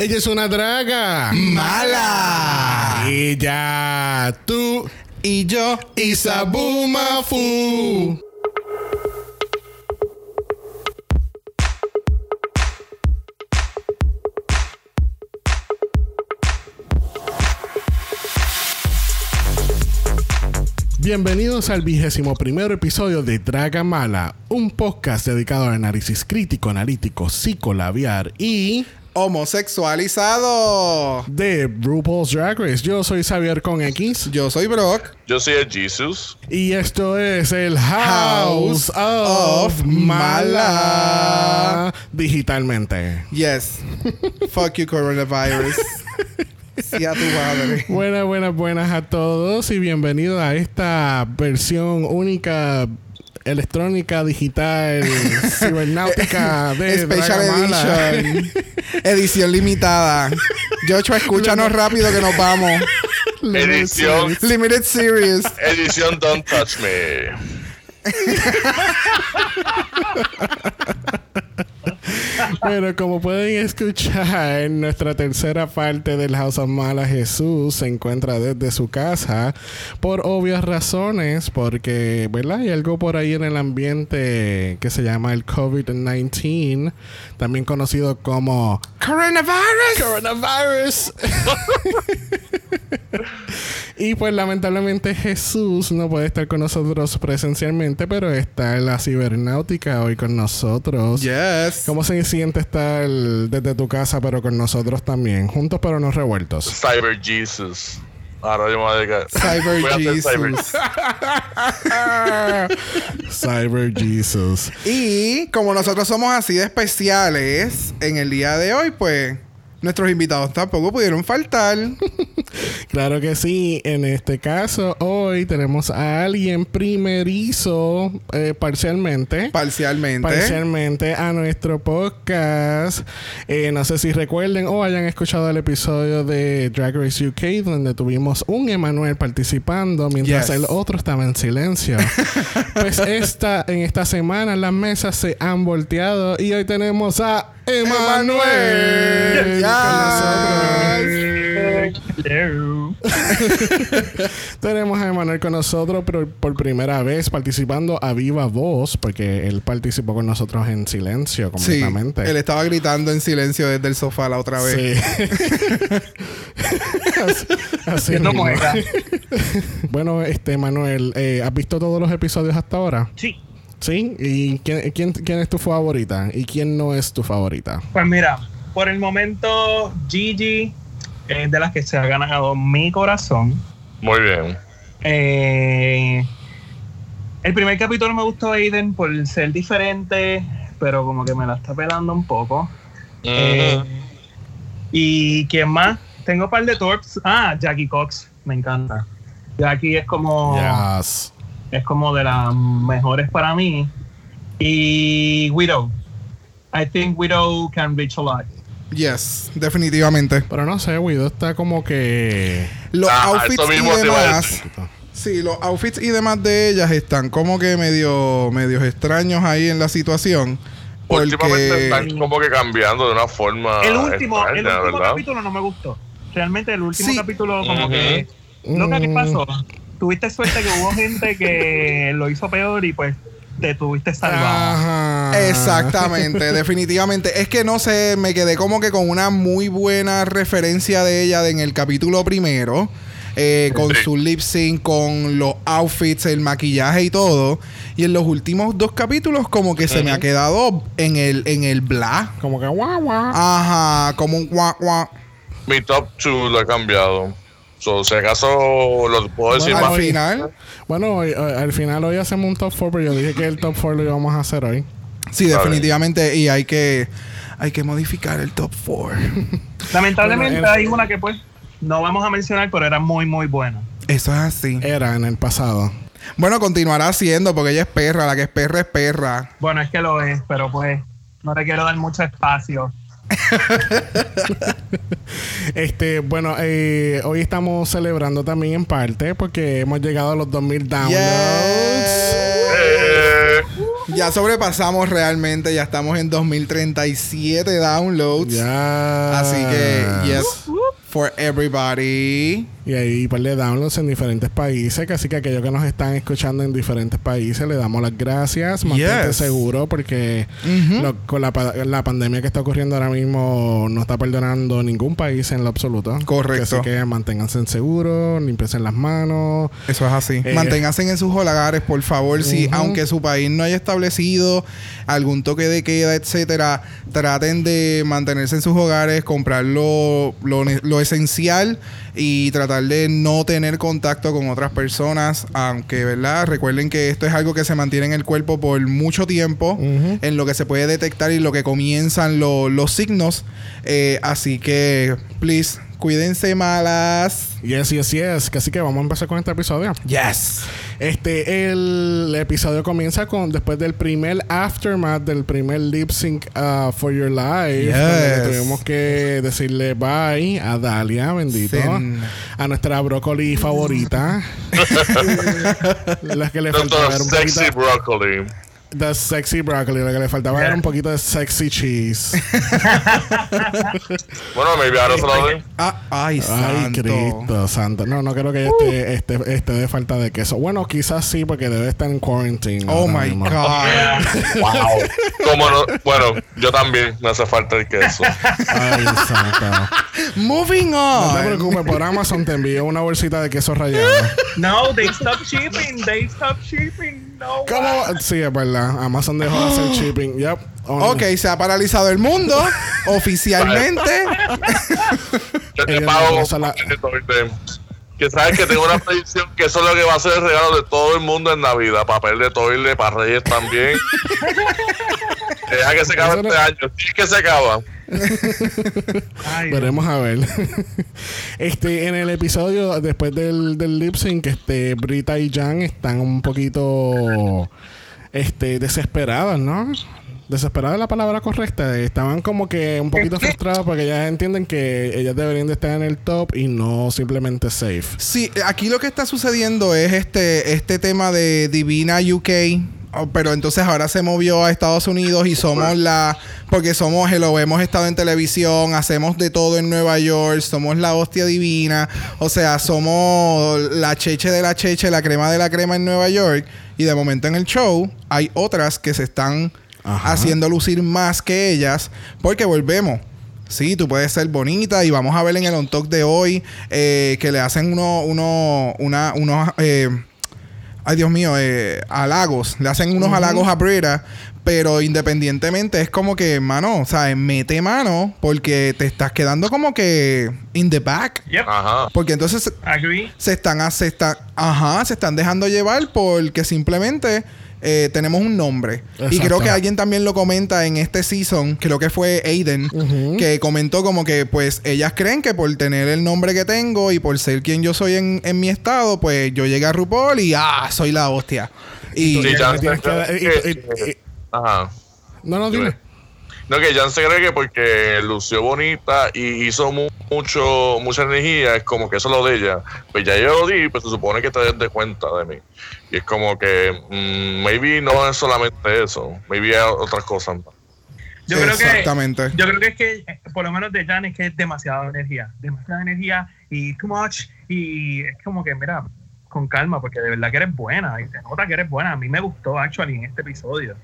Ella es una draga. Mala. Ella, tú Y yo, y Sabumafu. Bienvenidos al vigésimo primer episodio de Draga Mala, un podcast dedicado al análisis crítico, analítico, psicolabiar y homosexualizado. de RuPaul's Drag Race. Yo soy Xavier con X Yo soy Brock. Yo soy el Jesus. y esto es el House, House of of Mala digitalmente. Yes. Fuck you, coronavirus. sí, a tu madre. Buenas, buenas, buenas a todos y bienvenidos a esta versión única electrónica, digital, cibernáutica de Special. Edition. Edición limitada. Joshua, escúchanos rápido que nos vamos. Edición, Limited Series. edición Don't Touch Me. Bueno, como pueden escuchar, nuestra tercera parte del House of Mala, Jesús se encuentra desde su casa por obvias razones, porque, ¿verdad? Hay algo por ahí en el ambiente que se llama el COVID-19, también conocido como Coronavirus. coronavirus. y pues lamentablemente Jesús no puede estar con nosotros presencialmente, pero está en la cibernáutica hoy con nosotros. Yes. ¿Cómo se siente estar desde tu casa, pero con nosotros también? Juntos, pero no revueltos. Cyber Jesus. Ahora yo me voy a dedicar. Cyber Voy a hacer cyber. Jesus. Cyber Jesus. Y como nosotros somos así de especiales, en el día de hoy, pues nuestros invitados tampoco pudieron faltar. Claro que sí. En este caso, hoy tenemos a alguien primerizo, eh, parcialmente. Parcialmente. Parcialmente a nuestro podcast. Eh, no sé si recuerden o hayan escuchado el episodio de Drag Race UK donde tuvimos un Emanuel participando mientras Yes. el otro estaba en silencio. pues esta, en esta semana las mesas se han volteado y hoy tenemos a Emanuel. Hello. Tenemos a Emanuel con nosotros, pero por primera vez participando a viva voz, porque él participó con nosotros en silencio Sí, completamente. él estaba gritando en silencio desde el sofá la otra vez. Sí. así, bueno, este Manuel, eh, ¿has visto todos los episodios hasta ahora? Sí. Sí. ¿Y quién, quién, quién es tu favorita? ¿Y quién no es tu favorita? Pues mira, por el momento Gigi es de las que se ha ganado mi corazón. Muy bien. Eh, el primer capítulo me gustó Aiden por ser diferente, pero como que me la está pelando un poco. Eh, y quién más? Tengo un par de torps. Ah, Jackie Cox, me encanta. Jackie es como Yes. es como de las mejores para mí. Y Widow. I think Widow can reach a lot. Yes, definitivamente. Pero no sé, Guido está como que... Los Ah, outfits y demás. Sí, los outfits y demás de ellas están como que medio medios extraños ahí en la situación. Últimamente Porque están como que cambiando de una forma. el último, el último ¿verdad? capítulo no me gustó. Realmente el último Sí. capítulo como Ujú. que... Loca, ¿qué pasó? Tuviste suerte que hubo gente que lo hizo peor y pues te tuviste salvado. Ajá. Exactamente, definitivamente. Es que no sé, me quedé como que con una muy buena referencia de ella en el capítulo primero. eh, con Sí. su lip sync, con los outfits, el maquillaje y todo. Y en los últimos dos capítulos, como que se me ha quedado en el, en el bla. Como que guau, guau. Ajá, como un guau guau. Mi top 2 lo he cambiado. So, si acaso lo puedo decir Bueno, Al más. hoy- final, Bueno, hoy- hoy- al final hoy hacemos un top 4, pero yo dije que el top 4 lo íbamos a hacer hoy. sí, definitivamente. Y hay que, hay que modificar el top 4. Lamentablemente Bueno, hay una que pues no vamos a mencionar, pero era muy, muy buena. Eso es así. Era en el pasado. Bueno, continuará siendo porque ella es perra. La que es perra es perra. Bueno, es que lo es, pero pues no te quiero dar mucho espacio. Este, bueno, eh, hoy estamos celebrando también en parte porque hemos llegado a los 2000 downloads. Ya sobrepasamos realmente, ya estamos en 2037 downloads. Ya. Así que Yes. For everybody. Y ahí pues le downloads en diferentes países. Así que aquellos que nos están escuchando en diferentes países, le damos las gracias. Mantente Yes. seguro porque lo- con la, la pandemia que está ocurriendo ahora mismo no está perdonando ningún país en lo absoluto. Correcto. Así que manténganse seguros, limpiense las manos. Eso es así. Eh, Manténganse en sus hogares, por favor. Si, aunque su país no haya establecido algún toque de queda, etcétera, traten de mantenerse en sus hogares, comprar lo, lo lo esencial y tratar de no tener contacto con otras personas. Aunque, ¿verdad? Recuerden que esto es algo que se mantiene en el cuerpo por mucho tiempo, Ujú. en lo que se puede detectar y lo que comienzan lo- los signos. Eh, así que, please, cuídense malas. Yes, yes, yes. Así que vamos a empezar con este episodio. Yes. Este, el episodio comienza con después del primer aftermath del primer lip sync uh, for your life. Yes. donde tuvimos que decirle bye a Dalia, bendito. Sin- A nuestra brócoli favorita. Las que le faltaba Sexy Broccoli. De sexy broccoli. Lo que le faltaba era un poquito de sexy cheese. Bueno, maybe ahora se lo den. Ah, ay, Ay, santo. Cristo santo. No, no creo que ella esté, esté, esté de falta de queso. Bueno, quizás sí, porque debe estar en quarantine. Oh my mismo. God. Wow. ¿Cómo no? Bueno, yo también me hace falta el queso. Ay, santo. Moving No te on. preocupes, por Amazon te envío una bolsita de queso rallado. No, they stopped shipping. They stopped shipping. No. ¿Cómo? Sí, es verdad. Amazon dejó de hacer shipping. Yep. Oh, Ok, se ha paralizado el mundo oficialmente. Yo te pago la-. Que sabes que tengo una predicción que eso es lo que va a ser el regalo de todo el mundo en Navidad. Papel de toile para Reyes también. Deja que se acabe Eso no- este año. Sí que se acaba. Ay, Veremos a ver. este, en el episodio, después del, del lip sync, este, Brita y Jan están un poquito este, desesperadas, ¿no? Desesperada es la palabra correcta. Estaban como que un poquito frustradas porque ellas entienden que ellas deberían de estar en el top y no simplemente safe. Sí, aquí lo que está sucediendo es este, este tema de Divina UK. oh, Pero entonces ahora se movió a Estados Unidos y somos la. Porque somos, hello, hemos estado en televisión, hacemos de todo en Nueva York, somos la hostia divina. O sea, somos la cheche de la cheche, la crema de la crema en Nueva York. Y de momento en el show hay otras que se están Ajá. haciendo lucir más que ellas. Porque volvemos. Sí, tú puedes ser bonita y vamos a ver en el on talk de hoy eh, que le hacen uno, uno, una, unos, eh, ay Dios mío, eh, halagos, le hacen unos halagos a Brita, pero independientemente es como que, mano, o sea, mete mano porque te estás quedando como que in the back, Yep. Ajá. porque entonces Agree. se están, se están, ajá, se están dejando llevar porque simplemente eh, tenemos un nombre. Y creo que alguien también lo comenta en este season, creo que fue Aiden, que comentó como que pues ellas creen que por tener el nombre que tengo y por ser quien yo soy en, en mi estado, pues yo llegué a RuPaul y ah, soy la hostia. Y Sí, ya ya me tienes que dar- y- y- y- Ajá. No, no, dime. No, que Jan se cree que porque lució bonita y hizo mu- mucho mucha energía, es como que eso es lo de ella. Pues ya yo lo di, pues se supone que te des de cuenta de mí. Y es como que, mm, maybe no es solamente eso, maybe hay otras cosas más. Yo creo que Exactamente. yo creo que es que eh, por lo menos de Jan es que es demasiada energía, demasiada energía y too much y es como que mira con calma porque de verdad que eres buena y se nota que eres buena. A mí me gustó actually en este episodio.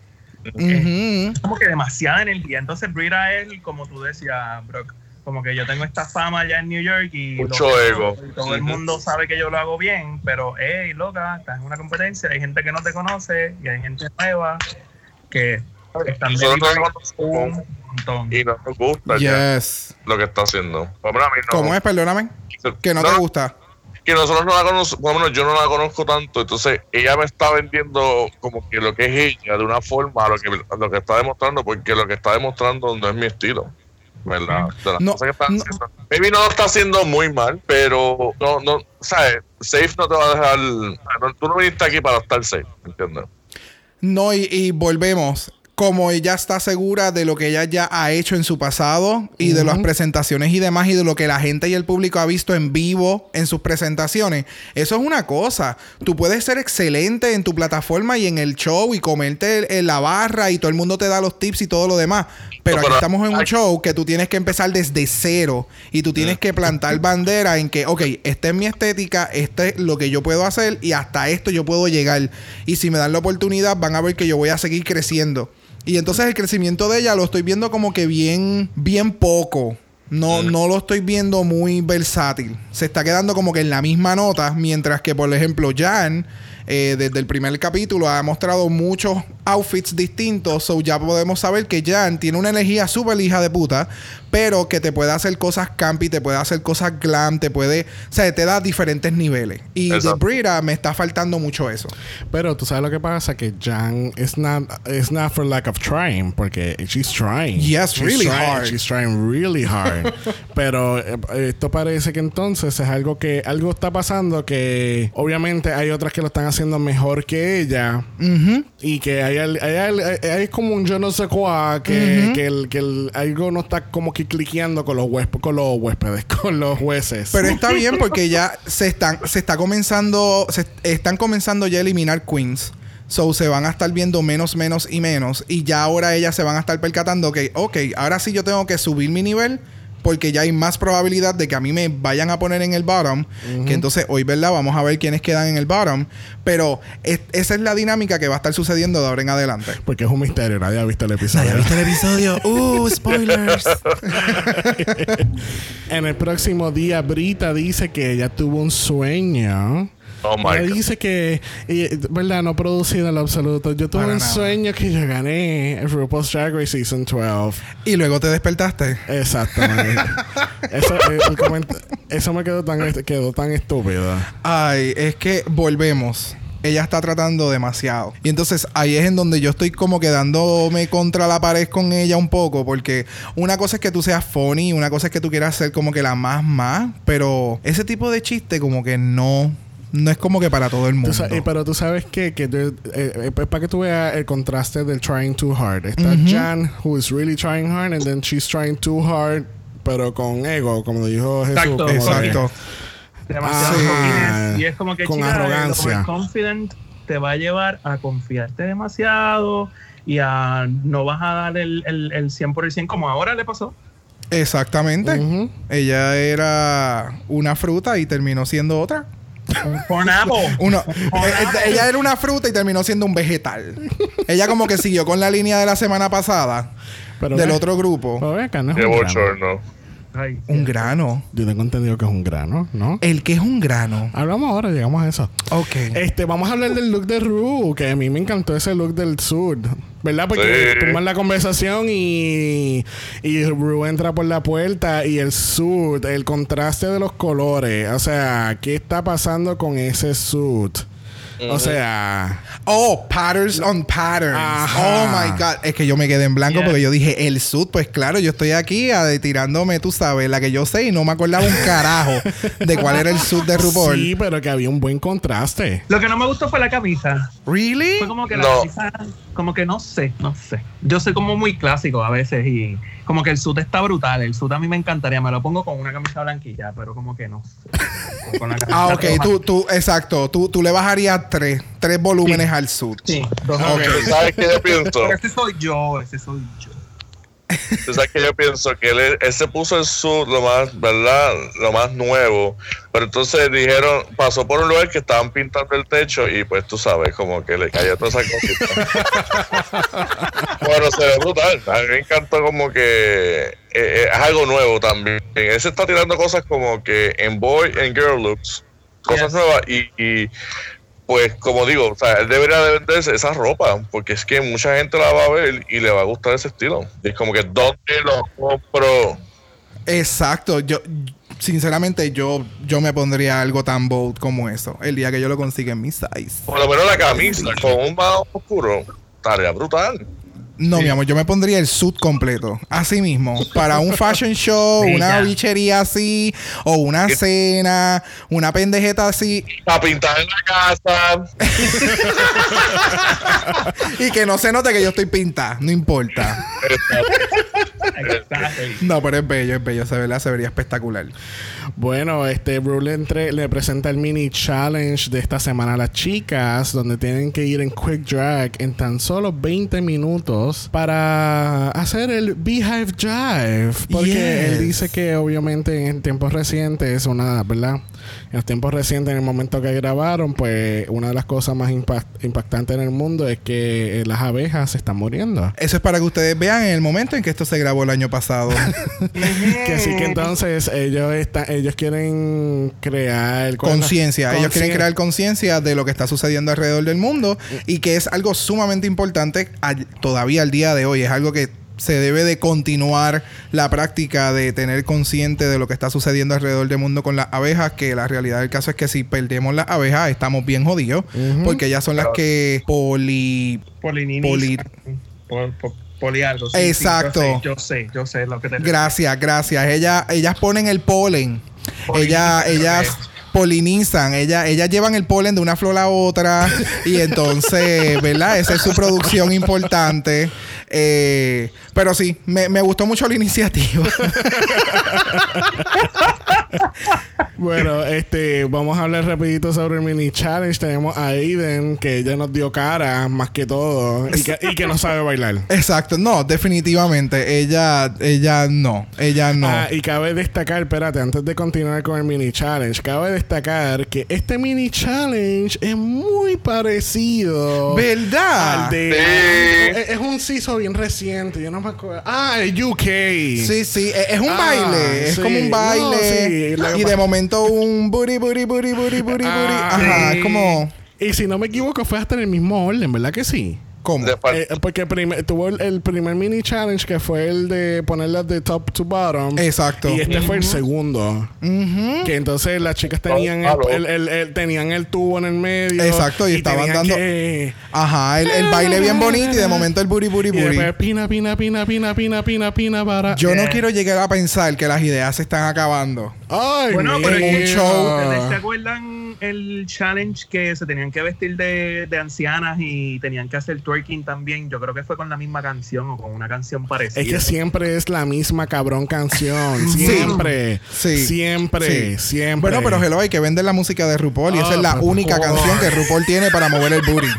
Ujú. Es como que demasiada energía. Entonces Brita es como tú decías, Brock, como que yo tengo esta fama allá en New York y Mucho que- ego. y todo el mundo sabe que yo lo hago bien, pero hey, loca, estás en una competencia, hay gente que no te conoce y hay gente nueva que están un montón. Y no nos gusta ya lo que está haciendo. A mí no. ¿Cómo es? Perdóname. Que no, te gusta. Que nosotros no la conocemos, por lo menos yo no la conozco tanto, entonces ella me está vendiendo como que lo que es ella de una forma a lo que, a lo que está demostrando, porque lo que está demostrando no es mi estilo, ¿verdad? De las No, cosas que está no. haciendo. Maybe no lo está haciendo muy mal, pero no, no, ¿sabes? Safe no te va a dejar, no, tú no viniste aquí para estar safe, ¿entiendes? No, y, y volvemos. Como ella está segura de lo que ella ya ha hecho en su pasado y de las presentaciones y demás y de lo que la gente y el público ha visto en vivo en sus presentaciones, eso es una cosa. Tú puedes ser excelente en tu plataforma y en el show y comerte en la barra y todo el mundo te da los tips y todo lo demás. Pero aquí estamos en un show que tú tienes que empezar desde cero y tú tienes que plantar bandera en que, ok, esta es mi estética, este es lo que yo puedo hacer y hasta esto yo puedo llegar. Y si me dan la oportunidad, van a ver que yo voy a seguir creciendo. Y entonces el crecimiento de ella lo estoy viendo como que bien, bien poco. No, Mm. no lo estoy viendo muy versátil. Se está quedando como que en la misma nota, mientras que, por ejemplo, Jan, eh, desde el primer capítulo, ha mostrado muchos outfits distintos. So ya podemos saber que Jan tiene una energía súper hija de puta, pero que te puede hacer cosas campy, te puede hacer cosas glam, te puede. O sea, te da diferentes niveles. Y de Exacto. Brita me está faltando mucho eso. Pero tú sabes lo que pasa que Jan is not it's not for lack of trying porque she's trying. Yes, She's really trying, hard. She's trying really hard. Pero eh, esto parece que entonces es algo que algo está pasando que obviamente hay otras que lo están haciendo mejor que ella y que hay, hay, hay- hay como un yo no sé cuá que, que, el, que el- algo no está como que cliqueando con los huéspedes, con los huéspedes, con los jueces. Pero está bien porque ya se están, se está comenzando, se están comenzando ya a eliminar queens. So se van a estar viendo menos, menos y menos. Y ya ahora ellas se van a estar percatando que, ok, ahora sí yo tengo que subir mi nivel. Porque ya hay más probabilidad de que a mí me vayan a poner en el bottom. Que entonces hoy, ¿verdad? Vamos a ver quiénes quedan en el bottom. Pero es- esa es la dinámica que va a estar sucediendo de ahora en adelante. porque es un misterio, nadie ha visto el episodio. el episodio? ¡Uh, spoilers! En el próximo día, Brita dice que ella tuvo un sueño. Oh my God. dice que, y, verdad, no producido en lo absoluto. Yo tuve Para un nada. sueño que yo gané el RuPaul's Drag Race Season 12. y luego te despertaste. Exactamente. eso, eh, eso me quedó tan, quedó tan estúpido. Ay, es que volvemos. Ella está tratando demasiado. Y entonces ahí es en donde yo estoy como quedándome contra la pared con ella un poco. Porque una cosa es que tú seas funny, una cosa es que tú quieras ser como que la más más. Pero ese tipo de chiste como que no... No es como que para todo el mundo. pero tú sabes que, que de- eh, eh, es para que tú veas el contraste del trying too hard. Está. Jan, who is really trying hard, and then she's trying too hard, pero con ego, como dijo Jesús. Exacto. Exacto. Demasiado Sí. confident. Y es como que Con chica, arrogancia. el confident te va a llevar a confiarte demasiado y a no vas a dar el, el, el 100% como ahora le pasó. Exactamente. Ella era una fruta y terminó siendo otra. Con Apple. Uno, eh, eh, ella era una fruta y terminó siendo un vegetal. ella como que siguió con la línea de la semana pasada Pero del ve- otro grupo. pero ve acá, no es Qué un grano. bochorno. Ay, Un grano. Yo tengo entendido que es un grano, ¿no? El que es un grano. Hablamos ahora, llegamos a eso. Ok. Este, vamos a hablar del look de Ru, que a mí me encantó ese look del sur. ¿Verdad? Porque Sí. tomas la conversación y, y Ru entra por la puerta y el suit, el contraste de los colores. O sea, ¿qué está pasando con ese suit? O sea, Oh, patterns on patterns. Ajá. Oh my God. Es que yo me quedé en blanco Yeah. porque yo dije, el sud, pues claro, yo estoy aquí a- de- tirándome, tú sabes, la que yo sé y no me acordaba un carajo de cuál era el sud de RuPaul. sí, pero que había un buen contraste. Lo que no me gustó fue la camisa. ¿Really? Fue como que la No. camisa, como que no sé, no sé. Yo soy como muy clásico a veces y como que el suit está brutal. El suit a mí me encantaría, me lo pongo con una camisa blanquilla, pero como que no. Con la Ah, ok, roja. tú, tú, exacto. Tú, tú le bajarías tres, tres volúmenes al sud. Sí, dos Ok. ¿Tú ¿Sabes qué yo pienso? Pero ese soy yo, ese soy yo. Tú sabes que yo pienso que él, él se puso el suit lo más, ¿verdad? Lo más nuevo. Pero entonces dijeron, pasó por un lugar que estaban pintando el techo y pues tú sabes, como que le cayó toda esa cosita. bueno, se ve brutal. A mí me encantó como que eh, eh, es algo nuevo también. Él se está tirando cosas como que en boy and girl looks, cosas Yes. nuevas y, y pues como digo, o sea, él debería de venderse esa ropa, porque es que mucha gente la va a ver y le va a gustar ese estilo. Y es como que, ¿dónde lo compro? Exacto. Yo, sinceramente, yo, yo me pondría algo tan bold como eso. El día que yo lo consiga en mi size. Por lo menos la camisa con un más oscuro, estaría brutal. No, mi amor, yo me pondría el suit completo. Así mismo. Para un fashion show, una bichería así, o una cena, una pendejeta así. Para pintar en la casa. Y que no se note que yo estoy pintada. No importa. No, pero es bello, es bello. Se, ve, se vería espectacular. Bueno, este Brew le, entre- le presenta el mini challenge de esta semana a las chicas, donde tienen que ir en Quick Drag en tan solo 20 minutos para hacer el Beehive Jive. Porque Yes. él dice que obviamente en tiempos recientes, una, ¿verdad? En los tiempos recientes, en el momento que grabaron, pues una de las cosas más impact- impactantes en el mundo es que eh, las abejas se están muriendo. Eso es para que ustedes vean en el momento en que esto se grabó el año pasado. Que así que entonces ellos están, ellos quieren crear ¿cuál es la- conciencia. Ellos quieren crear conciencia de lo que está sucediendo alrededor del mundo y que es algo sumamente importante al- todavía al día de hoy. Es algo que se debe de continuar la práctica de tener consciente de lo que está sucediendo alrededor del mundo con las abejas, que la realidad del caso es que si perdemos las abejas estamos bien jodidos, porque ellas son las que poli... Poli- Pol- po- poli algo. sí, sí, Exacto. yo, sé, yo sé, yo sé lo que te Gracias, gracias. Ellas, ellas ponen el polen. Polinizan, Ellas, ellas. Polinizan. Ellas, ellas llevan el polen de una flor a otra. y entonces, ¿verdad? Esa es su producción importante. Eh, pero sí, me, me gustó mucho la iniciativa. Bueno, este, vamos a hablar rapidito sobre el mini challenge. Tenemos a Aiden, que ella nos dio cara más que todo, y que, y que no sabe bailar. Exacto. No, definitivamente. Ella, ella no. Ella no. Ah, y cabe destacar, espérate, antes de continuar con el mini challenge, cabe destacar que este mini challenge es muy parecido ¿Verdad? al de. Sí. Es, es un CISO bien reciente, yo no me acuerdo. Ah, el UK. Sí, sí, e- es un Ah, baile, es sí. como un baile. No, sí, y de momento un booty, booty, booty, booty, booty, booty. Ah, Ajá, sí. es como. Y si no me equivoco, fue hasta en el mismo orden, ¿verdad que sí? ¿Cómo? Eh, porque tuvo el, el primer mini challenge que fue el de ponerlas de top to bottom. Exacto. Y este fue el segundo. Que entonces las chicas tenían el, el- el- tenían el tubo en el medio. Exacto, y estaban dando- que- Ajá, el, el baile bien bonito y de momento el booty, booty, y booty. después pina, pina, pina, pina, pina, pina, pina para. Yo no Yeah. quiero llegar a pensar que las ideas se están acabando. Ay, Bueno, pero un show. ¿Ustedes se acuerdan el challenge que se tenían que vestir de, de ancianas y tenían que hacer twerking también? Yo creo que fue con la misma canción o con una canción parecida. Es que siempre es la misma cabrón canción. Siempre. Sí. Siempre. Sí. Siempre. Bueno, pero hello, hay que vender la música de RuPaul y esa Ah, es la por única favor. canción que RuPaul tiene para mover el booty.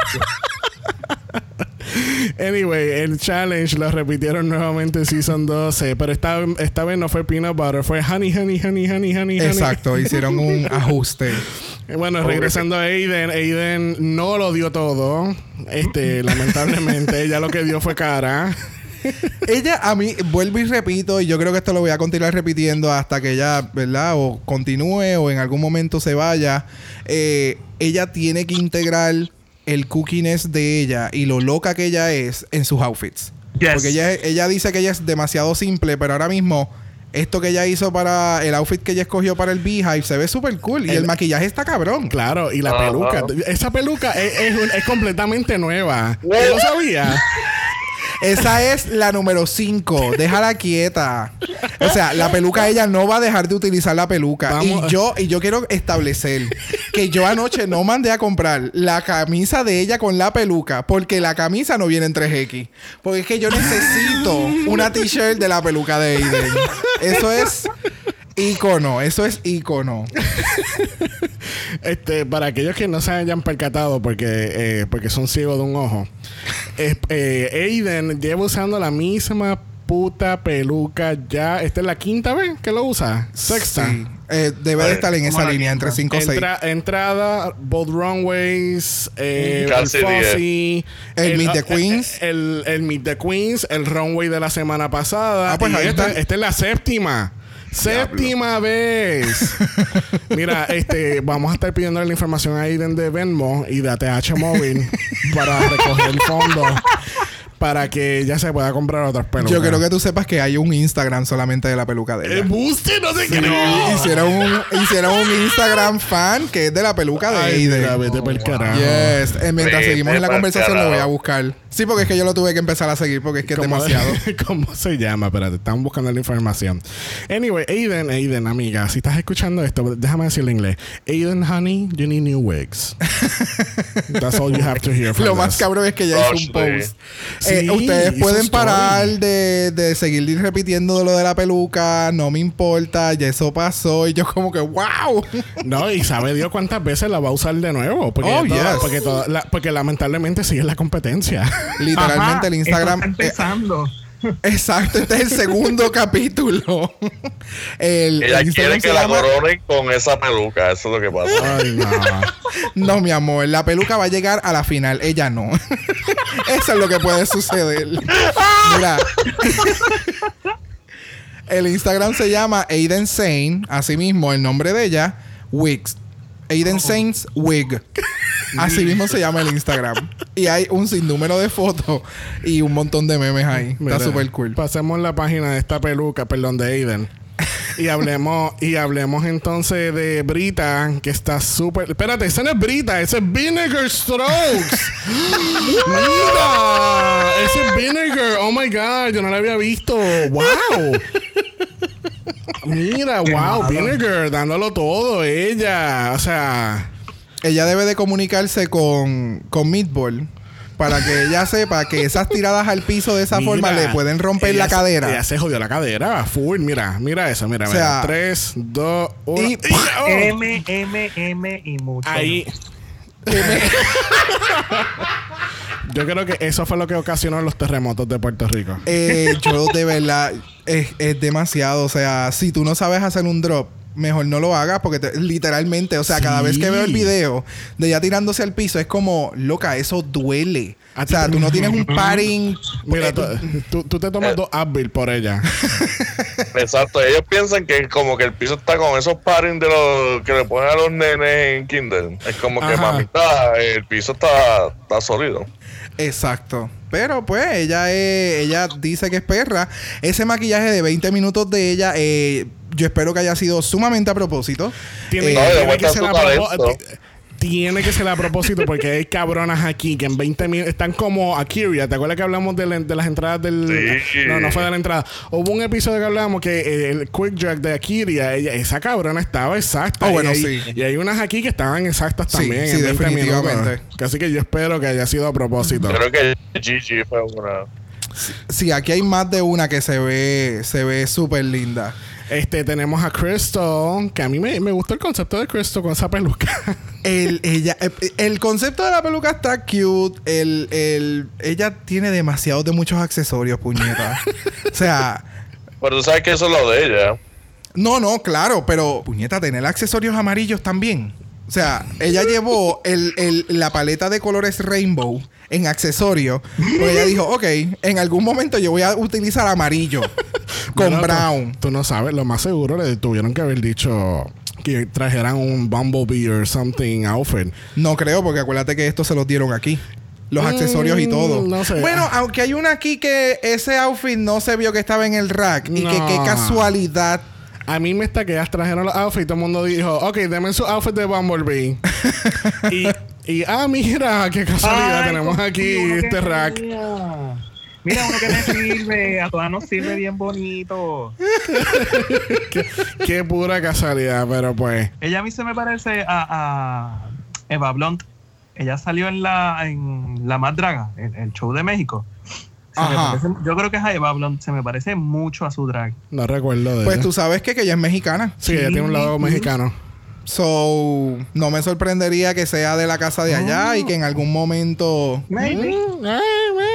Anyway, el challenge lo repitieron nuevamente en Season 12, pero esta, esta vez no fue peanut butter, fue honey, honey, honey, honey, honey, honey. Exacto, hicieron un ajuste. Bueno, regresando a Aiden, Aiden no lo dio todo. Este, lamentablemente, ella lo que dio fue cara. Ella, a mí, vuelvo y repito, y yo creo que esto lo voy a continuar repitiendo hasta que ella, ¿verdad? O continúe o en algún momento se vaya. Eh, ella tiene que integrar el cookiness de ella y lo loca que ella es en sus outfits. Yes. Porque ella, ella dice que ella es demasiado simple, pero ahora mismo esto que ella hizo para el outfit que ella escogió para el Beehive se ve súper cool. Y El- maquillaje está cabrón. Claro, y la peluca. Esa peluca es, es un- es completamente nueva. ¿Yo lo sabía? Esa es la número 5. Déjala quieta. O sea, la peluca ella no va a dejar de utilizar la peluca. Vamos. Y yo, y yo quiero establecer que yo anoche no mandé a comprar la camisa de ella con la peluca porque la camisa no viene en 3X. Porque es que yo necesito una t-shirt de la peluca de Aiden. Eso es ícono. Eso es ícono. Este, para aquellos que no se hayan percatado porque, eh, porque son ciegos de un ojo, eh, Aiden lleva usando la misma puta peluca ya. Esta es la quinta vez que lo usa. Sexta. Sí. Eh, debe de estar en esa línea entre quinta. 5 o 6. Entra- entrada, both runways, eh, el Fuzzy, El Meet the eh, Queens. eh, El, el Meet the Queens, el runway de la semana pasada. Ah, pues Y ahí esta, está. esta es la séptima. Séptima vez. Mira, este, vamos a estar pidiendo la información a Aiden de Venmo y de ATH Móvil para recoger el fondo. Para que ella se pueda comprar otras pelucas. Yo quiero que tú sepas que hay un Instagram solamente de la peluca de ella. ¡Embuste! ¡No te Sí, creo! hicieron, un, hicieron un Instagram fan que es de la peluca de Ay, mira, Aiden. vete pa'l carajo. Yes. Eh, mientras Vete seguimos en la conversación lo voy a buscar. Sí, porque es que yo lo tuve que empezar a seguir porque es que es ¿Cómo- demasiado. ¿Cómo se llama? Espérate, están buscando la información. Anyway, Aiden, Aiden, amiga, si estás escuchando esto, déjame decirlo en inglés. Aiden, honey, you need new wigs. That's all you have to hear from Lo más this. cabrón es que ya hizo un post. sí. Eh, Sí, ustedes pueden parar de, de seguir repitiendo lo de la peluca. No me importa. Ya eso pasó. Y yo como que, wow. No, y sabe Dios cuántas veces la va a usar de nuevo. Porque, Oh, toda- yes. porque, toda la- porque lamentablemente sigue la competencia. Literalmente el Instagram... eh. Exacto. Este es el segundo capítulo. el, Ella el quiere que la llama- coronen con esa peluca. Eso es lo que pasa. Ay, no. No, mi amor, la peluca va a llegar a la final, ella no. Eso es lo que puede suceder. Mira. el Instagram se llama Aiden Sane, así mismo el nombre de ella, Wigs. Aiden Saints Wig. Así mismo se llama el Instagram. Y hay un sinnúmero de fotos y un montón de memes ahí. Mira, Está súper cool. Pasemos la página de esta peluca, perdón, de Aiden. Y hablemos, y hablemos entonces de Brita, que está súper. Espérate, ese no es Brita, ese es Vinegar Strokes. Mira, ese es Vinegar. Oh my god, yo no lo había visto. Wow. Mira, wow, Vinegar, dándolo todo, ella. O sea. Ella debe de comunicarse con, con Meatball para que ella sepa que esas tiradas al piso de esa Mira, forma le pueden romper ella la se- cadera. Ella se jodió la cadera, full. Mira, mira eso, mira, O mira. sea, Tres, dos, uno. y- ¡Y- oh! M, M, M y mucho. Ahí. Yo creo que eso fue lo que ocasionó los terremotos de Puerto Rico. Eh, yo de verdad es, es demasiado. O sea, si tú no sabes hacer un drop, mejor no lo hagas porque te- literalmente, o sea, cada vez que veo el video de ella tirándose al piso es como, loca, eso duele. A O sea, tú no tienes un padding. Mira, eh, tú, tú- tú te tomas Eh. dos Advil por ella. Exacto, ellos piensan que como que el piso está con esos padding de los que le ponen a los nenes en Kindle. Es como que mamita, el piso está, está sólido. Exacto. Pero pues ella es, ella dice que es perra. Ese maquillaje de 20 minutos de ella, eh, yo espero que haya sido sumamente a propósito. Tiene, Eh, No, tiene demuestra que ser a ti- tiene que ser a propósito porque hay cabronas aquí que en 20 minutos están como Akiria. ¿Te acuerdas que hablamos de, la- de las entradas del. Sí. No, no fue de la entrada. Hubo un episodio que hablamos que eh, el Quick Drag de Akiria, ella, esa cabrona estaba exacta. Oh, Y bueno, hay- sí. Y hay unas aquí que estaban exactas Sí, también. sí, en 20 definitivamente. minutos. Así que yo espero que haya sido a propósito. Creo que Gigi fue una. Sí, aquí hay más de una que se ve, se ve súper linda. Este, tenemos a Crystal, que a mí me, me gustó el concepto de Crystal con esa peluca. El, ella, eh, el concepto de la peluca está cute. El, el, ella tiene demasiados de muchos accesorios, puñeta. o sea, Pero tú sabes que eso es lo de ella. no, no, claro, pero puñeta, tener accesorios amarillos también. O sea, ella llevó el, el- la paleta de colores rainbow en accesorios. Porque ella dijo, ok, en algún momento yo voy a utilizar amarillo con Bueno, brown. Tú, no sabes, lo más seguro le tuvieron que haber dicho que trajeran un Bumblebee or something outfit. No creo, porque acuérdate que esto se los dieron aquí. Los Mm, accesorios y todo. no sé. Bueno, aunque hay una aquí que ese outfit no se vio que estaba en el rack. Y que qué casualidad. A mí me está que ellas trajeron los outfits y todo el mundo dijo, ok, denme su outfit de Bumblebee. y, y, ah, mira, qué casualidad, Ay, tenemos aquí este rack. Mira, uno que me sirve, a todas nos sirve bien bonito. qué, qué pura casualidad, pero pues. Ella a mí se me parece a, a Eva Blunt. Ella salió en la en La Más Draga, el, el show de México. Se Ajá. parece- yo creo que Eva Blunt, se me parece mucho a su drag. No recuerdo de Pues ella. tú sabes que, que ella es mexicana. Sí, ella tiene un lado mexicano. So, no me sorprendería que sea de la casa de allá Oh. y que en algún momento. Maybe. Mm, ah, ah.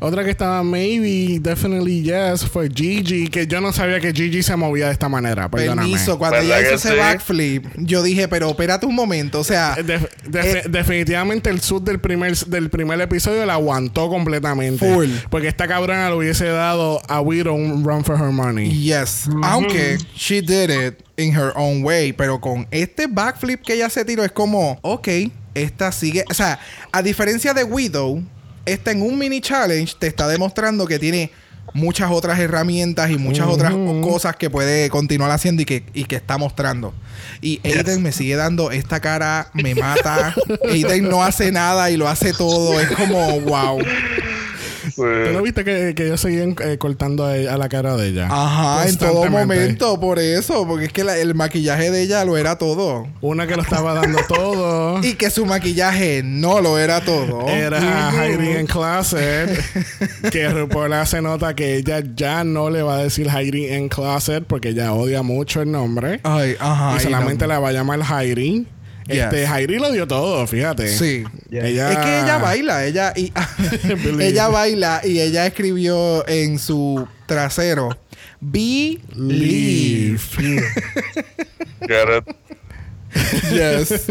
Otra que estaba maybe, definitely yes, fue Gigi, que yo no sabía que Gigi se movía de esta manera, perdóname. Permiso, cuando ¿Verdad ella hizo ese sí? backflip, yo dije, pero espérate un momento. O sea, Eh, Eh, definitivamente el sud del primer, del primer episodio la aguantó completamente. Full. Porque esta cabrona le hubiese dado a Widow un run for her money. Yes. Aunque she did it in her own way. Pero con este backflip que ella se tiró es como, ok, esta sigue. O sea, a diferencia de Widow, esta en un mini challenge te está demostrando que tiene muchas otras herramientas y muchas otras cosas que puede continuar haciendo y que, y que está mostrando. Y Aiden me sigue dando esta cara, me mata. Aiden no hace nada y lo hace todo. Es como, wow. ¿Tú no viste que, que ellos seguían eh, cortando a, ella- a la cara de ella? Ajá, en todo Constantemente. momento, por eso, porque es que la- el maquillaje de ella lo era todo. Una que lo estaba dando todo. Y que su maquillaje no lo era todo. Era Heidi en Closet. que RuPaul hace nota que ella ya no le va a decir Heidi en Closet porque ella odia mucho el nombre. Ay, ajá. y y solamente no. la va a llamar Heidi. Yes. Este, Heidi lo dio todo, fíjate. Sí. Ella... Es que ella baila, ella y ella baila y ella escribió en su trasero Be Leave. Yes.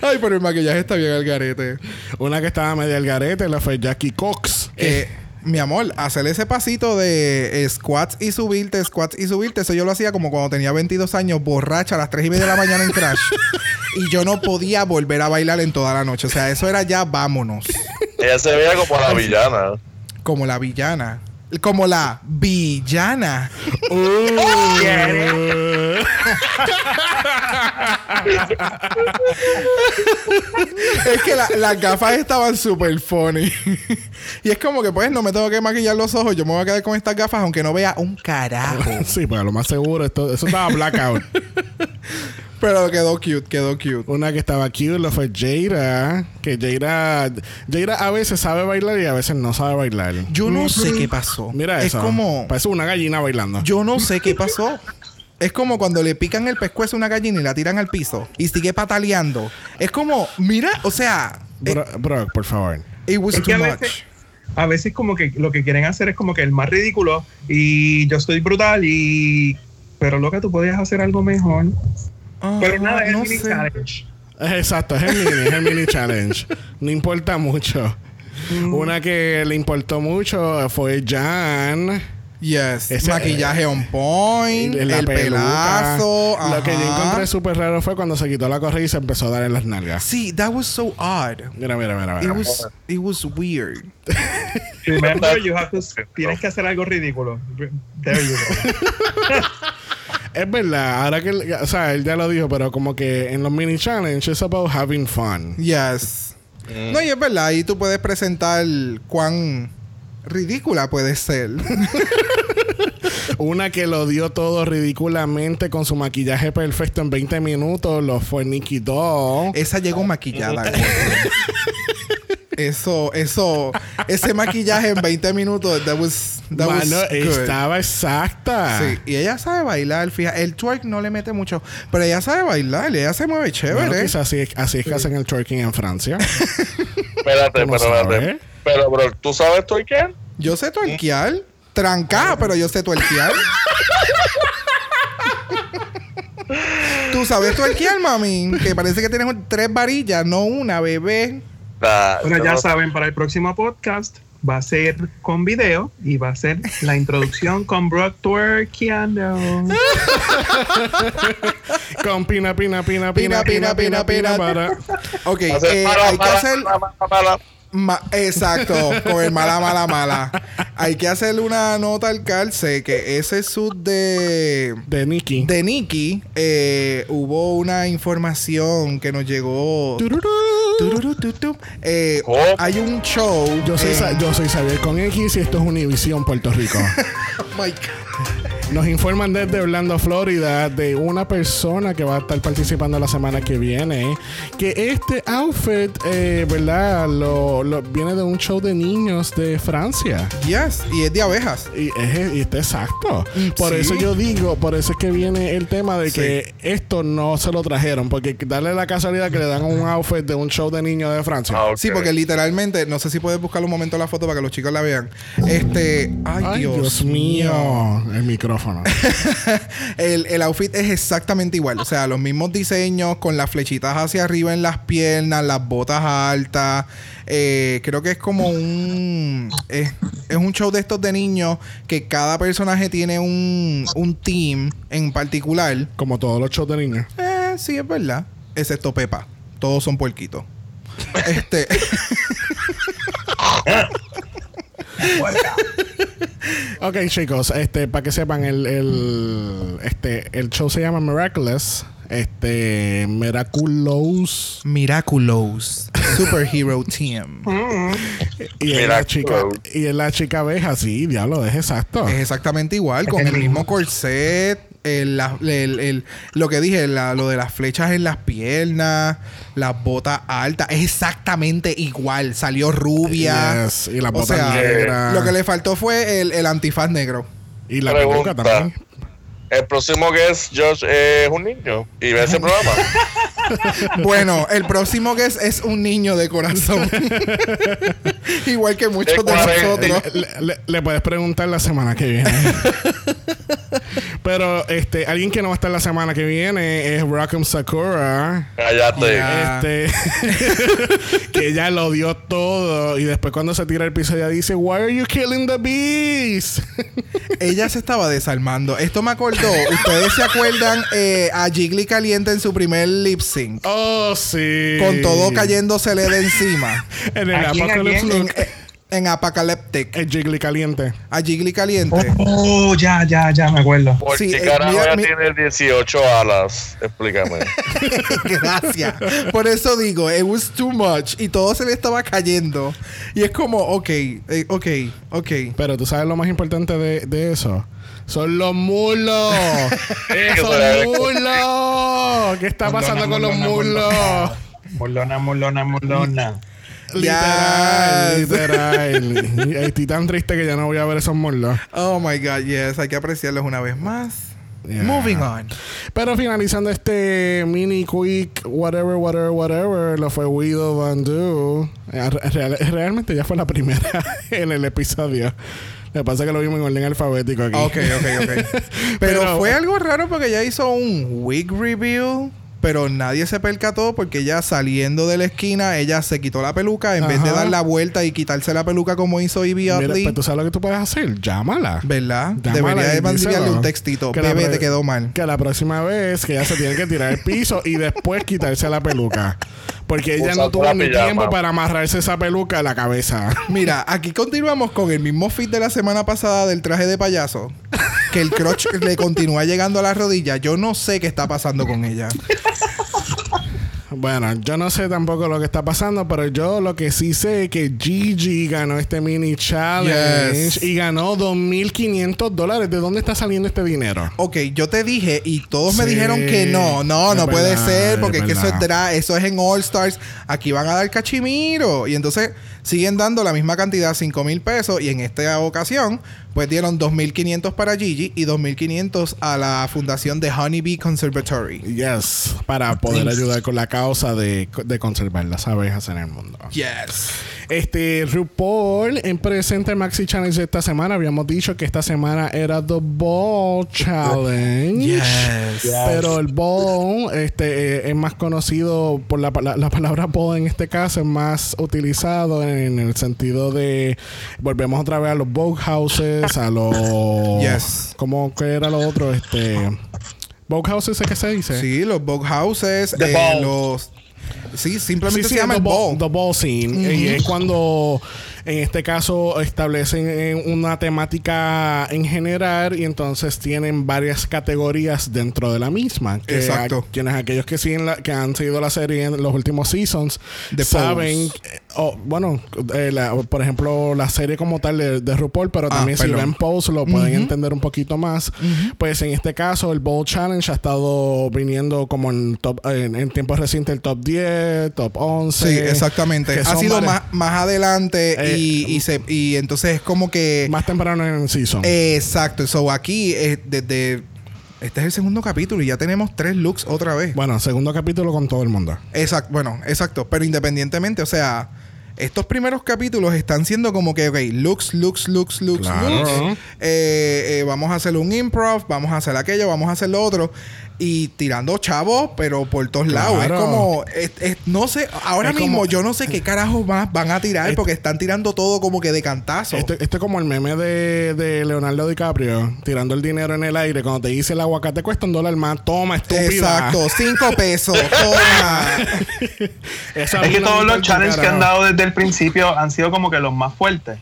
Ay, pero el maquillaje está bien al garete. Una que estaba media al garete la fue Jackie Cox. Que, mi amor, hacer ese pasito de eh, squats y subirte, squats y subirte, eso yo lo hacía como cuando tenía 22 años, borracha a las 3 y media de la mañana en Crash. y yo no podía volver a bailar en toda la noche. O sea, eso era ya vámonos. Ella se veía como la villana. Como la villana. Como la villana. es que la- las gafas estaban súper funny. y es como que, pues, no me tengo que maquillar los ojos. Yo me voy a quedar con estas gafas aunque no vea un carajo. sí, pues lo más seguro, esto, eso estaba blackout. Pero quedó cute, quedó cute. Una que estaba cute lo fue Jaira. Que Jaira. Jaira a veces sabe bailar y a veces no sabe bailar. Yo no sé qué pasó. Mira es eso. como... Parece una gallina bailando. Yo no sé qué pasó. Es como cuando le pican el pescuezo a una gallina y la tiran al piso y sigue pataleando. Es como, mira, o sea, eh, Bro, Brock, por favor. it was Es too a much. veces, a veces como que lo que quieren hacer es como que el más ridículo y yo estoy brutal y... Pero lo que tú podías hacer algo mejor. Pero nada, es no el mini sé. challenge. Exacto, es el mini, es el mini challenge. No importa mucho. Mm. Una que le importó mucho fue Jan. Yes. Ese- Maquillaje on point, la el peluca. pelazo. Lo que yo encontré súper raro fue cuando se quitó la correa y se empezó a dar en las nalgas. Sí, that was so odd. Mira, mira, mira, It mira. was, it was weird. Remember, you have to- tienes que hacer algo ridículo. There you go. Es verdad, ahora que, o sea, él ya lo dijo, pero como que en los mini challenges it's about having fun. Yes. No, y es verdad, ahí tú puedes presentar cuán ridícula puede ser. Una que lo dio todo ridículamente con su maquillaje perfecto en 20 minutos lo fue Nikki Doll. Esa llegó maquillada. eso, eso, ese maquillaje en 20 minutos, that was, that was Mano, good. estaba exacta. Sí, y ella sabe bailar, fíjate. El twerk no le mete mucho, pero ella sabe bailar, ella se mueve chévere. Bueno, quizás así, es- así es que hacen el twerking en Francia. Espérate, ¿Tú no pero espérate. Pero, bro, ¿tú sabes quién? Yo sé twerkear, trancada, pero yo sé twerkear. Tú sabes twerkear, mami, que parece que tienes tres varillas, no una, bebé. Bueno, ya saben, para el próximo podcast va a ser con video y va a ser la introducción con Brock twerkeando. con pina, pina, pina, Pina, pina, pina, pina, pina, pina, pina. para. Ok, eh, hay que hacer... Ma- exacto, con el mala, mala, mala. Hay que hacerle una nota al calce que ese sud de, De Nikki. de Nicky eh, hubo una información que nos llegó. Tururú. Eh, ¿Cómo? hay un show. Yo soy, en- yo soy Xavier con X y esto es Univisión Puerto Rico. Oh my God. Nos informan desde Orlando, Florida, de una persona que va a estar participando la semana que viene. Que este outfit, eh, ¿verdad? Lo, lo- viene de un show de niños de Francia. Yes, y es de abejas. Y, es, y está exacto. Por Sí. eso yo digo, por eso es que viene el tema de Sí. que esto no se lo trajeron. Porque darle la casualidad que le dan un outfit de un show de niños de Francia. Ah. Sí, porque literalmente, no sé si puedes buscar un momento la foto para que los chicos la vean. Este, ay, Ay, Dios, Dios, mío. El micrófono. El, el outfit es exactamente igual. O sea, los mismos diseños con las flechitas hacia arriba en las piernas, las botas altas. Eh, creo que es como un. Es, es un show de estos de niños que cada personaje tiene un, un team en particular. Como todos los shows de niños. Eh, sí, es verdad. Excepto Pepa. Todos son puerquitos. Este. Ok, chicos, este, para que sepan, el, el, este, el show se llama Miraculous. Este, Miraculous. Miraculous. Superhero Team. Y es la chica, y es la chica abeja, sí, diablo, es exacto. Es exactamente igual, con el mismo. corset, el, la- el- el- lo que dije, la- lo de las flechas en las piernas, las botas altas, es exactamente igual. Salió rubia. Yes, y las O botas sea, negras. Lo que le faltó fue el, el antifaz negro. Y la Pregunta. peluca también. El próximo guest, Josh, es un niño y ve ese programa. Bueno, el próximo que es, un niño de corazón. igual que muchos de nosotros. Le, le- le puedes preguntar la semana que viene. Pero este, alguien que no va a estar la semana que viene es Rockham Sakura. Cállate. Ya. Este que ella lo dio todo y después cuando se tira al piso ella dice Why are you killing the bees? Ella se estaba desarmando. Esto me acordó. ¿Ustedes se acuerdan eh, a Jiggly Caliente en su primer lip sync? oh sí. Con todo cayéndosele de encima. en el ¿A En, Apocalyptic. El Jiggly caliente. A Jiggly Caliente. Oh, ya, ya, ya me acuerdo. ¿Por Sí, qué eh, mi- tiene 18 alas? Explícame. Gracias. Por eso digo, it was too much. Y todo se le estaba cayendo. Y es como, ok, eh, ok, ok. Pero tú sabes lo más importante de, de eso. Son los mulos. Esos mulos. ¿Qué está pasando con los mulos? Molona, molona, molona. Literal, literal. Y Estoy tan triste que ya no voy a ver esos mulos. Oh my God, yes. Hay que apreciarlos una vez más. Yeah. Moving on. Pero finalizando este mini quick, whatever, whatever, whatever, lo fue Widow Van Do. Eh, real- realmente ya fue la primera en el episodio. Lo que pasa es que lo vimos en orden alfabético aquí. Ok, ok, ok. Pero, Pero- fue algo raro porque ella hizo un wig reveal. Pero nadie se percató porque ella saliendo de la esquina, ella se quitó la peluca en vez de dar la vuelta y quitarse la peluca como hizo Ivy Utley. pues tú sabes lo que tú puedes hacer. Llámala. ¿Verdad? Llámala Debería de mandarle un textito. Que Bebé, te quedó mal. Que la próxima vez que ella se tiene que tirar el piso y después quitarse la peluca. Porque ella no tuvo ni pijama. tiempo para amarrarse esa peluca a la cabeza. Mira, aquí continuamos con el mismo fit de la semana pasada del traje de payaso. Que el crotch le continúa llegando a la rodilla. Yo no sé qué está pasando con ella. Bueno, yo no sé tampoco lo que está pasando, pero yo lo que sí sé es que Gigi ganó este mini challenge Yes. y ganó 2.500 dólares. ¿De dónde está saliendo este dinero? Ok, yo te dije y todos me dijeron que no, no, no puede ser porque es que eso es, dra- eso es en All Stars. Aquí van a dar cachimiro. Y entonces siguen dando la misma cantidad, 5 mil pesos. Y en esta ocasión, pues dieron 2.500 para Gigi y 2.500 a la fundación de Honeybee Conservatory. Yes, para poder ayudar con la causa de, de conservar las abejas en el mundo. Yes. Este RuPaul en presente Maxi Challenge de esta semana. Habíamos dicho que esta semana era The Ball Challenge. Yes. Pero el ball este, eh, es más conocido por la, la, la palabra ball en este caso, es más utilizado en, el sentido de volvemos otra vez a los boat houses, a los Yes. ¿cómo que era lo otro? Este boat houses es que se dice. Sí, los bug houses, The eh, los... Sí, simplemente Sí, sí, se llama the el ball, ball. the ball scene. Y es cuando, en este caso, establecen eh, una temática en general y entonces tienen varias categorías dentro de la misma. Que Exacto. a- quienes aquellos que siguen la- que han seguido la serie en los últimos seasons The saben, eh, oh, bueno, eh, la- por ejemplo, la serie como tal de, de RuPaul, pero Ah, también si perdón. ven Pose lo pueden entender un poquito más. Pues en este caso, el Bowl Challenge ha estado viniendo como en, top, en, en tiempos recientes el top 10, top 11. Sí, exactamente. Ha sido más, más adelante Eh, y, y, se, y entonces es como que... más temprano en el season. Exacto. So aquí, eh, desde... Este es el segundo capítulo y ya tenemos tres looks otra vez. bueno, segundo capítulo con todo el mundo. Exacto. Bueno, exacto. Pero independientemente, o sea... estos primeros capítulos están siendo como que, ok, looks, looks, looks, looks, Claro. looks. Eh, eh, vamos a hacer un improv, vamos a hacer aquello, vamos a hacer lo otro. Y tirando chavos, pero por todos lados. Es como, es- es- no sé, ahora Es mismo como- yo no sé qué carajos más van a tirar Este- porque están tirando todo como que de cantazo. Esto, esto es como el meme de, de Leonardo DiCaprio tirando el dinero en el aire. Cuando te dice el aguacate cuesta un dólar más, toma, estúpida. Exacto, cinco pesos. Toma. Es que todos los challenges que han dado desde el principio han sido como que los más fuertes.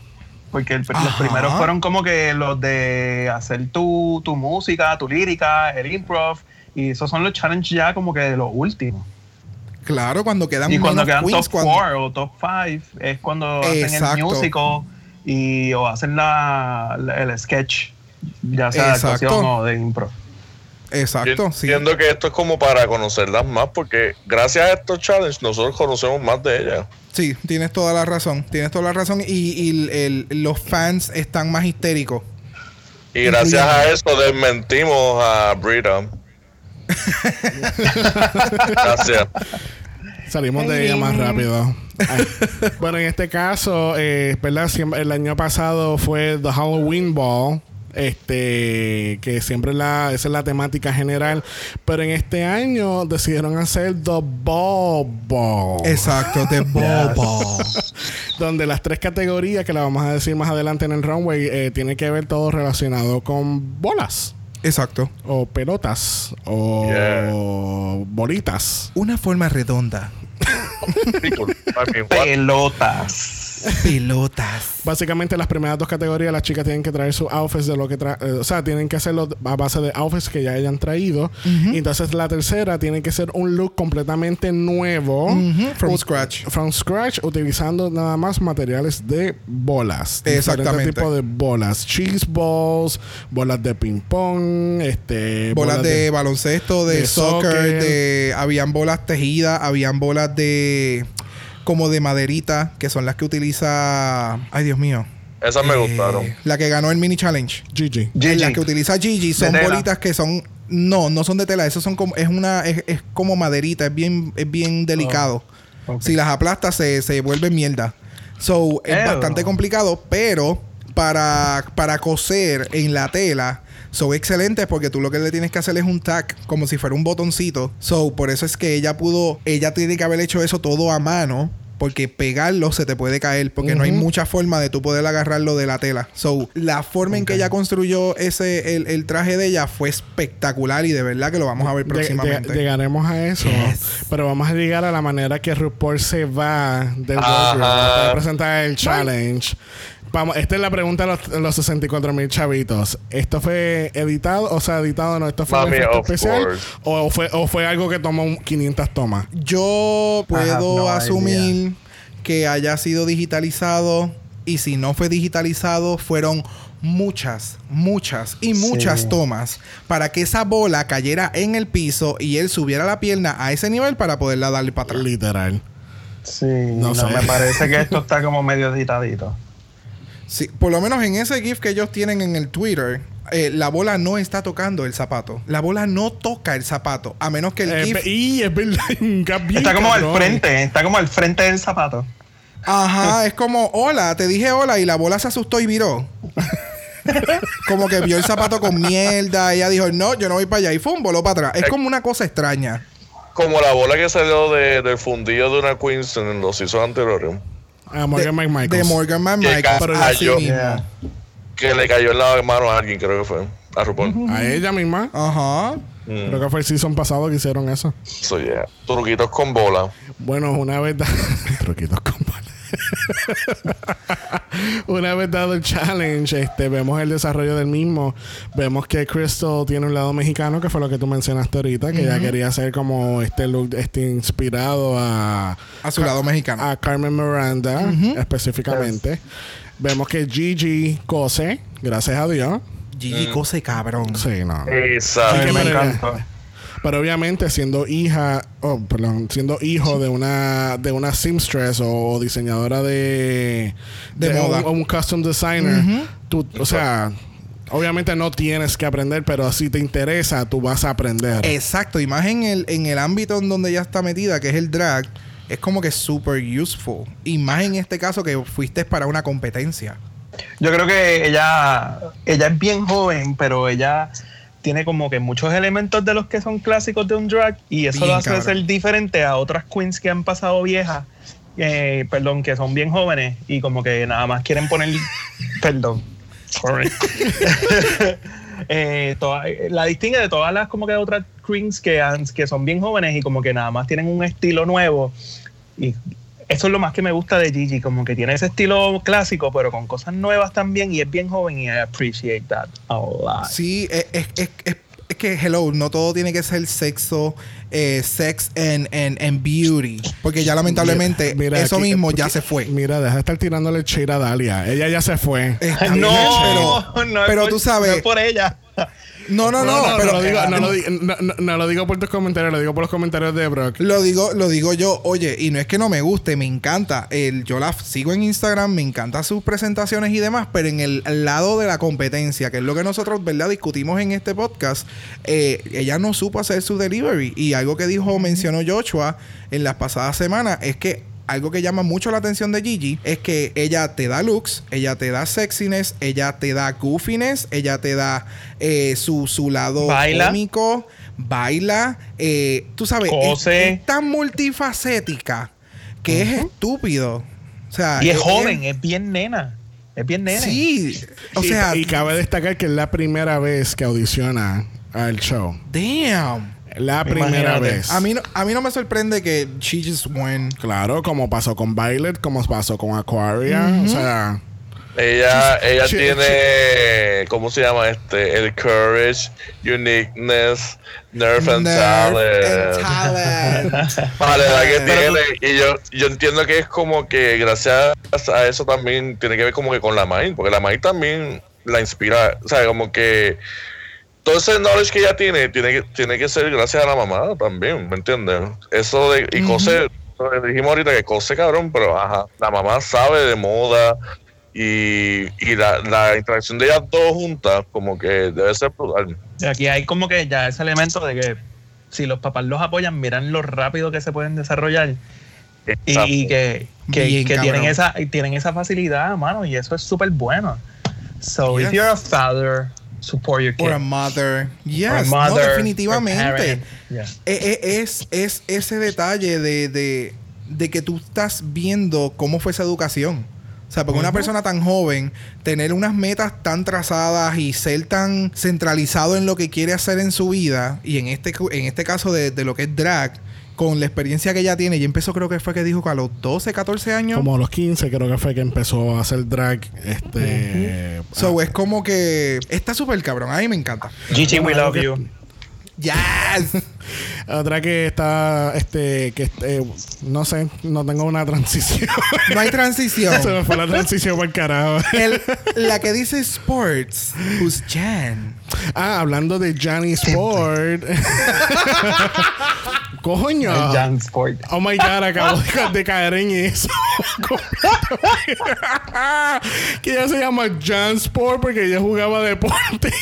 Porque el- los primeros fueron como que los de hacer tu, tu música, tu lírica, el improv. Y esos son los challenges ya como que de los últimos. Claro, cuando quedan Y cuando quedan queens, top cuando- 4 o top 5 es cuando hacen el músico y o hacen la, la- el sketch, ya sea de actuación o de improv. Exacto, Yo sí. entiendo que esto es como para conocerlas más, porque gracias a estos challenges nosotros conocemos más de ellas. Sí, tienes toda la razón. Tienes toda la razón. Y, y el- los fans están más histéricos. Y gracias a eso desmentimos a Brita. Gracias. Salimos de ella más rápido. Ay. bueno, en este caso, eh, ¿verdad? Siempre- el año pasado fue The Halloween Ball. Este, que siempre la, esa es la temática general. Pero en este año decidieron hacer The Ball Ball. Exacto, de bobo. donde las tres categorías que la vamos a decir más adelante en el runway eh, tiene que ver todo relacionado con bolas Exacto. o pelotas o Yeah. bolitas. Una forma redonda. Pelotas. Pelotas. Básicamente las primeras dos categorías las chicas tienen que traer sus outfits de lo que tra eh, o sea, tienen que hacerlo a base de outfits que ya hayan traído. Y entonces la tercera tiene que ser un look completamente nuevo. From scratch. From scratch, utilizando nada más materiales de bolas. Exactamente. tipos de bolas. Cheese balls, bolas de ping pong, este... Bolas de, baloncesto, de, de soccer, soccer. de habían bolas tejidas, habían bolas de como de maderita, que son las que utiliza, ay Dios mío, Esas me Eh, gustaron. La que ganó el mini challenge. Gigi. Gigi. Las que utiliza Gigi son bolitas que son no, no son de tela, eso son como es una es, es como maderita, es bien es bien delicado. ok. Si las aplastas se, se vuelve mierda. So, es Ew. bastante complicado, pero para, para coser en la tela son excelentes porque tú lo que le tienes que hacer es un tag como si fuera un botoncito. So, por eso es que ella pudo, ella tiene que haber hecho eso todo a mano. Porque pegarlo se te puede caer. Porque no hay mucha forma de tú poder agarrarlo de la tela. So, la forma en que ella construyó ese, el, el traje de ella fue espectacular. Y de verdad que lo vamos a ver próximamente. lleg- llegaremos a eso. Pero vamos a llegar a la manera que RuPaul se va del. World para presentar el challenge. Vamos, esta es la pregunta de los, los 64 mil chavitos. ¿Esto fue editado? O sea, editado no. ¿Esto fue un efecto especial? O fue, ¿O fue algo que tomó un 500 tomas? Yo puedo no asumir que haya sido digitalizado y si no fue digitalizado fueron muchas, muchas y muchas Sí. tomas para que esa bola cayera en el piso y él subiera la pierna a ese nivel para poderla darle para atrás. Literal. Sí, No no, sé. me parece que esto está como medio editadito. Sí, por lo menos en ese GIF que ellos tienen en el Twitter, eh, la bola no está tocando el zapato. La bola no toca el zapato, a menos que el Eh, GIF... y es verdad. Está como al frente, está como al frente del zapato. Ajá, es como, hola, te dije hola y la bola se asustó y viró. como que vio el zapato con mierda. Ella dijo, no, yo no voy para allá. Y fue un voló para atrás. Es como una cosa extraña. Como la bola que salió de, del fundillo de una Queens en los seasons anteriores. A Morgan de, McMichaels. de Morgan Michaels. pero cayó. Yeah. Que le cayó en la mano a alguien, creo que fue. A RuPaul. A ella misma. Ajá. Mm. Creo que fue el season pasado que hicieron eso. So, yeah. Truquitos con bola. Bueno, una vez dado. Truquitos con bola. una vez dado el challenge, este, vemos el desarrollo del mismo. Vemos que Crystal tiene un lado mexicano, que fue lo que tú mencionaste ahorita, que ella quería hacer como este look este, inspirado a, A su lado mexicano. a Carmen Miranda, específicamente. Vemos que Gigi cose, gracias a Dios. Gigi cose cabrón. Sí, no. A Exacto. que mí me encantó. Pero obviamente siendo hija, oh, perdón, siendo hijo de una de una seamstress o diseñadora de De moda. un, un custom designer, tú, o sea, obviamente no tienes que aprender, pero si te interesa, tú vas a aprender. Exacto. Y más en el, en el ámbito en donde ella está metida, que es el drag. es como que super useful. Y más en este caso que fuiste para una competencia. Yo creo que ella, ella es bien joven, pero ella tiene como que muchos elementos de los que son clásicos de un drag y eso Bien lo hace cabrón. ser diferente a otras queens que han pasado viejas, eh, perdón, que son bien jóvenes y como que nada más quieren poner, perdón, sorry. Eh, toda- la distingue de todas las como que otras queens que, que son bien jóvenes y como que nada más tienen un estilo nuevo y eso es lo más que me gusta de Gigi, como que tiene ese estilo clásico, pero con cosas nuevas también y es bien joven y I appreciate that a lot. Sí, es, es- es- es- es que, hello, no todo tiene que ser sexo, eh, sex and, and, and beauty. Porque ya lamentablemente Mira, eso aquí- mismo ya aquí- se fue. Mira, deja de estar tirándole shade a Dalia. Ella ya se fue. Está bien, No, pero, no pero por- tú sabes- no es por ella. No, no, no, no, pero lo digo, no, lo digo, no, no- no lo digo por tus comentarios, lo digo por los comentarios de Brock. Lo digo, lo digo yo, oye, y no es que no me guste, me encanta. El, yo la sigo en Instagram, me encantan sus presentaciones y demás, pero en el lado de la competencia, que es lo que nosotros, ¿verdad? Discutimos en este podcast, eh, ella no supo hacer su delivery. Y algo que dijo, mencionó Joshua en las pasadas semanas, es que algo que llama mucho la atención de Gigi es que ella te da looks, ella te da sexiness, ella te da goofiness, ella te da eh, su, su lado Baila. cómico, baila, eh, tú sabes, es- es tan multifacética que es estúpido. O sea, Y es joven, es bien nena. Es bien nena. Sí, o Y- sea, y, cabe destacar que es la primera vez que audiciona al show. damn. La primera Imagínate. vez. A mí, no, a mí no me sorprende que she just went. Claro, como pasó con Violet, como pasó con Aquaria. O sea, Ella, ella she- tiene, ¿cómo se llama este? El courage, uniqueness, nerve and Nerve talent. and talent. Vale, la que tiene. Y yo, yo entiendo que es como que gracias a eso también tiene que ver como que con la Mai, porque la Mai también la inspira, o sea, como que todo ese knowledge que ella tiene, tiene que, tiene que ser gracias a la mamá también, ¿me entiendes? Eso de, y cose, dijimos ahorita que cose cabrón, pero ajá, la mamá sabe de moda y, y la, la interacción de ellas dos juntas como que debe ser brutal. Y aquí hay como que ya ese elemento de que si los papás los apoyan, miran lo rápido que se pueden desarrollar. Y, que, que, Bien, que tienen esa y tienen esa facilidad, mano, y eso es súper bueno. So Yes. if you're a father, support your kid. Or a mother. Yes, no, definitivamente. Yeah. Eh, eh, Es, es ese detalle de, de, de que tú estás viendo cómo fue esa educación. O sea, porque una persona tan joven, tener unas metas tan trazadas y ser tan centralizado en lo que quiere hacer en su vida, y en este, en este caso de, de lo que es drag, con la experiencia que ella tiene, y empezó creo que fue que dijo que a los 12, 14 años. como a los 15 creo que fue que empezó a hacer drag. Este. So, ah, es como que está súper cabrón. A mí me encanta. Gigi, we love you. Yes. Otra que está, este, que este, no sé, no tengo una transición. no hay transición. Se me fue la transición por carajo. El- la que dice sports, who's Jan? Ah, hablando de Johnny Sport. Coño. Jan Sport. Oh my god, acabo de, caer en eso. que ella se llama Jan Sport porque ella jugaba deporte.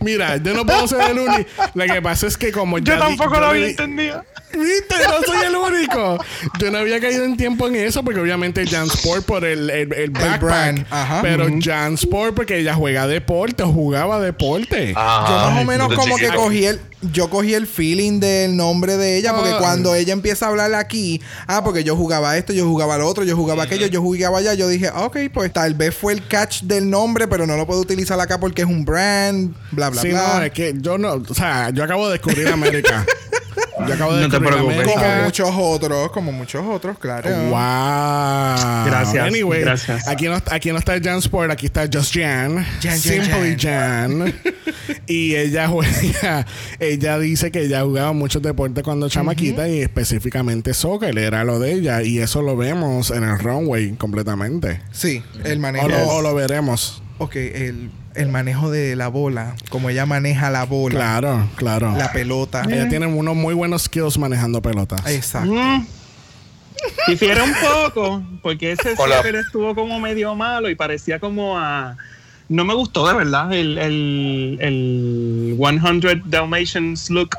Mira, yo no puedo ser el único. Lo que pasa es que como Yo di- tampoco yo lo había di- entendido. ¿Viste? No soy el único. Yo no había caído en tiempo en eso porque obviamente Jan Sport por el, el, el backpack. brand, ajá. Pero Jan Sport porque ella juega deporte o jugaba deporte. Ajá. Yo más o menos como que cogí el, yo cogí el feeling del nombre de ella, porque Ah. cuando ella empieza a hablar aquí, ah, porque yo jugaba esto, yo jugaba lo otro, yo jugaba aquello, yo jugaba allá, yo dije, ok, pues tal vez fue el catch del nombre, pero no lo puedo utilizar acá porque es un brand, bla, bla, Sí, bla. no, es que yo no, o sea, yo acabo de descubrir América. yo acabo de No te descubrir preocupes. como muchos otros, como muchos otros, claro. Wow. Gracias, Anyway, gracias. Aquí no, aquí no está Jan Sport, aquí está Just Jan. Jan, Jan, Simply Jan. y ella juega, ella dice que ella jugaba muchos deportes cuando chamaquita y específicamente soccer era lo de ella. Y eso lo vemos en el runway completamente. Sí, el manejo. O lo, o lo veremos. Ok, el, el manejo de la bola, como ella maneja la bola, Claro, claro. la pelota. Ella tiene unos muy buenos skills manejando pelotas. Exacto. Mm. Difiere un poco, porque ese soccer estuvo como medio malo y parecía como a. No me gustó de verdad el, el, el 100 Dalmatians look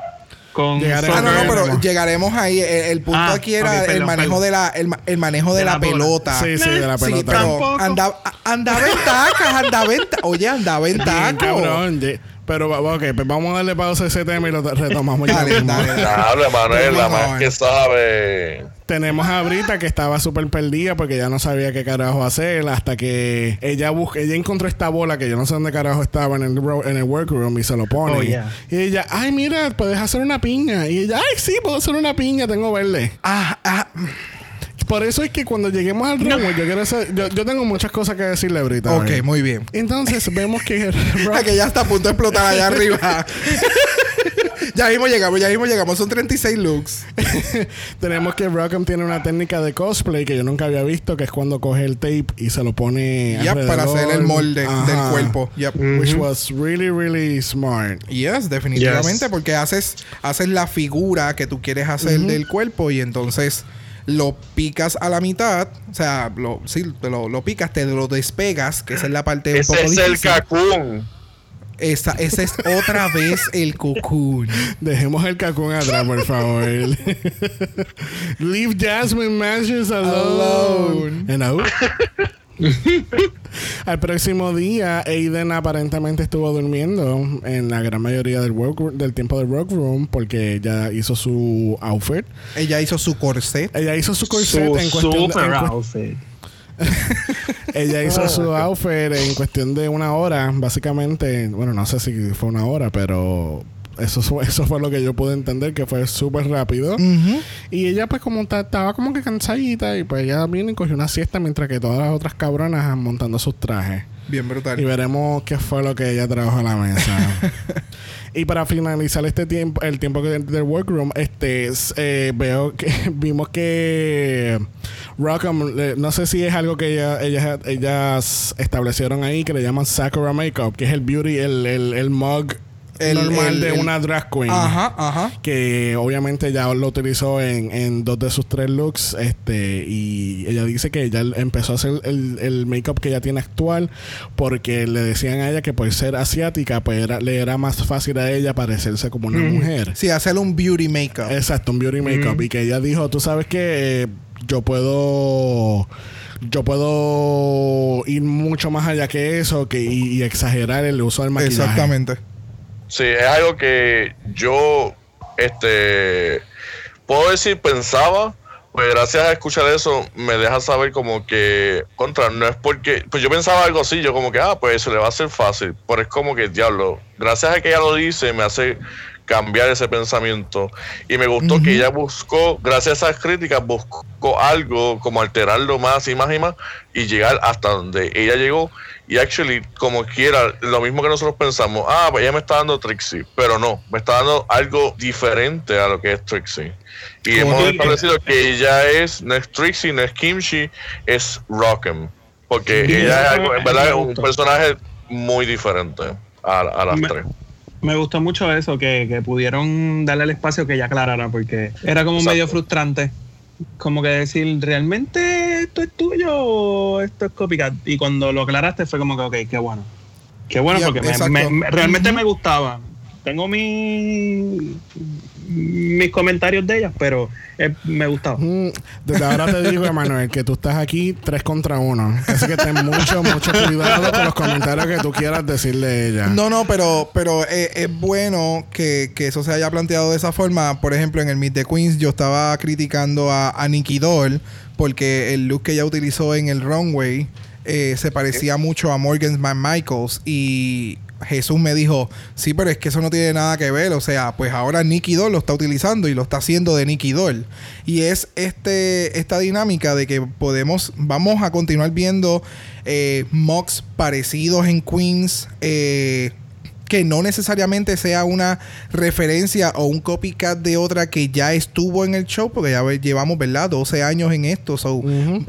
Con Llegaremos. Ah, no, no, pero llegaremos ahí. El, el punto Ah, aquí era perdón, el manejo perdón. de la el, ma- el manejo de, De la, pelota. Sí, sí, de la Sí, pelota. pero Tampoco. andaba, andaba en tacas, andaba en Oye, andaba en ye- Pero, va- ok, pues vamos a darle pausa a ese tema y lo retomamos ya Dale, mismo. dale, Manuel, la más que sabe. Tenemos a Brita que estaba súper perdida porque ya no sabía qué carajo hacer hasta que ella busca, ella encontró esta bola que yo no sé dónde carajo estaba en el, ro- en el workroom y se lo pone. Oh, yeah. Y ella, ay, mira, puedes hacer una piña. Y ella, ay, sí, puedo hacer una piña, tengo verde. Ah, ah, Por eso es que cuando lleguemos al runway, yo quiero hacer, yo, yo tengo muchas cosas que decirle a Brita. ok, ¿verdad? muy bien. Entonces vemos que Ah, que ya está a punto de explotar allá arriba. ya mismo llegamos, ya mismo llegamos. Son 36 looks. tenemos que Rockham tiene una técnica de cosplay que yo nunca había visto, que es cuando coge el tape y se lo pone Ya, para hacer el molde Ajá. del cuerpo. Yep. Which was really, really smart. Yes, definitivamente, Yes. porque haces, haces la figura que tú quieres hacer del cuerpo y entonces lo picas a la mitad, o sea, lo, sí, te lo, lo picas, te lo despegas, que esa es la parte un Ese poco es el cacún. Esa, ese es otra vez el cocoon. Dejemos el cacún atrás, por favor. Leave Jasmine Matches alone. Alone. And out. Al próximo día, Aiden aparentemente estuvo durmiendo en la gran mayoría del, work, del tiempo del workroom porque ella hizo su outfit. Ella hizo su corset. Ella hizo su corset Su en cuestión de, super en cu- outfit. Ella hizo su outfit en cuestión de una hora, básicamente. Bueno, no sé si fue una hora, pero eso, fue- eso fue lo que yo pude entender, que fue súper rápido. Y ella, pues, como ta- estaba como que cansadita, y pues ella vino y cogió una siesta mientras que todas las otras cabronas montando sus trajes. Bien brutal. Y veremos qué fue lo que ella trajo a la mesa. y para finalizar este tiempo, el tiempo que del workroom, este es, eh, veo que vimos que Rockham, eh, no sé si es algo que ella- ellas, ellas establecieron ahí que le llaman Sakura Makeup, que es el beauty, el, el, el mug El- normal el- de el- una drag queen Ajá, ajá. que obviamente ya lo utilizó en, en dos de sus tres looks este y ella dice que ella empezó a hacer el, el make-up que ella tiene actual porque le decían a ella que por ser asiática pues era- le era más fácil a ella parecerse como una mujer Sí, hacerle un beauty makeup. exacto un beauty makeup y que ella dijo tú sabes que yo puedo yo puedo ir mucho más allá que eso que y, y exagerar el uso del maquillaje Exactamente. Sí, es algo que yo, este, puedo decir, pensaba, pues gracias a escuchar eso, me deja saber como que, contra, no es porque, pues yo pensaba algo así, yo como que, ah, pues se le va a hacer fácil, pero es como que, diablo, gracias a que ella lo dice, me hace cambiar ese pensamiento. Y me gustó que ella buscó, gracias a esas críticas, buscó algo como alterarlo más y más y más y llegar hasta donde ella llegó. Y actually, como quiera, lo mismo que nosotros pensamos, ah, pues ella me está dando Trixie, pero no, me está dando algo diferente a lo que es Trixie. Y hemos establecido que ella es, no es Trixie, no es Kimchi, es Rockham. Porque ella es algo, en verdad es un personaje muy diferente a, a las Me- tres. Me gustó mucho eso, que, que pudieron darle el espacio que ella aclarara, porque era como Exacto. medio frustrante. Como que decir, ¿realmente esto es tuyo o esto es copycat? Y cuando lo aclaraste fue como que, ok, qué bueno. Qué bueno, porque me- realmente me gustaba. Tengo mi, mis comentarios de ellas, pero eh, me gustaba. Mm, Desde ahora te digo, Emanuel, que tú estás aquí tres contra uno. Así que ten mucho, mucho cuidado con los comentarios que tú quieras decirle a ella. No, no, pero, pero eh, es bueno que, que eso se haya planteado de esa forma. Por ejemplo, en el Meet the Queens yo estaba criticando a, a Nikki Doll porque el look que ella utilizó en el runway eh, se parecía mucho a Morgan Man Michaels y Jesús me dijo, sí, pero es que eso no tiene nada que ver. O sea, pues ahora Nikki Doll lo está utilizando y lo está haciendo de Nikki Doll. Y es este, esta dinámica de que podemos, vamos a continuar viendo eh, mocks parecidos en Queens. eh, que no necesariamente sea una referencia o un copycat de otra que ya estuvo en el show, porque ya llevamos, ¿verdad? 12 años en esto. So,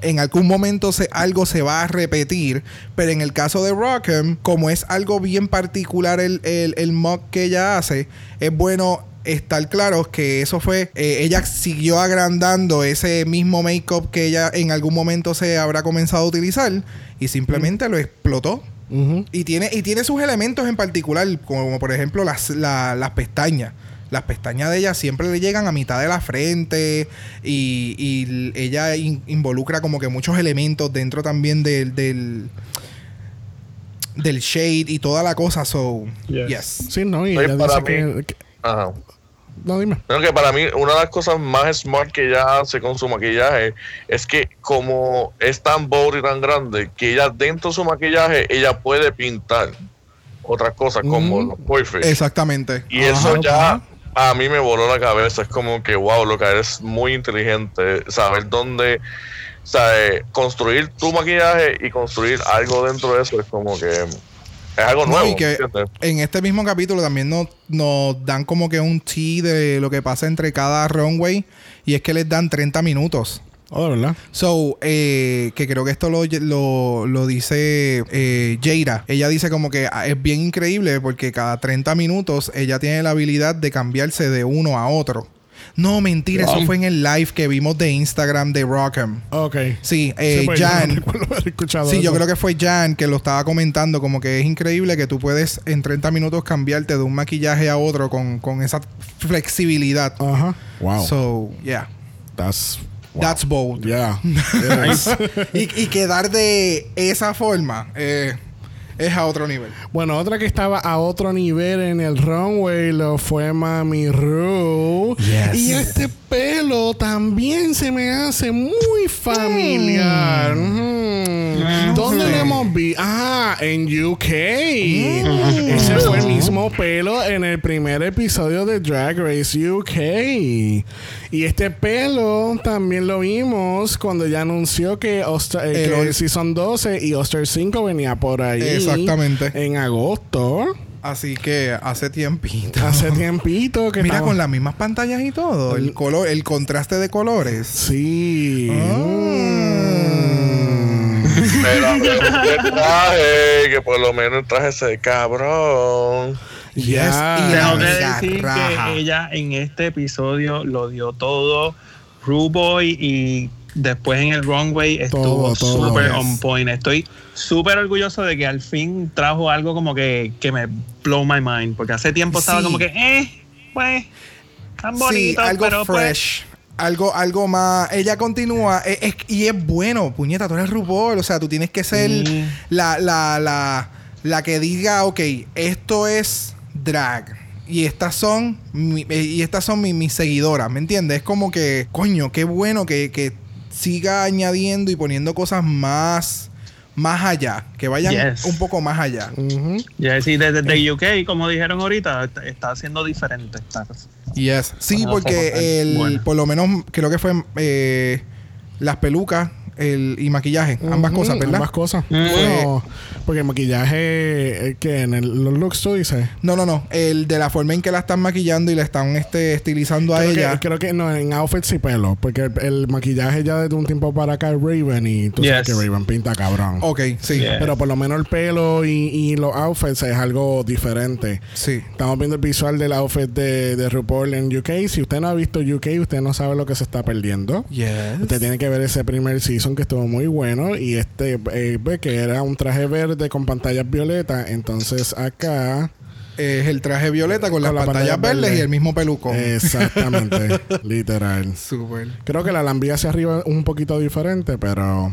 en algún momento se, algo se va a repetir. Pero en el caso de Rockham, como es algo bien particular el, el, el mock que ella hace, es bueno estar claros que eso fue, eh, ella siguió agrandando ese mismo make-up que ella en algún momento se habrá comenzado a utilizar y simplemente lo explotó. Y tiene, y tiene sus elementos en particular, como, por ejemplo las, la- las pestañas. las pestañas de ella siempre le llegan a mitad de la frente y, y ella in- involucra como que muchos elementos dentro también del, del, del shade y toda la cosa. So, Yes. yes. Sí, no, y Oye, ella para dice mí- que, que- Ajá. No, dime. Que para mí una de las cosas más smart que ella hace con su maquillaje es que como es tan bold y tan grande que ella dentro de su maquillaje ella puede pintar otras cosas como Mm. los boyfriends. Exactamente. Y eso Ajá, ya ajá. a mí me voló la cabeza. Es como que, wow, lo que eres muy inteligente. Saber dónde, sabe, construir tu maquillaje y construir algo dentro de eso es como que es algo No, nuevo. y que en este mismo capítulo también nos, nos dan como que un tea de lo que pasa entre cada runway y es que les dan 30 minutos. Oh, de verdad. So, eh, que creo que esto lo, lo, lo dice eh, Jaira. Ella dice como que ah, es bien increíble porque cada 30 minutos ella tiene la habilidad de cambiarse de uno a otro. No, mentira, eso fue en el live que vimos de Instagram de Rockham. Ok. Sí, eh, Sí, pues, yo no Jan. escuchado Sí, yo creo que fue Jan que lo estaba comentando, como que es increíble que tú puedes en 30 minutos cambiarte de un maquillaje a otro con, con esa flexibilidad. Ajá. Wow. So, yeah, that's... wow. that's bold. Yeah. Y, y quedar de esa forma eh, es a otro nivel. Bueno, otra que estaba a otro nivel en el runway lo fue Mami Ru. Yes. Y este pelo también se me hace muy familiar. Ujú. ¿Dónde lo hemos visto? Ah, en UK. Ese fue el mismo pelo en el primer episodio de Drag Race UK. Y este pelo también lo vimos cuando ya anunció que, Oster- eh, El que ol- el Season 12 y Oster 5 venía por ahí. Exactamente. En agosto. Así que hace tiempito. Hace tiempito que Mira, con las mismas pantallas y todo. El color, el contraste de colores. Sí. Mm. Pero el traje, que por lo menos el traje se cabrón. Yes, Ya. y Tengo que decir raja. que ella en este episodio lo dio todo. Ruboy y después en el runway estuvo súper on point. Estoy súper orgulloso de que al fin trajo algo como que, que me blow my mind. Porque hace tiempo estaba Sí. como que, eh, pues, tan Sí, bonito, algo pero pues. fresh. Algo, algo más. Ella continúa. es- y es bueno, puñeta, tú eres RuPaul. O sea, tú tienes que ser la, la, la, la que diga, ok, esto es drag. Y estas son mi- eh, y estas son mi- mis seguidoras, ¿me entiendes? Es como que, coño, qué bueno que, que siga añadiendo y poniendo cosas más, más allá. Que vayan Yes. un poco más allá. Ujú. Ya sí, desde Eh. desde UK, como dijeron ahorita, está, está haciendo diferente cosa. Yes. Sí, porque el, por lo menos creo que fue eh, las pelucas el, y maquillaje, ambas cosas, ¿verdad? Ambas cosas. Mm. Bueno, porque el maquillaje, eh, que en el- los looks tú dices. No, no, no. El de la forma en que la están maquillando y la están este, estilizando a Creo ella. que, creo que no, en outfits y pelo. Porque el, el maquillaje ya desde un tiempo para acá es Raven y tú sabes Yes. que Raven pinta cabrón. Ok, sí. Pero por lo menos el pelo y, y los outfits es algo diferente. Sí. Estamos viendo el visual del outfit de, de RuPaul en UK. Si usted no ha visto UK, usted no sabe lo que se está perdiendo. Yes. Usted tiene que ver ese primer season que estuvo muy bueno. Y este, eh, ve que era un traje verde con pantallas violetas. Entonces acá. Es el traje violeta con, las la pantallas pantalla verdes verde. y el mismo peluco. Exactamente. literal. Súper. Creo que la lambía hacia arriba es un poquito diferente, pero.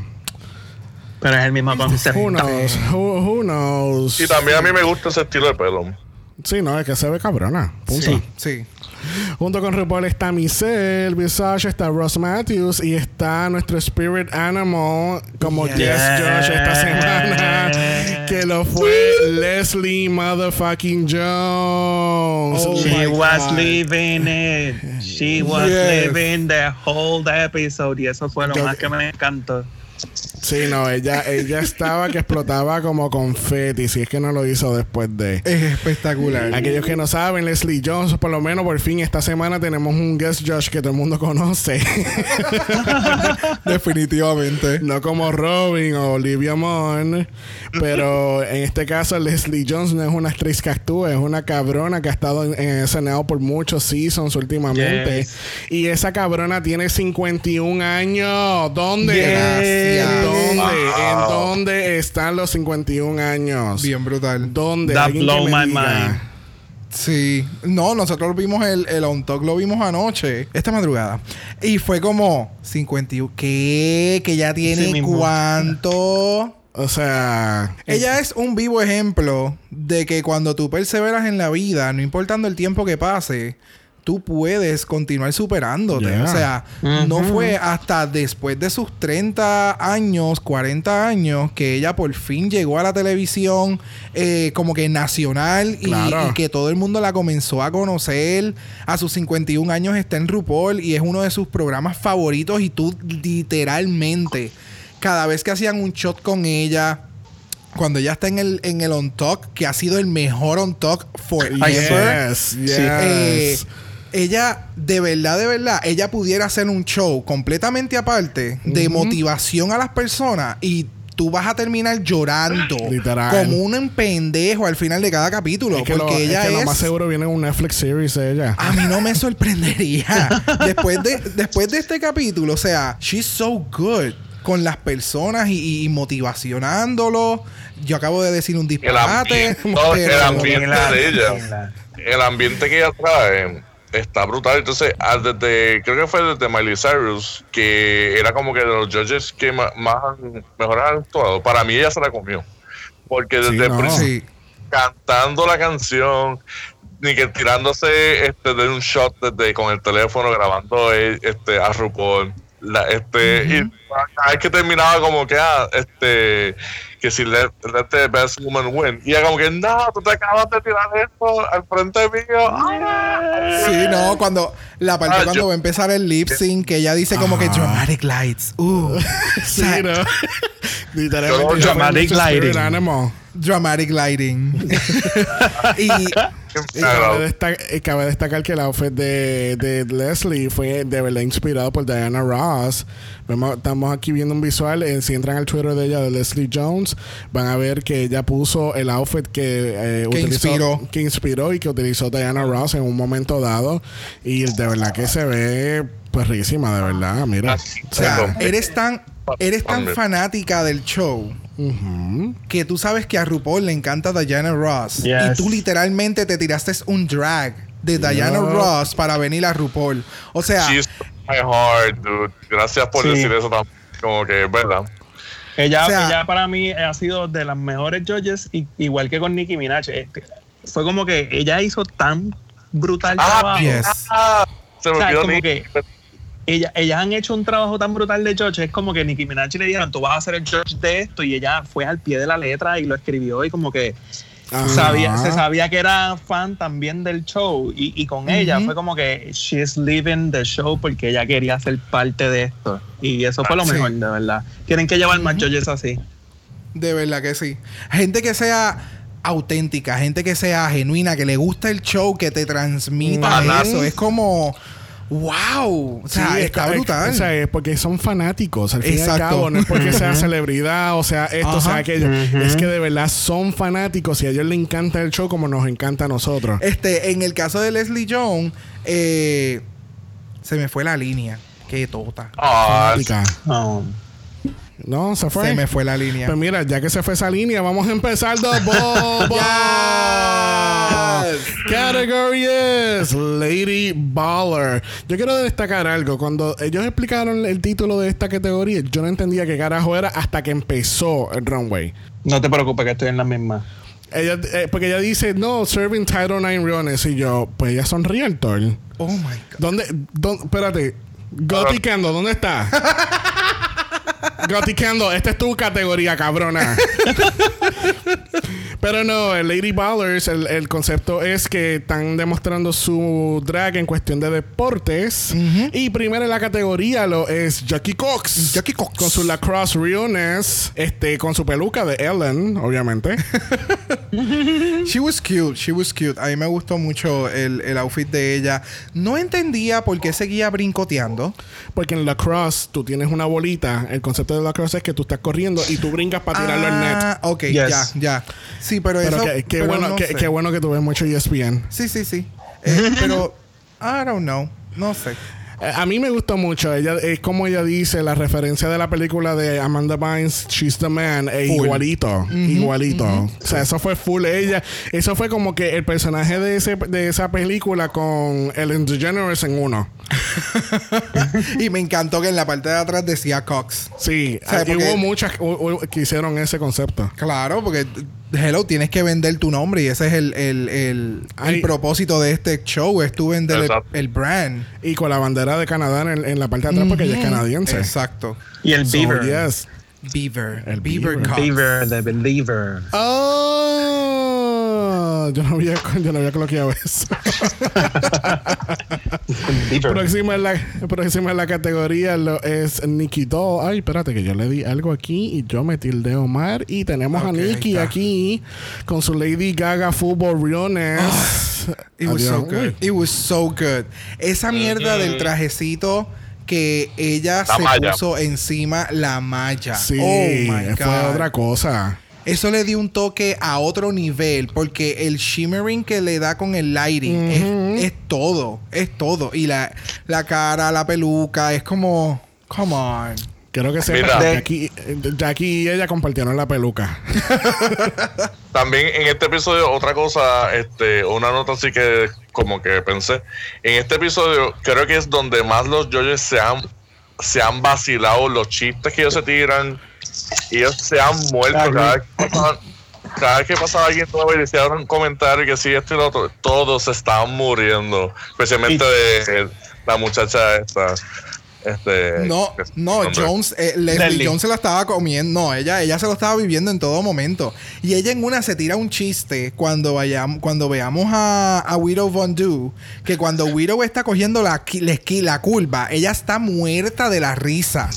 Pero es el mismo concepto. Who knows? Who, who knows? Y también a mí me gusta ese estilo de pelo. Sí, no, es que se ve cabrona. Punto. Sí, sí. Junto con RuPaul está Michelle, Visage, está Ross Matthews y está nuestro Spirit Animal como Yes. Yes Josh esta semana. Que lo fue Leslie Motherfucking Jones. Oh She was God. living it. She was Yes. living the whole episode. Y eso fue lo Yo- más que me encantó. Sí, no, ella, ella estaba que explotaba como confeti, si es que no lo hizo después de. Es espectacular. Aquellos que no saben, Leslie Jones, por lo menos por fin esta semana tenemos un guest judge que todo el mundo conoce. Definitivamente. no como Robin o Olivia Munn. Pero en este caso, Leslie Jones no es una actriz que actúa, es una cabrona que ha estado en, en SNL por muchos seasons últimamente. Yes. Y esa cabrona tiene 51 años. ¿Dónde? Yes. ¿En dónde? Wow. ¿En dónde están los 51 años? Bien brutal. ¿Dónde? That blow me my diga. mind. Sí. No, nosotros vimos el, el On Talk, lo vimos anoche, esta madrugada. Y fue como 51. ¿Qué? Que ya tiene Sí cuánto. O sea, Ella es un vivo ejemplo de que cuando tú perseveras en la vida, no importando el tiempo que pase, tú puedes continuar superándote. Yeah. O sea, no fue hasta después de sus 30 años, 40 años, que ella por fin llegó a la televisión eh, como que nacional y, Claro. y que todo el mundo la comenzó a conocer. A sus 51 años está en RuPaul y es uno de sus programas favoritos y tú literalmente, cada vez que hacían un shot con ella, cuando ella está en el, en el On Talk, que ha sido el mejor On Talk forever. yes, yes. eh, ella, de verdad, de verdad, ella pudiera hacer un show completamente aparte de motivación a las personas y tú vas a terminar llorando Literal. como un pendejo al final de cada capítulo. es que, porque lo, es ella que es. lo más seguro viene un Netflix series ella. A mí no me sorprendería. después, de, después de este capítulo, o sea, she's so good con las personas y, y motivacionándolo. Yo acabo de decir un El disparate. ambiente, no, el pero- ambiente de ella. El ambiente que ella trae está brutal. Entonces, ah, desde, creo que fue desde Miley Cyrus, que era como que de los judges que más, han- mejor han actuado. Para mí ella se la comió. Porque desde Sí, el no. principio, Sí. cantando la canción, ni que tirándose este de un shot desde con el teléfono grabando eh, este a RuPaul. La, este y cada vez que terminaba como que ah, este que si let, let the best woman win y ella como que no tú te acabas de tirar esto al frente mío Ah. Sí, no, cuando la parte Ah, cuando yo- va a empezar el lip sync, que ella dice como que Ajá. dramatic lights. Uh, Sí, ¿no? Literalmente. Dramatic lighting. animal. Dramatic lighting. y Y cabe, desta- cabe destacar que el outfit de, de Leslie fue de verdad inspirado por Diana Ross. Vemos- estamos aquí viendo un visual. eh, si entran al Twitter de ella, de Leslie Jones, van a ver que ella puso el outfit que, eh, Que utilizó, inspiró. que inspiró y que utilizó Diana Ross en un momento dado. Y de verdad que se ve perrísima, de verdad. Mira. o sea, eres tan eres tan fanática del show Que tú sabes que a RuPaul le encanta Diana Ross Yes. y tú literalmente te tiraste un drag de Diana No. Ross para venir a RuPaul. O sea, She's my heart dude gracias por Sí. decir eso tan como que es verdad Ella, O sea- ella para mí ha sido de las mejores judges, igual que con Nicki Minaj. Este, Fue como que ella hizo tan brutal ah, trabajo. yes. ah, se me O sea, olvidó como ni- que- Ella, ellas han hecho un trabajo tan brutal de judge. Es como que Nicki Minaj le dijeron, tú vas a ser el judge de esto. Y ella fue al pie de la letra y lo escribió. Y como que Ajá. sabía, se sabía que era fan también del show. Y, y con ella fue como que she's living the show porque ella quería ser parte de esto. Y eso fue lo Sí. mejor, de verdad. Tienen que llevar más así. De verdad que sí. Gente que sea auténtica, gente que sea genuina, que le gusta el show, que te transmita eso. Es como, wow. O sea, Sí, es está es- brutal. O sea, es porque son fanáticos. Al fin y al cabo, no es porque sea celebridad, o sea, esto, o sea, aquello. Es que de verdad son fanáticos y a ellos les encanta el show como nos encanta a nosotros. este, en el caso de Leslie Jones, eh, se me fue la línea. Qué tota. Ah, Fanática. Oh. No, se fue. Se me fue la línea. Pues mira, ya que se fue esa línea, vamos a empezar dos bobos. Yes. Category es Lady Baller. Yo quiero destacar algo. Cuando ellos explicaron el título de esta categoría, yo no entendía qué carajo era hasta que empezó el runway. No te preocupes que estoy en la misma. Ella, eh, porque ella dice, no, serving Title 9 Realness. Y yo, pues ellas son Realtor. Oh my God. ¿Dónde? dónde espérate. Goticando, ¿dónde está? Goticando, esta es tu categoría, cabrona. Pero no, el Lady Ballers, el, el concepto es que están demostrando su drag en cuestión de deportes. Y primero en la categoría lo es Jackie Cox. Jackie Cox. Con su lacrosse realness, este, con su peluca de Ellen, obviamente. She was cute, she was cute. A mí me gustó mucho el, el outfit de ella. No entendía por qué seguía brincoteando. Porque en lacrosse tú tienes una bolita. El concepto de lacrosse es que tú estás corriendo y tú brincas para tirarlo al net. Ah, ok, Yes. ya, ya. Sí, pero, Pero eso. qué, qué pero bueno, no qué, sé. qué bueno que tú ves mucho ESPN. Sí, sí, sí. Eh, pero, I don't know. No sé. Eh, A mí me gustó mucho. Ella es como ella dice la referencia de la película de Amanda Bynes, She's the Man, e Full. igualito, igualito. O sea, eso fue full ella. Eso fue como que el personaje de ese de esa película con Ellen DeGeneres en uno. y me encantó que en la parte de atrás decía Cox. Sí, O sea, porque- hubo muchas que hicieron ese concepto. Claro, porque hello, tienes que vender tu nombre y ese es el, el, el, el propósito de este show, es tú vender el, brand. Y con la bandera de Canadá en, en la parte de atrás porque ella es canadiense. Exacto. Y el So, Beaver. yes. Beaver. El Beaver, Beaver. Beaver, the Believer. Oh, yo no había, yo no había coloqueado eso. Próxima, en la, próxima en la categoría lo es Nikki Doll. Ay, espérate que yo le di algo aquí y yo me tildé Omar. Y tenemos a Nikki aquí con su Lady Gaga Football Realness. It was Adiós. so good. It was so good. Esa mierda del trajecito que ella La se malla. puso encima la malla. Sí, oh my fue God. otra cosa. Eso le dio un toque a otro nivel porque el shimmering que le da con el lighting es, es todo, es todo. Y la, la cara, la peluca, es como, come on. Quiero que sepa que Jackie, Jackie y ella compartieron la peluca. También en este episodio, otra cosa, este, una nota así que como que pensé. En este episodio, creo que es donde más los Joyos se han, se han vacilado los chistes que ellos se tiran. Y ellos se han muerto. Cada vez, que pasaba, cada vez que pasaba alguien nuevo y decía un comentario que sí, esto y lo otro, todos se estaban muriendo. Especialmente de la muchacha esta. Este, No, no, nombre. Jones, eh, Leslie Leslie. Jones se la estaba comiendo. No, ella, ella se lo estaba viviendo en todo momento. Y ella en una se tira un chiste cuando vayamos, cuando veamos a, a Widow Von Du, que cuando Widow está cogiendo la, la, la curva, ella está muerta de la risa.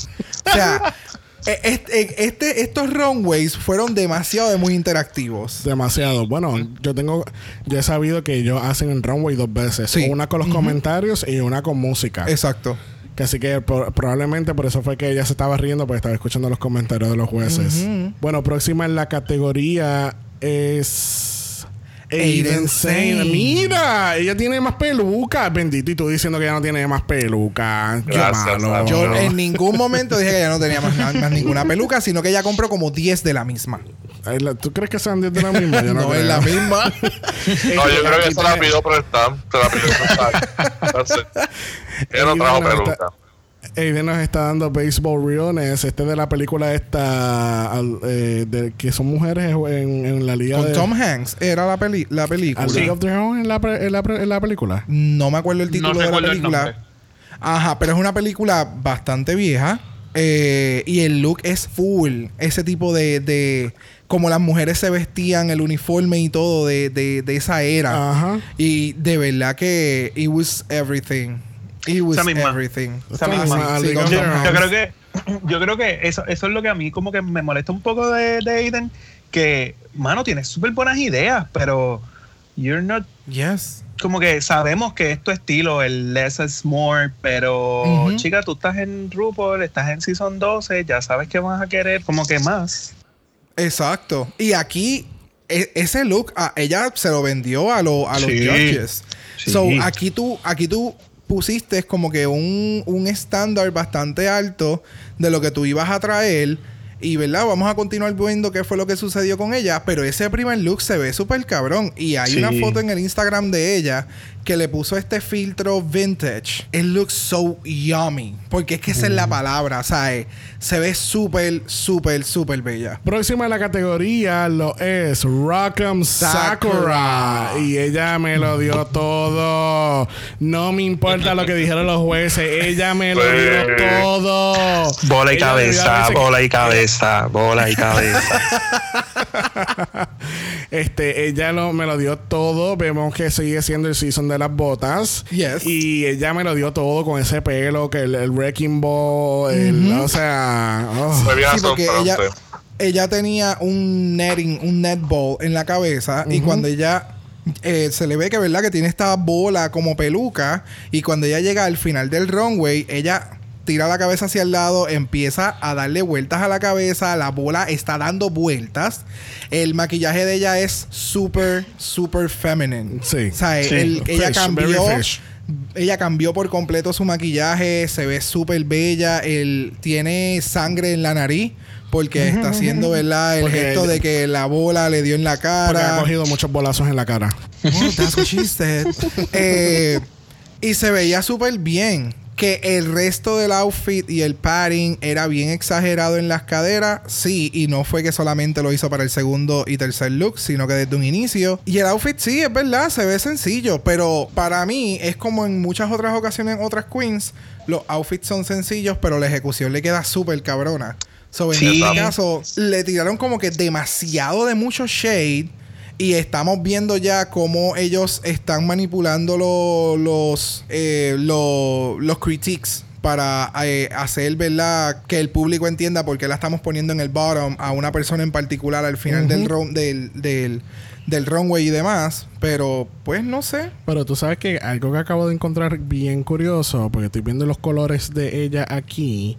O sea, este, este- estos runways fueron demasiado de muy interactivos. Demasiado. Bueno, yo tengo, yo he sabido que ellos hacen el runway dos veces. Sí. Una con los comentarios y una con música. Exacto. Que así que por- probablemente por eso fue que ella se estaba riendo porque estaba escuchando los comentarios de los jueces. Bueno, próxima en la categoría es Aiden Aiden Sane. Sane. Mira, ella tiene más peluca. Bendito, y tú diciendo que ella no tiene más peluca. Qué Gracias, malo. Yo en ningún momento dije que ella no tenía más, más ninguna peluca, sino que ella compró como 10 de la misma. ¿Tú crees que sean de la misma? Yo no, No, es la misma. No, yo creo que se la pidió prestar. Se la pidió. That's it. Ella no trajo está- peluca. Aiden nos está dando Baseball Realness. Este de la película esta al- eh, de, que son mujeres en, en la liga Con de Tom Hanks era la, peli la película. A League of Their Own en la, pre- en la, pre- en la película. No me acuerdo el título No de la película. Ajá, pero es una película bastante vieja. eh, y el look es full. Ese tipo de, de. Como las mujeres se vestían, el uniforme y todo de, de, de esa era. Ajá. Y de verdad que. It was everything. It was Esa misma. everything. Esa misma. Sí, yo, yo creo que yo creo que eso, eso es lo que a mí como que me molesta un poco de, de Aiden que mano tienes súper buenas ideas pero you're not Yes. como que sabemos que es tu estilo el less is more pero Ujú. chica tú estás en RuPaul estás en season 12 ya sabes que vas a querer como que más Exacto. Y aquí, e- ese look, a ella se lo vendió a, lo- a los Sí. judges. Sí. So, aquí tú, aquí tú pusiste como que un, un estándar bastante alto de lo que tú ibas a traer. Y, ¿verdad? Vamos a continuar viendo qué fue lo que sucedió con ella. Pero ese primer look se ve súper cabrón. Y hay Sí. una foto en el Instagram de ella que le puso este filtro vintage. It looks so yummy. Porque es que esa es la palabra, ¿sabes? Se ve súper, súper, súper bella. Próxima en la categoría lo es Rock'em Sakura. Sakura. Y ella me lo dio todo. No me importa lo que dijeron los jueces. Ella me lo dio Sí. todo. Bola y Ella cabeza, bola y cabeza, bola y cabeza. Este, ella lo- me lo dio todo. Vemos que sigue siendo el season de las botas. Yes. Y ella me lo dio todo con ese pelo, que el, el Wrecking Ball, el- o sea. oh. Sí, porque ella tenía un netting, un netball en la cabeza y cuando ella eh, se le ve que verdad que tiene esta bola como peluca y cuando ella llega al final del runway, ella tira la cabeza hacia el lado, empieza a darle vueltas a la cabeza, la bola está dando vueltas. El maquillaje de ella es súper, súper feminine. Sí. O sea, Sí. el- ella cambió ella cambió por completo su maquillaje, se ve súper bella, él tiene sangre en la nariz porque está haciendo, ¿verdad? El Porque gesto de que la bola le dio en la Porque ha cara. cogido muchos bolazos en la cara. Oh, that's what she said. Eh, y se veía súper bien. Que el resto del outfit y el padding era bien exagerado en las caderas. Sí, y no fue que solamente lo hizo para el segundo y tercer look, sino que desde un inicio. Y el outfit sí, es verdad, se ve sencillo. Pero para mí es como en muchas otras ocasiones en otras queens. Los outfits son sencillos, pero la ejecución le queda súper cabrona. So, en Sí. este caso, le tiraron como que demasiado de mucho shade. Y estamos viendo ya cómo ellos están manipulando lo- los, eh, lo- los critiques para eh, hacer, ¿verdad? Que el público entienda por qué la estamos poniendo en el bottom a una persona en particular al final del, ron- del, del, del runway y demás. Pero, pues, no sé. Pero tú sabes que algo que acabo de encontrar bien curioso, porque estoy viendo los colores de ella aquí.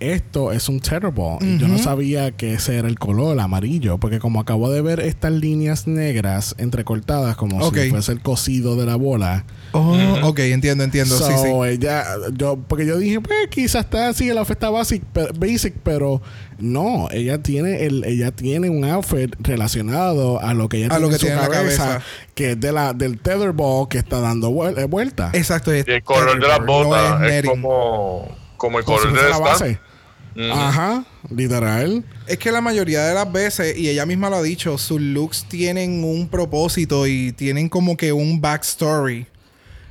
Esto es un Tetherball. Y yo no sabía que ese era el color amarillo. Porque como acabo de ver estas líneas negras entrecortadas, como si fuese el cosido de la bola. Oh, ok, entiendo, entiendo. So, sí, sí. ella, yo, porque yo dije, pues quizás está así, el outfit está basic, pe- basic, pero no, ella tiene el, ella tiene un outfit relacionado a lo que ella A tiene lo en su tiene en la cabeza, cabeza. que es de la, del tetherball que está dando vuel- eh, vuelta. Exacto. es Y el color de las no botas es, como, como el Como si color de la base. Ujú. Ajá, literal. Es que la mayoría de las veces, y ella misma lo ha dicho, sus looks tienen un propósito y tienen como que un backstory.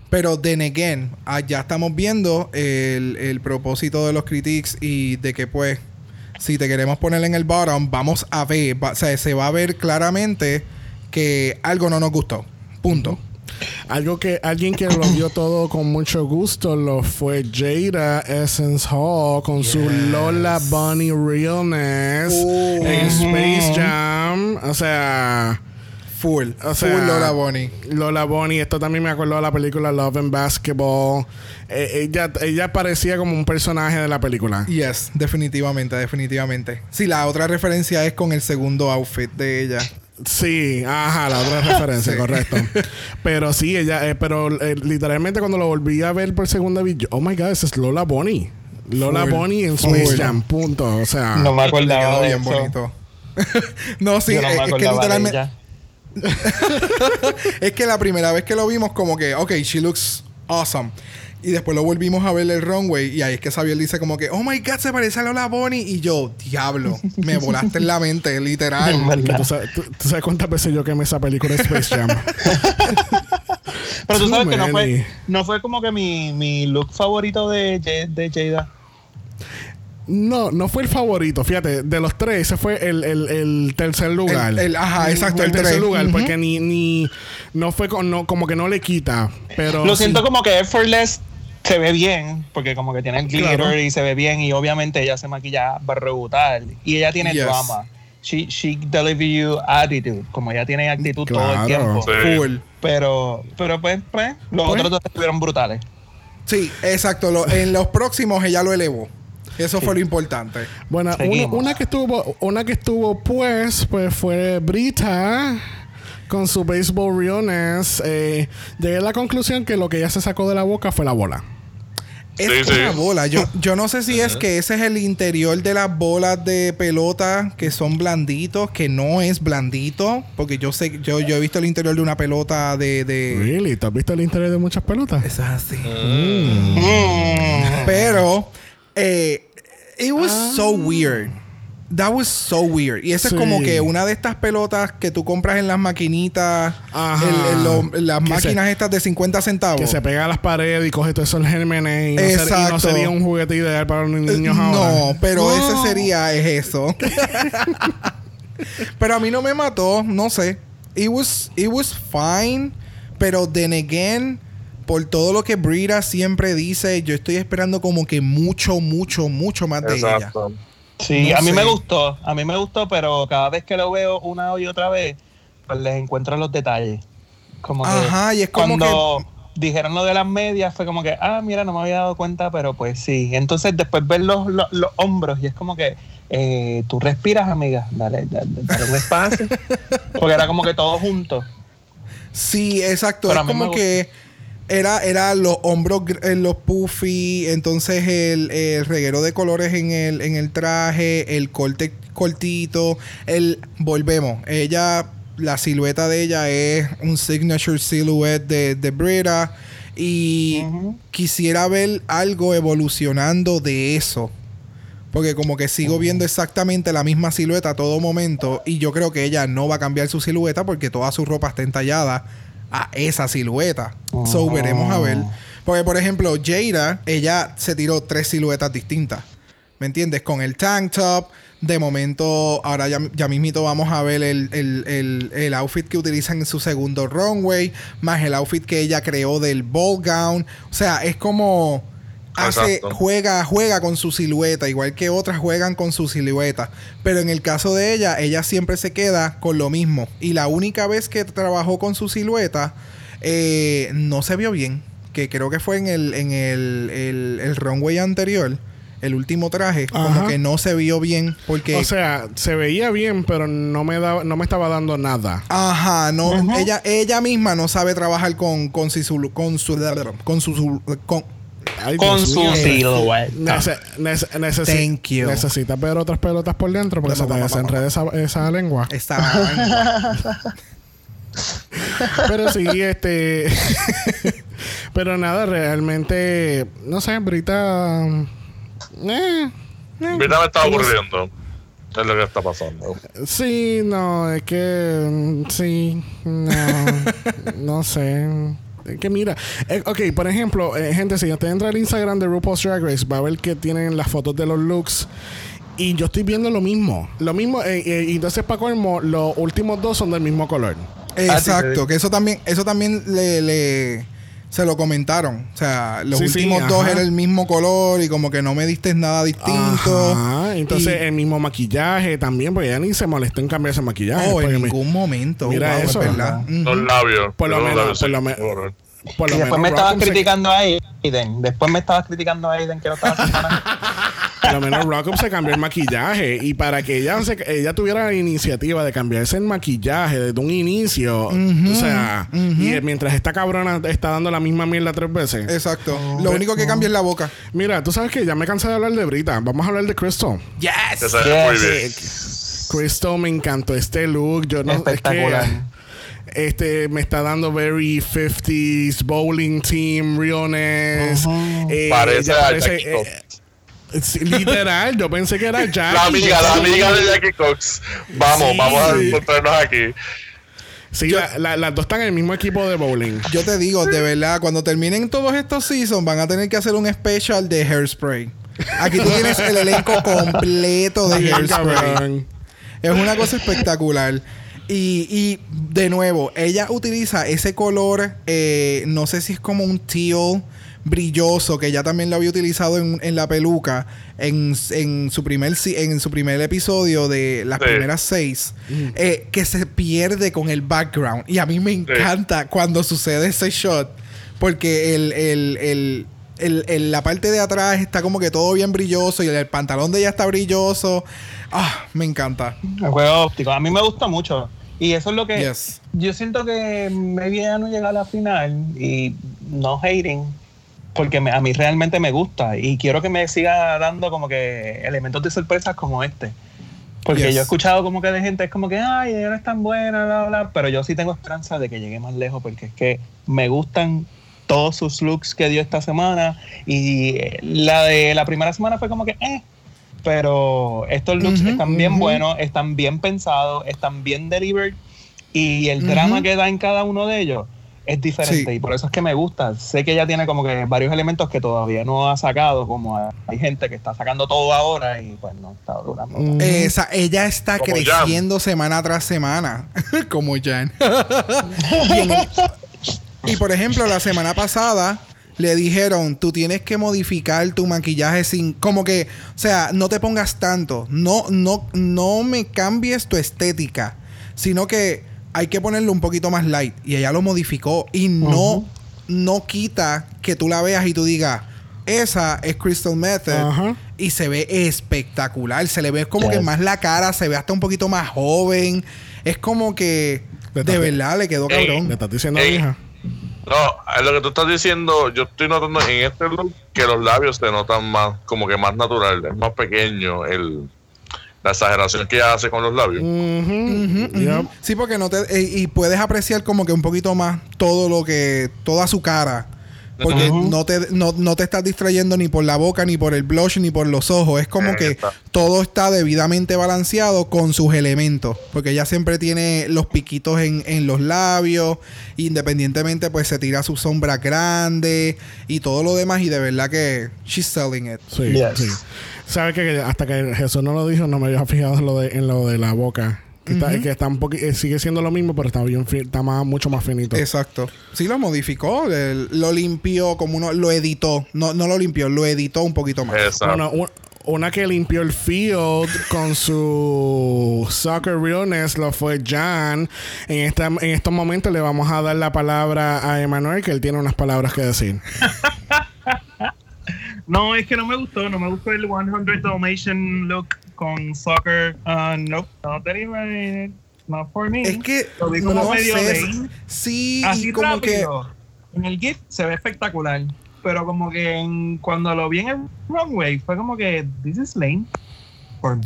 Pero then again, ya estamos viendo el, el propósito de los critics y de que pues, si te queremos poner en el bottom, vamos a ver, va- o sea, se va a ver claramente que algo no nos gustó. Punto. Algo que alguien que lo vio todo con mucho gusto lo fue Jada Essence Hall con su Lola Bunny Realness en Space Jam. O sea, Full. O sea, full Lola Bonnie. Lola Bonnie, esto también me acuerdo de la película Love and Basketball. Eh, ella, ella parecía como un personaje de la película. Yes, definitivamente, definitivamente. Sí, la otra referencia es con el segundo outfit de ella. Sí, ajá, la otra referencia, Sí. correcto. Pero sí, ella, eh, pero eh, literalmente cuando lo volví a ver por segunda vez, yo, oh my god, esa es Lola Bonnie. Lola Full. Bonnie en Space Full. Jam, punto. O sea, No me acordaba bien eso. bonito. no, sí, Yo no es, me es que literalmente. es que la primera vez que lo vimos, como que, ok, she looks awesome. Y después lo volvimos a ver el runway. Y ahí es que Xavier dice, como que, oh my god, se parece a Lola Bonnie. Y yo, diablo, me volaste en la mente, literal. ¿tú sabes, tú- tú sabes cuántas veces yo quemé esa película de Space Jam? Pero tú sabes que no fue, no fue como que mi, mi look favorito de Jada. No, no fue el favorito. Fíjate, de los tres, ese fue el, el, el tercer lugar. El- el- ajá, exacto, El, el tercer tres. lugar, porque ni, ni. No fue con, no, como que no le quita. Pero. Lo sí. siento como que Effortless se ve bien, porque como que tiene el glitter Claro. y se ve bien, y obviamente ella se maquilla brutal. Y ella tiene Yes. drama. She, she deliver you attitude, como ella tiene actitud todo el tiempo. Sí. Pero, pero pues, pues, los Pues. otros dos estuvieron brutales. Sí, exacto. Lo- en los próximos ella lo elevó. Eso fue lo importante. Bueno, una, que estuvo, una que estuvo pues, pues fue Brita con su baseball realness. Eh, llegué a la conclusión que lo que ella se sacó de la boca fue la bola. Es Sí, sí. una bola. Yo, yo no sé si es que ese es el interior de las bolas de pelota que son blanditos, que no es blandito. Porque yo sé, yo, yo he visto el interior de una pelota de. de Really? ¿Tú has visto el interior de muchas pelotas? Es así. Mm. Pero, eh, it was so weird. That was so weird. Y eso Sí. es como que una de estas pelotas que tú compras en las maquinitas, lo- en las Que máquinas se- estas de 50 centavos. Que se pega a las paredes y coge todos esos gérmenes y no, ser- y no sería un juguete ideal para los niños ahora. No, pero No. ese sería es eso. pero a mí no me mató, no sé. It was it was fine, pero then again, por todo lo que Brita siempre dice, yo estoy esperando como que mucho, mucho, mucho más de ella. Sí, No a mí sé. me gustó, a mí me gustó, pero cada vez que lo veo una y otra vez, pues les encuentro los detalles. Como que Ajá, y es como cuando dijeron lo de las medias, fue como que, ah, mira, no me había dado cuenta, pero pues sí. Entonces después ver los, los, los hombros y es como que, eh, tú respiras, amiga, dale, dale, dale un espacio. Porque era como que todo junto. Sí, exacto. Pero es como que Era, era los hombros, gr- eh, los puffy, entonces el, el reguero de colores en el, en el traje, el corte cortito, el volvemos. Ella, la silueta de ella es un signature silhouette de, de Brita. Y quisiera ver algo evolucionando de eso. Porque como que sigo viendo exactamente la misma silueta a todo momento. Y yo creo que ella no va a cambiar su silueta porque toda su ropa está entallada a esa silueta. So veremos a ver. Porque, por ejemplo, Jada, ella se tiró tres siluetas distintas. ¿Me entiendes? Con el tank top. De momento, ahora ya, ya mismito vamos a ver el, el- el- el outfit que utilizan en su segundo runway. Más el outfit que ella creó del ball gown. O sea, es como hace, juega, juega con su silueta, igual que otras juegan con su silueta. Pero en el caso de ella, ella siempre se queda con lo mismo. Y la única vez que trabajó con su silueta, eh, no se vio bien. Que creo que fue en el, en el, el, el runway anterior. El último traje, como que no se vio bien. Porque. O sea, se veía bien, pero no me daba, no me estaba dando nada. Ajá, no, ella, ella misma no sabe trabajar con, con, su, con su, con su, con, Ay, Con Dios su silueta. Nece- nece- necesi- Thank you. Necesitas ver otras pelotas por dentro porque se te desenreda esa, esa lengua. esta Pero sí, este. pero nada, realmente. No sé, Brita. Eh, Ahorita me está aburriendo. Es lo que está pasando. sí, no, es que. mm, Sí, no. no sé. Es que mira, eh, ok, por ejemplo, eh, gente, si usted entra al Instagram de RuPaul's Drag Race, va a ver que tienen las fotos de los looks. Y yo estoy viendo lo mismo. Lo mismo, eh, eh, y entonces, para colmo, los últimos dos son del mismo color. Exacto, que eso también, eso también le, le- se lo comentaron. O sea, los Sí, sí, últimos dos eran el mismo color y como que no me diste nada distinto. Ajá, Entonces, Y- el mismo maquillaje también, porque ella ni se molestó en cambiar ese maquillaje. oh, en me- ningún momento. Mira Wow, eso. verdad. Los Ujú. labios. Por lo los menos, labios, por lo menos. Por lo Y después menos me estabas criticando a Aiden. Después me estabas criticando a Aiden que no estaba lo menos Rockham se cambió el maquillaje. Y para que ella, se- ella tuviera la iniciativa de cambiarse el maquillaje desde un inicio, o sea, y mientras esta cabrona está dando la misma mierda tres veces. Exacto. Lo único que cambia es la boca. Mira, tú sabes que ya me cansé de hablar de Brita. Vamos a hablar de Crystal. Yes. Muy Yes. bien. Crystal me encantó este look. Yo no Espectacular. Es que, este me está dando very 50s bowling team realness. Eh, Parece ella Jackie eh, sí, literal, yo pensé que era Jackie. La amiga, la amiga de Jackie Cox. Vamos, Sí. vamos a encontrarnos aquí. Sí, la- la- las dos están en el mismo equipo de bowling. Yo te digo, de verdad, cuando terminen todos estos seasons, van a tener que hacer un special de hairspray. Aquí tú tienes el elenco completo de hairspray. Es una cosa espectacular. Y, y, de nuevo, ella utiliza ese color, eh, no sé si es como un teal brilloso, que ya también lo había utilizado en, en la peluca, en, en su primer si- en su primer episodio de las Sí. primeras seis, eh, que se pierde con el background. Y a mí me encanta cuando sucede ese shot, porque el, el, el, el- el- la parte de atrás está como que todo bien brilloso y el, el pantalón de ella está brilloso. Ah, me encanta. El juego óptico. A mí me gusta mucho. Y eso es lo que. Yes. Yo siento que maybe ella no llega a la final y no hating. Porque me- a mí realmente me gusta. Y quiero que me siga dando como que elementos de sorpresas como este. Porque Yes. yo he escuchado como que de gente es como que, ay, ella no es tan buena, bla, bla. Pero yo sí tengo esperanza de que llegue más lejos porque es que me gustan todos sus looks que dio esta semana. Y eh, la de la primera semana fue como que, eh. Pero estos looks Ujú, están bien ujú. buenos, están bien pensados, están bien delivered. Y el Ujú. drama que da en cada uno de ellos es diferente. Sí. Y por eso es que me gusta. Sé que ella tiene como que varios elementos que todavía no ha sacado. Como hay gente que está sacando todo ahora y pues no está durando. Mm. Esa, ella está Como creciendo semana tras semana. como Jan. y, y, por ejemplo, la semana pasada le dijeron, tú tienes que modificar tu maquillaje sin, como que, o sea, no te pongas tanto, no, no, no me cambies tu estética, sino que hay que ponerlo un poquito más light. Y ella lo modificó y no, no quita que tú la veas y tú digas, esa es Crystal Method. Y se ve espectacular. Se le ve como Yes. que más la cara, se ve hasta un poquito más joven. Es como que de verdad le quedó Ey. ¿Le cabrón. estás diciendo Ey. hija? No, es lo que tú estás diciendo, yo estoy notando en este look que los labios se notan más, como que más naturales, más pequeño el, la exageración que ella hace con los labios. Sí, porque no te eh, y puedes apreciar como que un poquito más todo lo que toda su cara. Porque no, te, no, no te estás distrayendo ni por la boca, ni por el blush, ni por los ojos. Es como que está. todo está debidamente balanceado con sus elementos. Porque ella siempre tiene los piquitos en, en los labios. Independientemente, pues se tira su sombra grande y todo lo demás. Y de verdad que she's selling it. Sí, Yes. sí. ¿Sabes que hasta que Jesús no lo dijo, no me había fijado en lo de, en lo de la boca? Que, está, que está un poqui- eh, sigue siendo lo mismo, pero está bien fi- está más, mucho más finito. Exacto. Sí, lo modificó. el- lo limpió como uno. Lo editó. No, no lo limpió, lo editó un poquito más. Exacto. Bueno, un- una que limpió el field con su soccer realness lo fue Jan. En, esta, en estos momentos le vamos a dar la palabra a Emanuel, que él tiene unas palabras que decir. No, es que no me gustó, no me gustó el 100 Dalmatian look con soccer. Uh, no, not anyway, not for me. Es que Lo vi como no medio sé. lame. Sí, Así como que rápido. En el GIF se ve espectacular. Pero como que en- cuando lo vi en el runway, fue como que, this is lame. For me.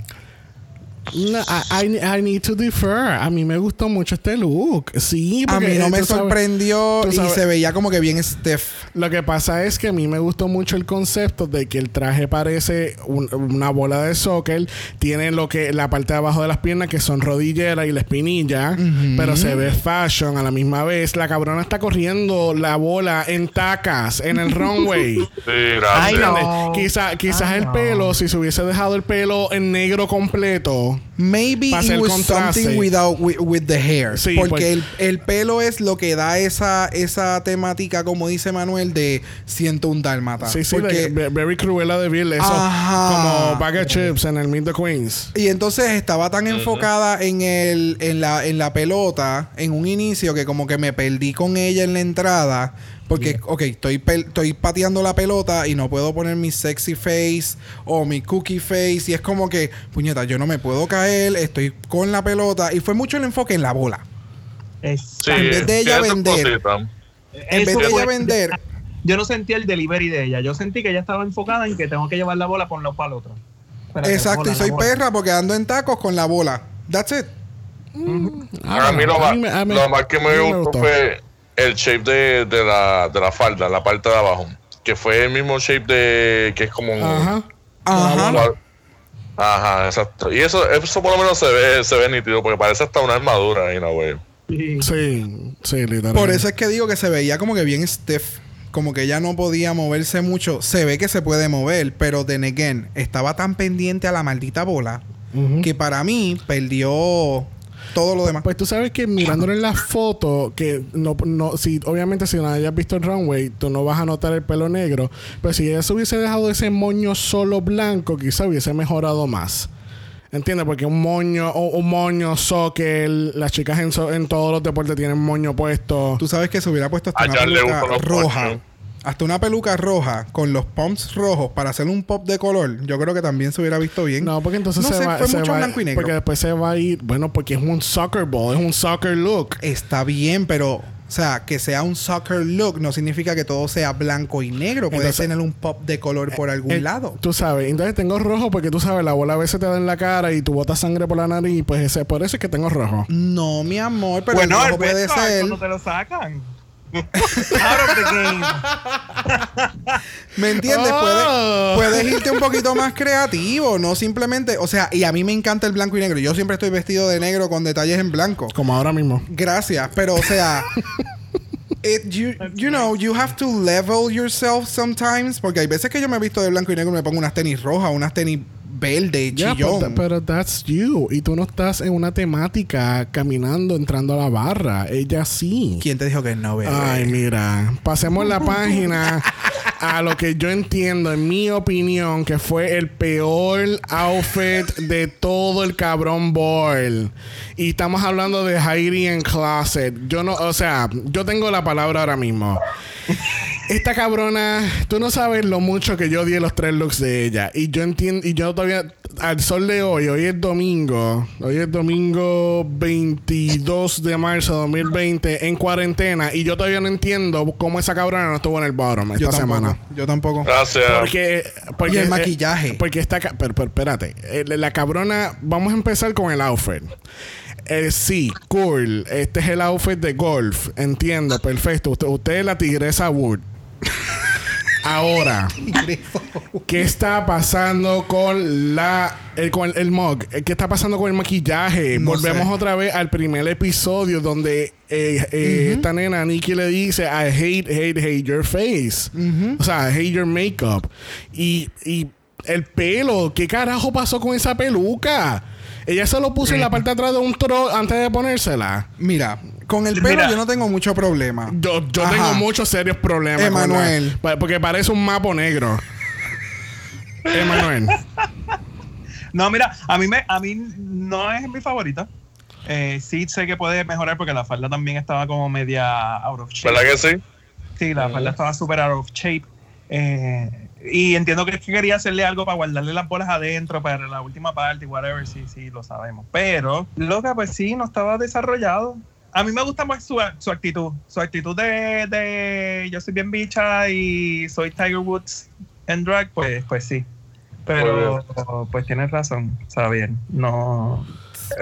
No, I, I- I need to defer. A mí me gustó mucho este look. Sí, a porque mí no me sabes- sorprendió tú y sabes- se veía como que bien stiff. Lo que pasa es que a mí me gustó mucho el concepto de que el traje parece un- una bola de soccer, tiene lo que la parte de abajo de las piernas que son rodilleras y la espinilla, pero se ve fashion a la misma vez. La cabrona está corriendo la bola en tacas en el runway. Sí, gracias. Ay, no. ¿Entiendes? Quizá- quizás Ay, el no. pelo, si se hubiese dejado el pelo en negro completo, Maybe it was contraste. something without with, with the hair. Sí, porque pues- el, el pelo es lo que da esa, esa temática, como dice Manuel, de siento un dálmata. sí, sí, Porque- de- ve- very cruela de Bill, eso Ajá. como bag of chips en el Meet the Queens. Y entonces estaba tan enfocada en el, en la, en la pelota en un inicio que como que me perdí con ella en la entrada. Porque, ok, estoy, pel- estoy pateando la pelota y no puedo poner mi sexy face o mi cookie face. Y es como que, puñeta, yo no me puedo caer, estoy con la pelota. Y fue mucho el enfoque en la bola. Sí, en vez de ella vender. En vez de ella vender, Yo no sentí el delivery de ella. Yo sentí que ella estaba enfocada en que tengo que llevar la bola por un lado para el otro. Espérate, exacto, bola, y soy perra porque ando en tacos con la bola. That's it. a mí lo, más, me- a mí- lo más que a me mí gustó fue el shape de, de, la, de la falda, la parte de abajo. Que fue el mismo shape de. que es como un. Ajá. Ajá. Ajá. Ajá, exacto. Y eso, eso por lo menos se ve, se ve nítido, porque parece hasta una armadura, en güey. Sí. Sí, sí, literal. Por eso es que digo que se veía como que bien stiff. Como que ella no podía moverse mucho. Se ve que se puede mover, pero then again, estaba tan pendiente a la maldita bola que para mí perdió todo lo demás. Pues tú sabes que mirándole en la foto, que no, no, si obviamente si no hayas visto el runway, tú no vas a notar el pelo negro. Pero si ella se hubiese dejado ese moño solo blanco, quizá hubiese mejorado más. ¿Entiendes? Porque un moño, o un moño, soccer, las chicas en, so- en todos los deportes tienen moño puesto. Tú sabes que se hubiera puesto hasta una roja. Hasta una peluca roja con los pumps rojos para hacer un pop de color. Yo creo que también se hubiera visto bien. No, porque entonces No se va, fue se mucho va- blanco y negro. Porque después se va a ir, bueno, porque es un soccer ball, es un soccer look. Está bien, pero, o sea, que sea un soccer look no significa que todo sea blanco y negro. Puede Entonces- tener un pop de color por algún Eh, lado. Tú sabes, entonces tengo rojo porque tú sabes, la bola a veces te da en la cara y tú botas sangre por la nariz, y pues ese, por eso es que tengo rojo. No, mi amor, pero bueno, el el rojo puede red card, ser. cuando te lo sacan. Out of the game. ¿Me entiendes? Oh. Puedes, puedes irte un poquito más creativo, no simplemente. O sea, y a mí me encanta el blanco y negro. Yo siempre estoy vestido de negro con detalles en blanco. Como ahora mismo. Gracias, pero o sea. it- you, you know, you have to level yourself sometimes. Porque hay veces que yo me he visto de blanco y negro y me pongo unas tenis rojas, unas tenis verde, chillón. pero, pero that's you. Y tú no estás en una temática caminando, entrando a la barra. Ella sí. ¿Quién te dijo que no, bebé? Ay, mira. Pasemos la página a lo que yo entiendo, en mi opinión, que fue el peor outfit de todo el cabrón ball. Y estamos hablando de Heidi en Closet. Yo no, o sea, yo tengo la palabra ahora mismo. Esta cabrona, tú no sabes lo mucho que yo di los tres looks de ella. Y yo entiendo, y yo todavía, al sol de hoy, hoy es domingo, hoy es domingo 22 de marzo de 2020, en cuarentena, y yo todavía no entiendo cómo esa cabrona no estuvo en el bottom esta Yo tampoco. semana. Yo tampoco. Gracias. Porque, porque Y el maquillaje. porque esta, pero espérate, Eh, la cabrona, vamos a empezar con el outfit. Eh, sí, cool. Este es el outfit de golf. Entiendo, perfecto. Usted, usted es la tigresa Wood. Ahora, ¿qué está pasando con la el, con el, el mug? ¿Qué está pasando con el maquillaje? No Volvemos sé. otra vez al primer episodio donde eh, eh, esta nena Nikki le dice I hate, hate, hate your face. O sea, I hate your makeup. Y, y el pelo, ¿qué carajo pasó con esa peluca? Ella se lo puso en la parte de atrás de un toro antes de ponérsela. Mira, con el pelo Mira. yo no tengo mucho problema. Yo, yo tengo muchos serios problemas. con la- Emanuel. porque parece un mapo negro. Emanuel. No, mira, a mí, me, a mí no es mi favorita. Eh, sí sé que puede mejorar porque la falda también estaba como media out of shape. ¿Verdad que sí? Sí, la falda estaba súper out of shape. Eh, y entiendo que es que quería hacerle algo para guardarle las bolas adentro para la última parte, whatever, sí, sí, lo sabemos. Pero, loca, pues sí, no estaba desarrollado. A mí me gusta más su, su actitud. Su actitud de, de yo soy bien bicha y soy Tiger Woods en drag, pues, pues sí. Pero, pues tienes razón, está bien. No.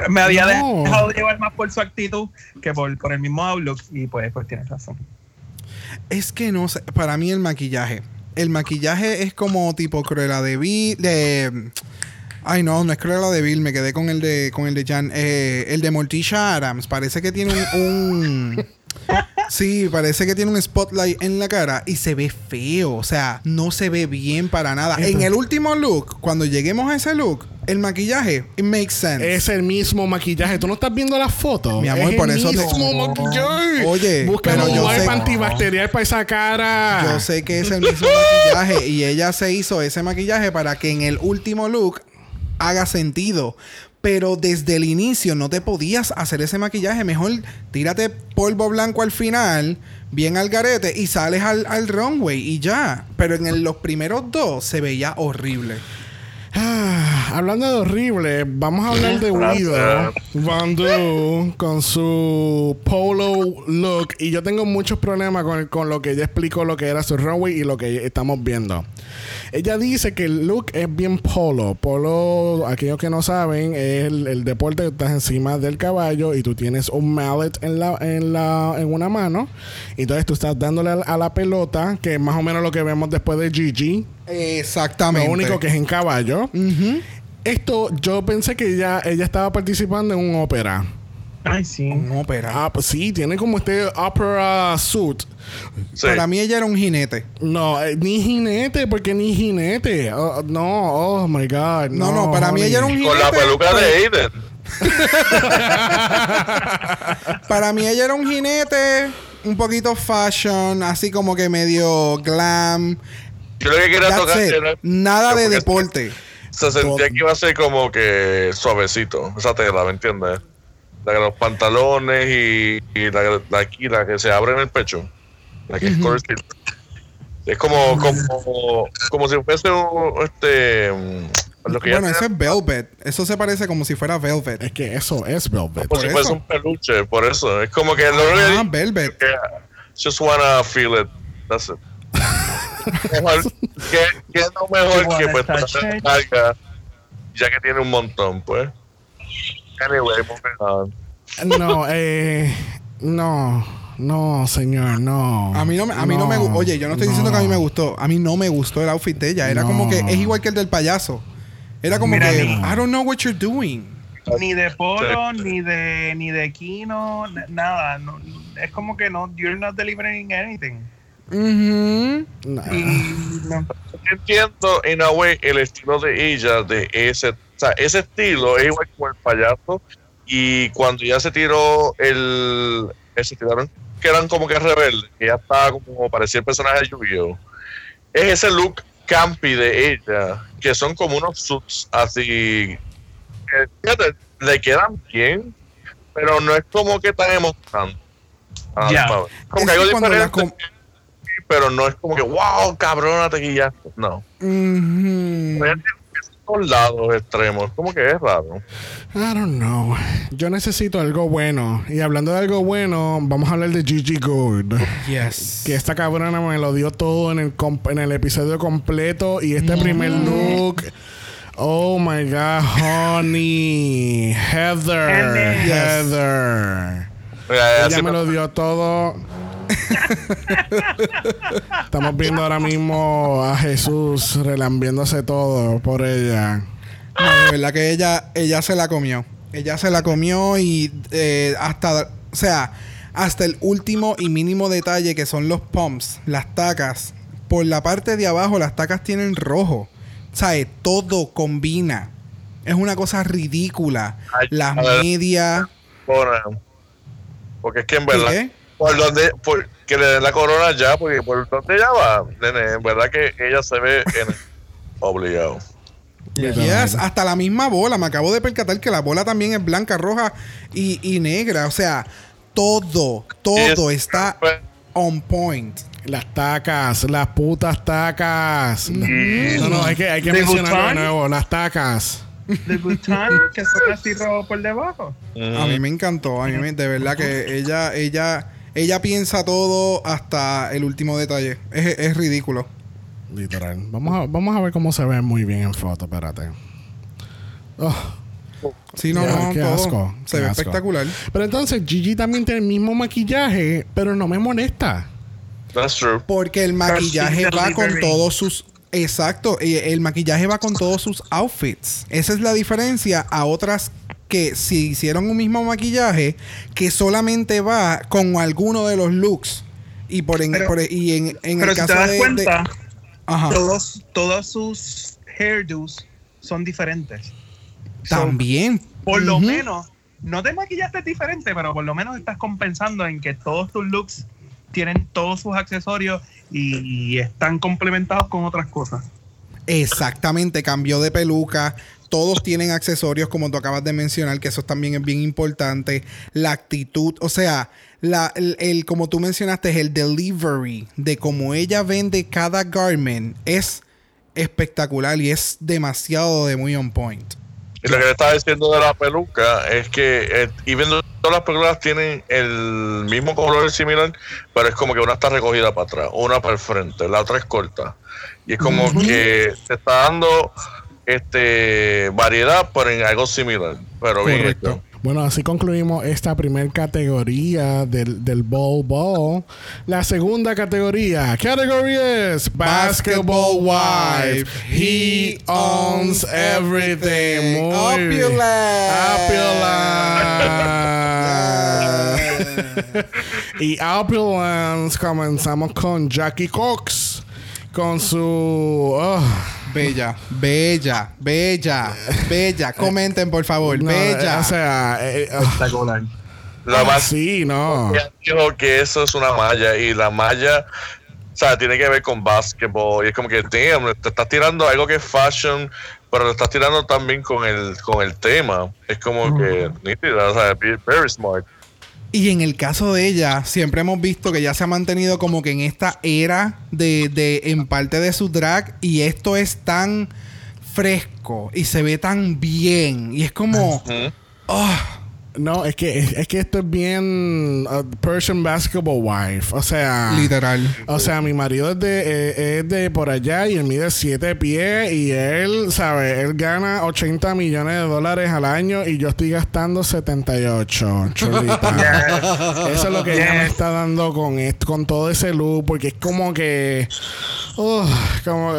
Me había No. dejado llevar más por su actitud que por, por el mismo outlook y pues, pues tienes razón. Es que no sé, para mí el maquillaje. El maquillaje es como tipo Cruella de Vil. De, ay, no, no es Cruella de Vil, me quedé con el de, con el de Jan. Eh, el de Morticia Adams. Parece que tiene un. un- sí, parece que tiene un spotlight en la cara y se ve feo. O sea, no se ve bien para nada. En el último look, cuando lleguemos a ese look, el maquillaje, it makes sense. Es el mismo maquillaje. ¿Tú no estás viendo las fotos? Mi amor, es por el eso te- mismo maquillaje. Oye, Busca pero un yo sé- antibacterial para esa cara. Yo sé que es el mismo maquillaje y ella se hizo ese maquillaje para que en el último look haga sentido. Pero desde el inicio no te podías hacer ese maquillaje. Mejor tírate polvo blanco al final, bien al garete, y sales al, al runway y ya. Pero en los primeros dos se veía horrible. Ah, hablando de horrible, vamos a hablar de Guido Bandu con su polo look. Y yo tengo muchos problemas con, con lo que ella explicó, lo que era su runway y lo que estamos viendo. Ella dice que el look es bien polo. Polo, aquellos que no saben, es el, el deporte que estás encima del caballo y tú tienes un mallet en, la, en, la, en una mano. Y entonces tú estás dándole a, a la pelota, que es más o menos lo que vemos después de Gigi. Exactamente. Lo único que es en caballo. Ujú. Esto, yo pensé que ella, ella estaba participando en un ópera. Ay, sí. Un ópera. Ah, pues sí, tiene como este opera suit. Sí. Para mí ella era un jinete. No, eh, ni jinete, porque ni jinete. Oh, no, oh my God. No, no, para mí ella era un jinete. Con la peluca de Aiden. Para mí ella era un jinete, un poquito fashion, así como que medio glam. Yo lo que quería tocar era- Nada de deporte. Se sentía que iba a ser como que suavecito, esa tela, ¿me entiendes? La que los pantalones y, y la, la aquí, la que se abre en el pecho. La que es color silver. Es como, como, como si fuese un, este, mm, lo que Bueno, eso es velvet. Eso se parece como si fuera velvet. Es que eso es Velvet. como si por fuese eso. un peluche, por eso. Es como que lo Ah, que velvet. just wanna feel it. That's it. Mejor, que, que no mejor que pues tratar carga, ya que tiene un montón, pues. Anyway, moving on. No, eh. No, no, señor, no. A mí no me, a mí no, me gu- Oye, yo no estoy diciendo que a mí me gustó. A mí no me gustó el outfit de ella. Era como No. que es igual que el del payaso. Era como Mira, que ni- I don't know what you're doing. Ni de polo, ni de ni de kino, nada. no, es como que no, you're not delivering anything. No. Y no. Entiendo, en a way, el estilo de ella, de ese, o sea, ese estilo es igual como el payaso. Y cuando ya se tiró el, se tiraron, que eran como que rebeldes, que ya estaba como parecía el personaje de Yu-Gi-Oh! Es ese look campy de ella, que son como unos suits así, que fíjate, le quedan bien, pero no es como que tan emocionante. a la Ya. misma vez. Como Es que algo diferente. Pero no es como que, wow, cabrona, te guillaste. No. Ella tiene esos lados extremos. Como que es raro. I don't know. Yo necesito algo bueno. Y hablando de algo bueno, vamos a hablar de Gigi Good. Yes. Que esta cabrona me lo dio todo en el, comp- en el episodio completo. Y este primer look. Oh my god, honey. Heather. Heather. Yes. Heather. Mira, ella Ella me lo dio todo. Estamos viendo ahora mismo a Jesús relambiéndose todo por ella. No, de verdad que ella, ella se la comió. Ella se la comió y eh, hasta, o sea, hasta el último y mínimo detalle que son los pumps, las tacas. Por la parte de abajo las tacas tienen rojo. ¿Sabes? Todo combina. Es una cosa ridícula. Ay, Las medias. Porque es que en verdad, ¿Qué? Por donde, por, que le den la corona ya, porque por donde ella va, nene, en verdad que ella se ve en obligado. Yes, hasta la misma bola. Me acabo de percatar que la bola también es blanca, roja y, y negra. O sea, todo, todo Es- está pues, on point. Las tacas, las putas tacas. Mm. No, no, hay que, hay que ¿De mencionarlo de nuevo. Las tacas. De Bután, que son así rojos por debajo. A mí me encantó, a mí me- de verdad que ella, ella, ella piensa todo hasta el último detalle. Es, es ridículo. Literal. Vamos a, vamos a ver cómo se ve muy bien en foto. Espérate. Oh. Sí, no, no, qué todo. asco, Se qué ve asco. espectacular. Pero entonces Gigi también tiene el mismo maquillaje, pero no me molesta. That's true. Porque el maquillaje va con todos sus. Exacto, y el maquillaje va con todos sus outfits. Esa es la diferencia a otras que si hicieron un mismo maquillaje que solamente va con alguno de los looks. Y por en, Pero- por- y en, en Pero el si caso te das de- de, cuenta, Ajá. todos, todos sus hairdos son diferentes. So, También. por lo menos, no te maquillaste diferente, pero por lo menos estás compensando en que todos tus looks tienen todos sus accesorios y, y están complementados con otras cosas. Exactamente, cambió de peluca. Todos tienen accesorios, como tú acabas de mencionar, que eso también es bien importante. La actitud, o sea, la, el, el- como tú mencionaste, el delivery de cómo ella vende cada garment es espectacular y es demasiado de muy on point. Y lo que le estaba diciendo de la peluca es que, eh, y viendo todas las películas tienen el mismo color similar, pero es como que una está recogida para atrás, una para el frente, la otra es corta. Y es como que te está dando este variedad, pero en algo similar. Pero bien Correcto. hecho. Bueno, así concluimos esta primera categoría del, del Ball Ball. La segunda categoría, category es Basketball Wife. He owns everything. Muy Opulent. Opulent. y Opulence comenzamos con Jackie Cox. Con su... oh, Bella, bella, bella, bella. Comenten, por favor. no, bella. O sea... eh, ah, Espectacular. La más sí, no. Dijo que eso es una malla y la malla, o sea, tiene que ver con básquetbol y es como que damn, te estás tirando algo que es fashion, pero lo estás tirando también con el con el tema. Es como que nítida, o sea, very smart. Y en el caso de ella, siempre hemos visto que ya se ha mantenido como que en esta era de, de en parte de su drag y esto es tan fresco y se ve tan bien y es como Ujú. ah, No, es que, es, que esto es bien uh, Persian Basketball Wife. O sea... literal. O sea, mi marido es de, eh, es de por allá y él mide 7 pies y él, ¿sabe? Él gana 80 millones de dólares al año y yo estoy gastando 78, chulita. Eso es lo que ella me Yes. está dando con esto, con todo ese look, porque es como que... Ugh, como,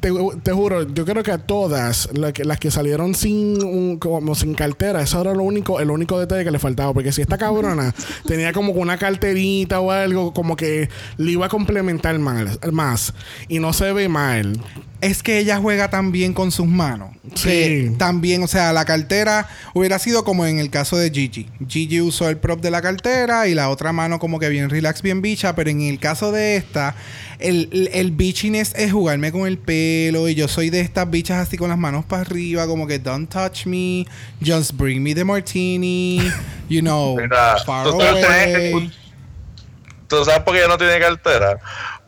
te, te juro, yo creo que a todas la que- las que salieron sin un- como sin cartera, eso era lo único, el único detalle que le faltaba. Porque si esta cabrona tenía como una carterita o algo, como que le iba a complementar mal- más. Y no se ve mal. Es que ella juega tan bien con sus manos. Sí. Que también, o sea, la cartera hubiera sido como en el caso de Gigi. Gigi usó el prop de la cartera y la otra mano como que bien relax, bien bicha. Pero en el caso de esta, el, el, el bitchiness es jugarme con el pelo. Y yo soy de estas bichas así con las manos para arriba, como que don't touch me, just bring me the martini, you know, far away. ¿Tú sabes por qué ella no tiene cartera?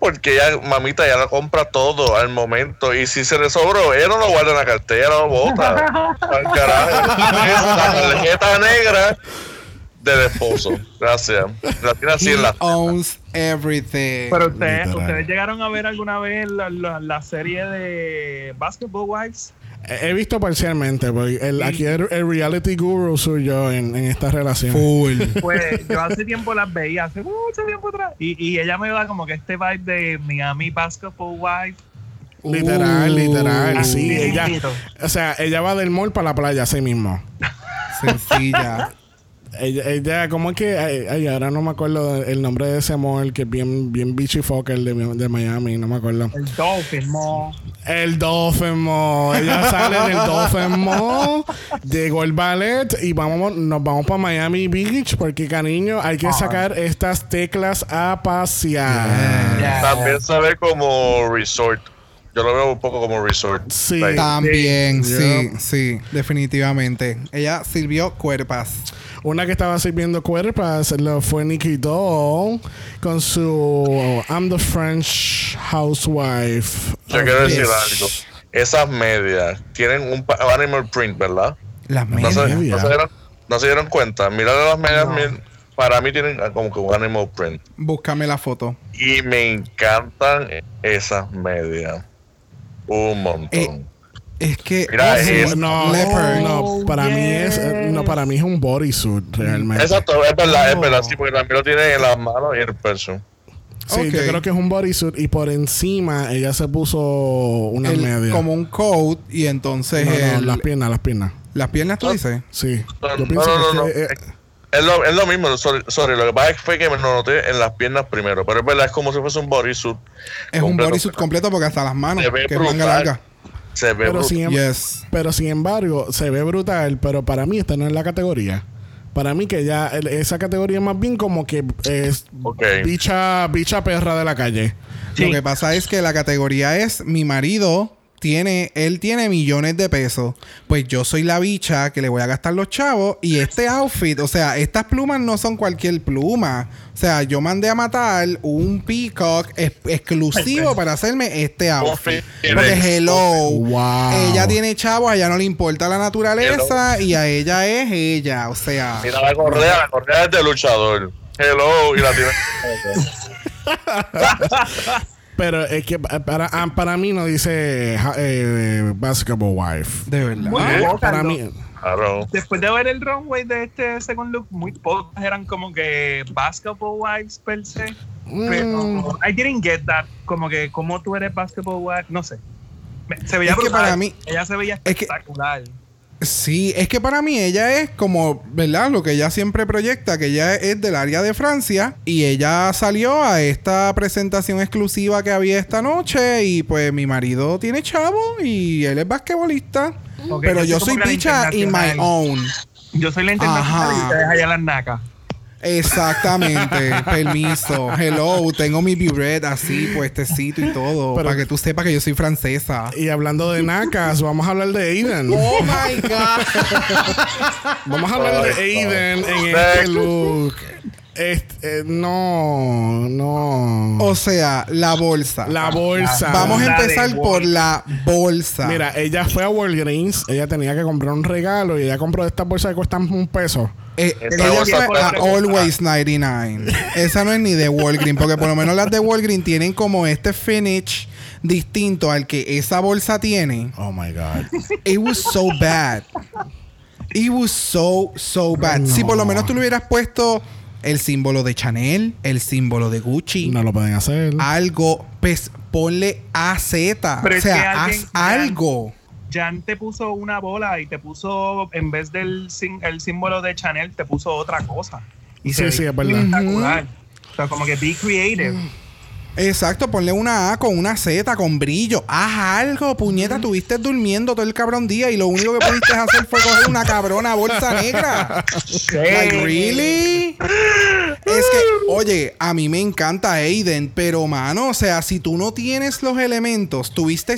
Porque ella, mamita, ya lo compra todo al momento. Y si se le sobró, ella no lo guarda en la cartera, lo bota. Al carajo. La tarjeta negra del esposo. Gracias. La tiene así He en la. owns everything. Pero ustedes, Literal. ustedes llegaron a ver alguna vez la, la- la serie de Basketball Wives. He visto parcialmente, porque el, aquí el, el reality guru soy yo en, en esta relación. Full. Pues yo hace tiempo las veía, hace mucho tiempo atrás. Y, y ella me da como que este vibe de Miami Basketball Wives. Literal, Uh, literal. Sí, Así ella. mismito. O sea, ella va del mall para la playa así mismo. Sencilla. Ella, ella ¿cómo es que? Ay, ay, ahora no me acuerdo el nombre de ese mall que es bien, bien beachy fucker de, de Miami, no me acuerdo. El Dolphin Mall. El Dolphin Mall. Ella sale del Dolphin Mall, llegó el ballet y vamos, nos vamos para Miami Beach porque, cariño, hay que sacar estas teclas a pasear. Ya. También se ve como resort. Yo lo veo un poco como resort. Sí. Like, También, Sí. sí, sí, definitivamente. Ella sirvió cuerpas. Una que estaba sirviendo cuerpas lo fue Nikki Doll con su I'm the French Housewife. Yo quiero decir algo. Esas medias tienen un animal print, ¿verdad? Las No medias. se, no se dieron, no se dieron cuenta. Mira las medias, No. mi- para mí tienen como que un animal print. Búscame la foto. Y me encantan esas medias. Un montón. Eh, Es que. Mira, oh, es- No, leopard. no, para mí es no para mí es un bodysuit realmente. Exacto, es verdad, es verdad. Sí, porque también lo tienen en las manos y en el pecho. Sí, yo creo que es un bodysuit y por encima ella se puso una el- media. como un coat y entonces No, no, el- las piernas, las piernas. las piernas tú dices. Sí. No, Yo no, pienso no, que es eh, Es lo, es lo mismo, sorry, sorry, lo que pasa es que fue que me lo noté en las piernas primero, pero es verdad, es como si fuese un bodysuit. Es un completo. bodysuit completo porque hasta las manos, Se ve que es manga brutal. larga. Se ve pero, brutal. sin, em- Yes. pero sin embargo, se ve brutal, pero para mí esta no es la categoría. Para mí que ya esa categoría es más bien como que es bicha, bicha perra de la calle. Sí. Lo que pasa es que la categoría es mi marido tiene, él tiene millones de pesos. Pues yo soy la bicha que le voy a gastar los chavos. Y este outfit, o sea, estas plumas no son cualquier pluma. O sea, yo mandé a matar un peacock exclusivo para hacerme este outfit. Porque hello. Wow. Ella tiene chavos, a ella no le importa la naturaleza y a ella es ella. O sea, Mira la correa, la correa es de luchador. Hello, y la tiene. Pero es que para, ah, para mí no dice eh, basketball wife. de verdad. Muy ¿Eh? pocas, Para mí, Claro. Después de ver el runway de este second look, muy pocas eran como que basketball wives per se. mm, Pero I didn't get that. Como que, como tú eres basketball wife, no sé. Se veía Es que para mí- Ella se veía es que- espectacular. Sí, es que para mí ella es como, ¿verdad? Lo que ella siempre proyecta, que ella es del área de Francia y ella salió a esta presentación exclusiva que había esta noche y pues mi marido tiene chavo y él es basquetbolista, pero yo soy bicha in my own. Yo soy la internacional Ajá. y ustedes allá las nacas. Exactamente, permiso. Hello, tengo mi biret así puestecito y todo, Pero- para que tú sepas que yo soy francesa. y hablando de nacas, vamos a hablar de Aiden. Oh my god. Vamos a hablar de Aiden en este look. Este, eh, no, no. O sea, la bolsa. la bolsa. Vamos a empezar por la bolsa. Mira, ella fue a Walgreens, ella tenía que comprar un regalo y ella compró estas bolsas que cuestan un peso. Eh, ella fue a. Always 99. Esa no es ni de Walgreens, porque por lo menos las de Walgreens tienen como este finish distinto al que esa bolsa tiene. Oh my God. It was so bad. It was so, so bad. No. Si por lo menos tú le hubieras puesto el símbolo de Chanel, el símbolo de Gucci, No lo pueden hacer. algo, pues ponle AZ. Pero o es que sea, haz algo. Jan te puso una bola y te puso, en vez del sim- el símbolo de Chanel, te puso otra cosa. Y Sí, se sí, es verdad. espectacular. O sea, como que be creative. Exacto, ponle una A con una Z, con brillo. Haz algo, puñeta. Tuviste durmiendo todo el cabrón día y lo único que pudiste hacer fue coger una cabrona bolsa negra. Like, ¿really? Es que, oye, a mí me encanta Aiden, pero mano, o sea, si tú no tienes los elementos, tuviste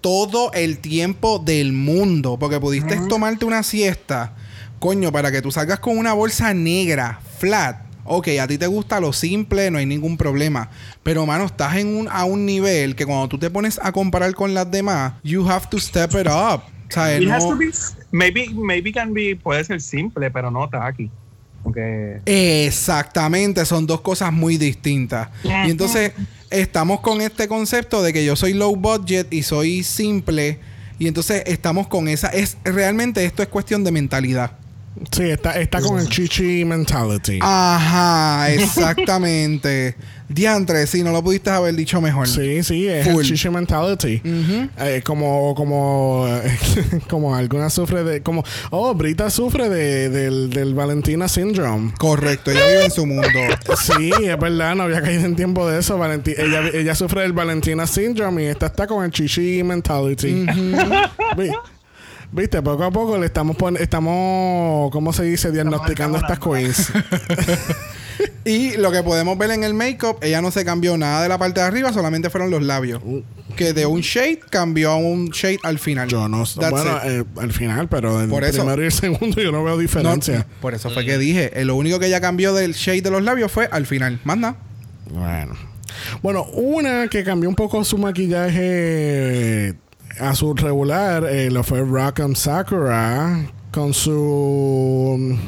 todo el tiempo del mundo, porque pudiste tomarte una siesta, coño, para que tú salgas con una bolsa negra, flat. Ok, a ti te gusta lo simple, no hay ningún problema. Pero, mano, estás en un, a un nivel que cuando tú te pones a comparar con las demás, you have to step it up. O sea, It has no- to be, maybe, maybe can be, puede ser simple, pero no tacky. Porque Exactamente, son dos cosas muy distintas. Y entonces estamos con este concepto de que yo soy low budget y soy simple. Y entonces estamos con esa. Es realmente esto es cuestión de mentalidad. Sí, está, está con el chichi mentality. Ajá, exactamente. Diantre, sí, no lo pudiste haber dicho mejor. Sí, sí, es Full. el chichi mentality. Eh, como, como, como alguna sufre de, como, oh, Brita sufre de, del, del Valentina Syndrome. Correcto, ella vive en su mundo. Sí, es verdad, no había caído en tiempo de eso. Valenti- ella, ella sufre del Valentina Syndrome y esta está con el chichi mentality. Vi- Viste, poco a poco le estamos pon- estamos, ¿cómo se dice? Diagnosticando estas queens. Y lo que podemos ver en el make-up, ella no se cambió nada de la parte de arriba, solamente fueron los labios. Que de un shade cambió a un shade al final. Yo no sé. Bueno, eh, al final, pero en Por el eso- primero y el segundo yo no veo No, diferencia. por eso fue que dije, eh, lo único que ella cambió del shade de los labios fue al final. Más nada. Bueno. Bueno, una que cambió un poco su maquillaje a su regular eh, lo fue Rock'em Sakura con su.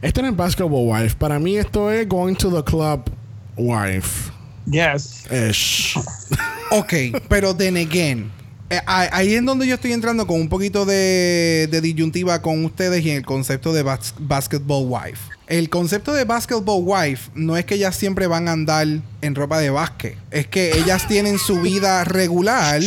Esto no es Basketball Wife. Para mí, esto es Going to the Club Wife. yes. Ish. Ok, pero then again. eh, ah- ahí es donde yo estoy entrando con un poquito de, de disyuntiva con ustedes y en el concepto de bas- basketball wife. El concepto de basketball wife no es que ellas siempre van a andar en ropa de básquet. Es que ellas tienen su vida regular.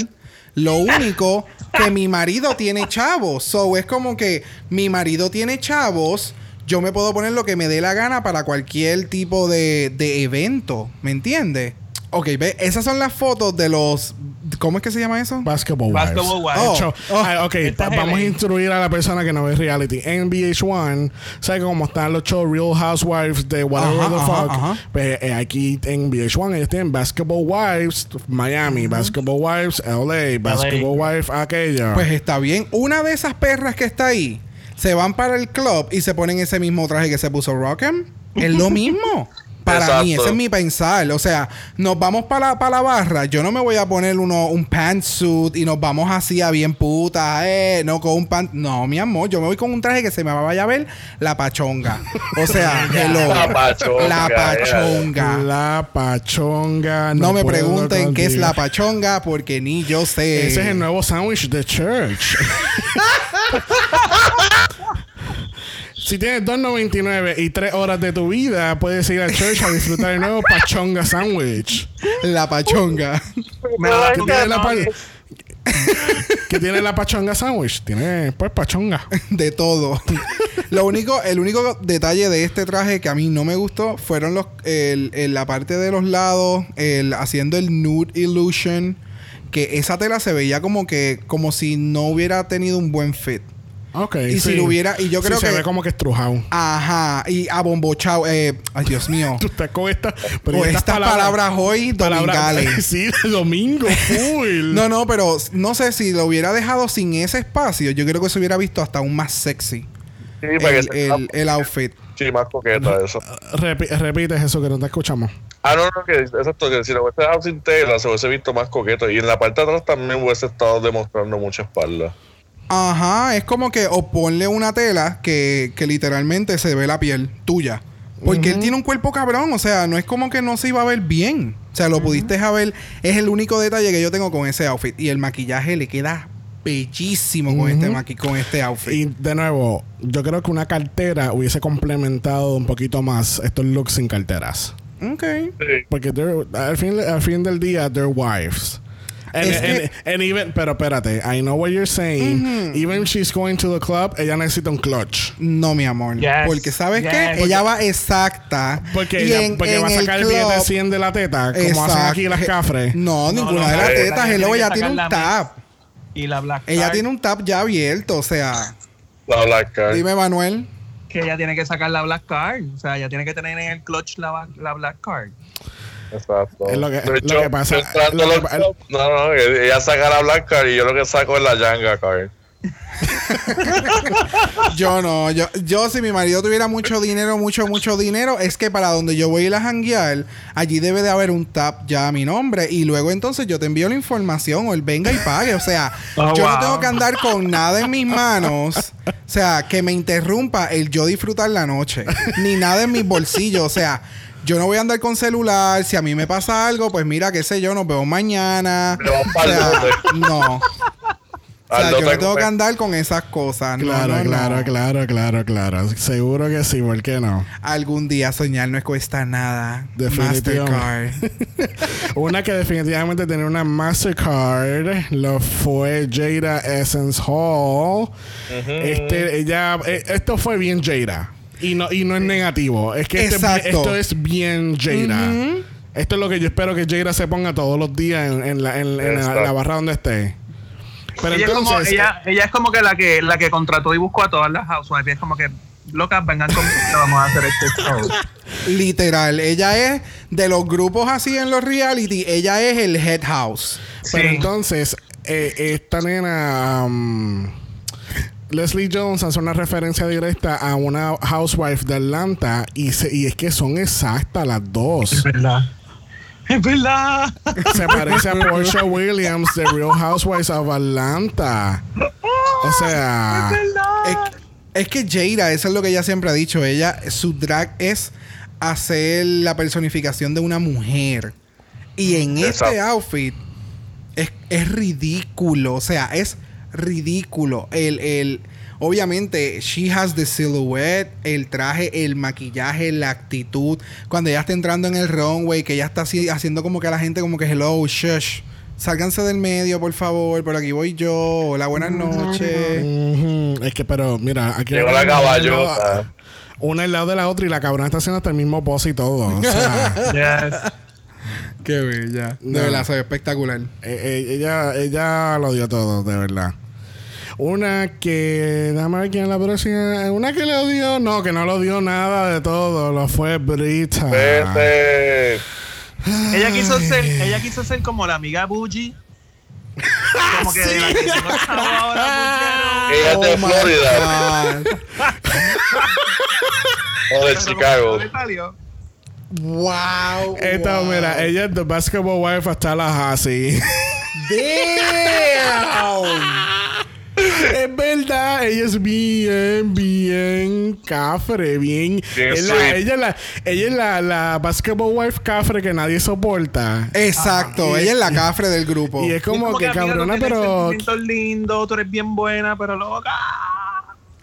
Lo único que mi marido tiene chavos. So es como que mi marido tiene chavos. Yo me puedo poner lo que me dé la gana para cualquier tipo de, de evento. ¿Me entiendes? Ok, ve, esas son las fotos de los. ¿Cómo es que se llama eso? Basketball Wives. Basketball Wives. Oh. Hecho, ah, ok, pa- vamos a instruir a la persona que no ve reality. En VH1, ¿sabes cómo están los shows Real Housewives de whatever Ajá, the ajá, fuck? ajá. Pues, eh, aquí en VH1 ellos tienen Basketball Wives Miami, Basketball Wives LA, Basketball Wives aquella. Pues está bien. Una de esas perras que está ahí se van para el club y se ponen ese mismo traje que se puso Rockham. Es lo mismo. Para mí, ese es mi pensar. O sea, nos vamos para la, para la barra. Yo no me voy a poner uno, un pantsuit y nos vamos así a bien puta, eh, no con un pant. No, mi amor, yo me voy con un traje que se me vaya a ver la pachonga. O sea, hello. La pachonga, La pachonga. la pachonga. No, me pregunten qué es la pachonga porque ni yo sé. Ese es el nuevo sándwich de church. si tienes 2.99 y 3 horas de tu vida, puedes ir al church a disfrutar del nuevo pachonga sándwich. La pachonga. Da ¿Qué tiene la, pa-. ¿Qué tiene la pachonga sándwich? Tiene, pues, pachonga. de todo. Lo único, el único detalle de este traje que a mí no me gustó fueron los, el- el- la parte de los lados, el, haciendo el nude illusion, que esa tela se veía como que, como si no hubiera tenido un buen fit. Ok. Y si lo hubiera- y yo Sí, creo se que- ve como que estrujado. Ajá, y abombochao, eh, ay Dios mío. Tú estás con esta, pero Con estas palabras hoy domingales. sí, de domingo, full. No, no, pero no sé si lo hubiera dejado sin ese espacio, yo creo que se hubiera visto hasta aún más sexy. Sí, para que El, se el- el outfit. Sí, más coqueta eso. Repi- repites eso que no te escuchamos. Ah, no, no, que exacto, que si lo hubiese dejado sin tela se hubiese visto más coqueto. Y en la parte de atrás también hubiese estado demostrando mucha espalda. Ajá, es como que o ponle una tela que, que literalmente se ve la piel tuya. Porque él tiene un cuerpo cabrón, o sea, no es como que no se iba a ver bien. O sea, lo pudiste ver. Es el único detalle que yo tengo con ese outfit. Y el maquillaje le queda bellísimo con, este maqui con este outfit. Y de nuevo, yo creo que una cartera hubiese complementado un poquito más estos looks sin carteras. ok. Sí. Porque al, fin, al fin del día, they're wives. And, Es que- and- and even, pero espérate, I know what you're saying. Even if she's going to the club, ella necesita un clutch. No, mi amor. Yes, Porque, ¿sabes yes. qué? Ella va exacta. Porque, Y ella, en- porque en va a sacar el, club- billete 100 de la teta, como hacen Exacto. aquí las cafres. No, ninguna no, de las no, tetas. ella Hello, tiene ella tiene un tap. Y la Black Ella Card, tiene un tap ya abierto. O sea, La Black Card. dime, Manuel. que ella tiene que sacar la Black Card. O sea, ella tiene que tener en el clutch la, la Black Card. Exacto. Es lo que- lo que pasa- yo lo que No, no, ella saca la Black Card y yo lo que saco es la Yanga Card. Yo no, yo, yo si mi marido tuviera mucho dinero, mucho, mucho dinero, es que para donde yo voy a ir a janguear, allí debe de haber un tap ya a mi nombre. Y luego entonces yo te envío la información o él venga y pague. O sea, Oh, yo no tengo que andar con nada en mis manos. O sea, que me interrumpa el yo disfrutar la noche. Ni nada en mis bolsillos. O sea, yo no voy a andar con celular. Si a mí me pasa algo, pues mira, qué sé yo, nos vemos mañana. Vamos O sea, no. O sea, yo no tengo que andar con esas cosas. No, Claro, no, no. claro, claro, claro, claro. Seguro que sí, ¿por qué no? Algún día soñar no cuesta nada. Definitivamente. Mastercard. Una que definitivamente tenía una Mastercard lo fue Jada Essence Hall. Este, ella, eh, esto fue bien Jada. Y no, y no es negativo. Es que este- esto es bien Jada. Esto es lo que yo espero que Jada se ponga todos los días en, en la, en- en la- barra donde esté. Pero ella, es como, entonces, ella, ella es como que la que la que contrató y buscó a todas las housewives. Es como que, locas, vengan conmigo, que vamos a hacer este show. Literal. Ella es de los grupos así en los reality. Ella es el head house. Pero entonces, eh, esta nena, um, Leslie Jones hace una referencia directa a una housewife de Atlanta y, se- y es que son exactas las dos. verdad. Es verdad. Se parece a Portia Williams de Real Housewives of Atlanta. O sea, Es, es que Jada, eso es lo que ella siempre ha dicho. Ella, su drag es hacer la personificación de una mujer. Y en este Exacto. outfit es, es ridículo. O sea, es ridículo. El, el, obviamente, she has the silhouette, el traje, el maquillaje, la actitud. Cuando ella está entrando en el runway, que ella está así haciendo como que a la gente como que hello, shush. Sálganse del medio, por favor. Por aquí voy yo. Hola, buenas noches. es que, pero mira, aquí Llegó la caballota. Una al lado de la otra y la cabrona está haciendo hasta el mismo pose y todo. O sea, Yes. Qué bella. No. De verdad, se ve espectacular. Eh, eh, ella, ella lo dio todo, de verdad. Una que. Dame ver quién es la próxima. Una que lo dio. No, que no lo dio nada de todo. Lo fue Brita. Vete. Ella quiso ser, ella quiso ser como la amiga Bougie. Como que de la que chavo ahora, Ella es de Oh Florida o de. Chicago. Le salió. wow. Esta, wow. mira, ella es The Basketball Wife hasta la así. Damn. Es verdad, ella es bien, bien cafre, bien. Bien es la- ella es la, ella es la, la Basketball Wife cafre que nadie soporta. Exacto. Y- Ella es la cafre del grupo. Y es como, Es que cabrona, pero. lindos, tú eres bien buena, pero loca.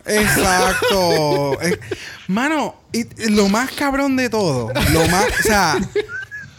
Exacto. Mano, y- y lo más cabrón de todo, lo más, o sea,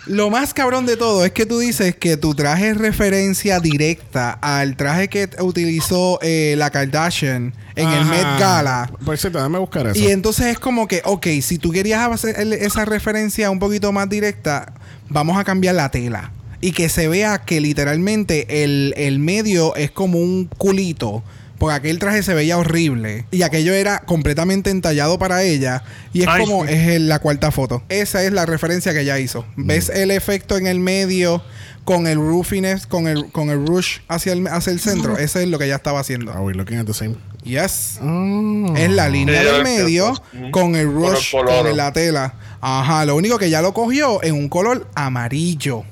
lo más cabrón de todo es que tú dices que tu traje es referencia directa al traje que utilizó eh, la Kardashian en el. Met Gala. Por cierto, déjame buscar eso. Y entonces es como que, ok, si tú querías hacer esa referencia un poquito más directa, vamos a cambiar la tela. Y que se vea que literalmente el, el medio es como un culito. Porque aquel traje se veía horrible. Y aquello era completamente entallado para ella. Y es Ay, como, sí. es el- la cuarta foto. Esa es la referencia que ella hizo. ¿Ves el efecto en el medio con el roofiness, con el, con el rush hacia el, hacia el centro? Eso es lo que ella estaba haciendo. Are we looking at the same? Yes. Oh. Es la línea Sí, del medio con el rush con la tela. Ajá, lo único que ya lo cogió en un color amarillo.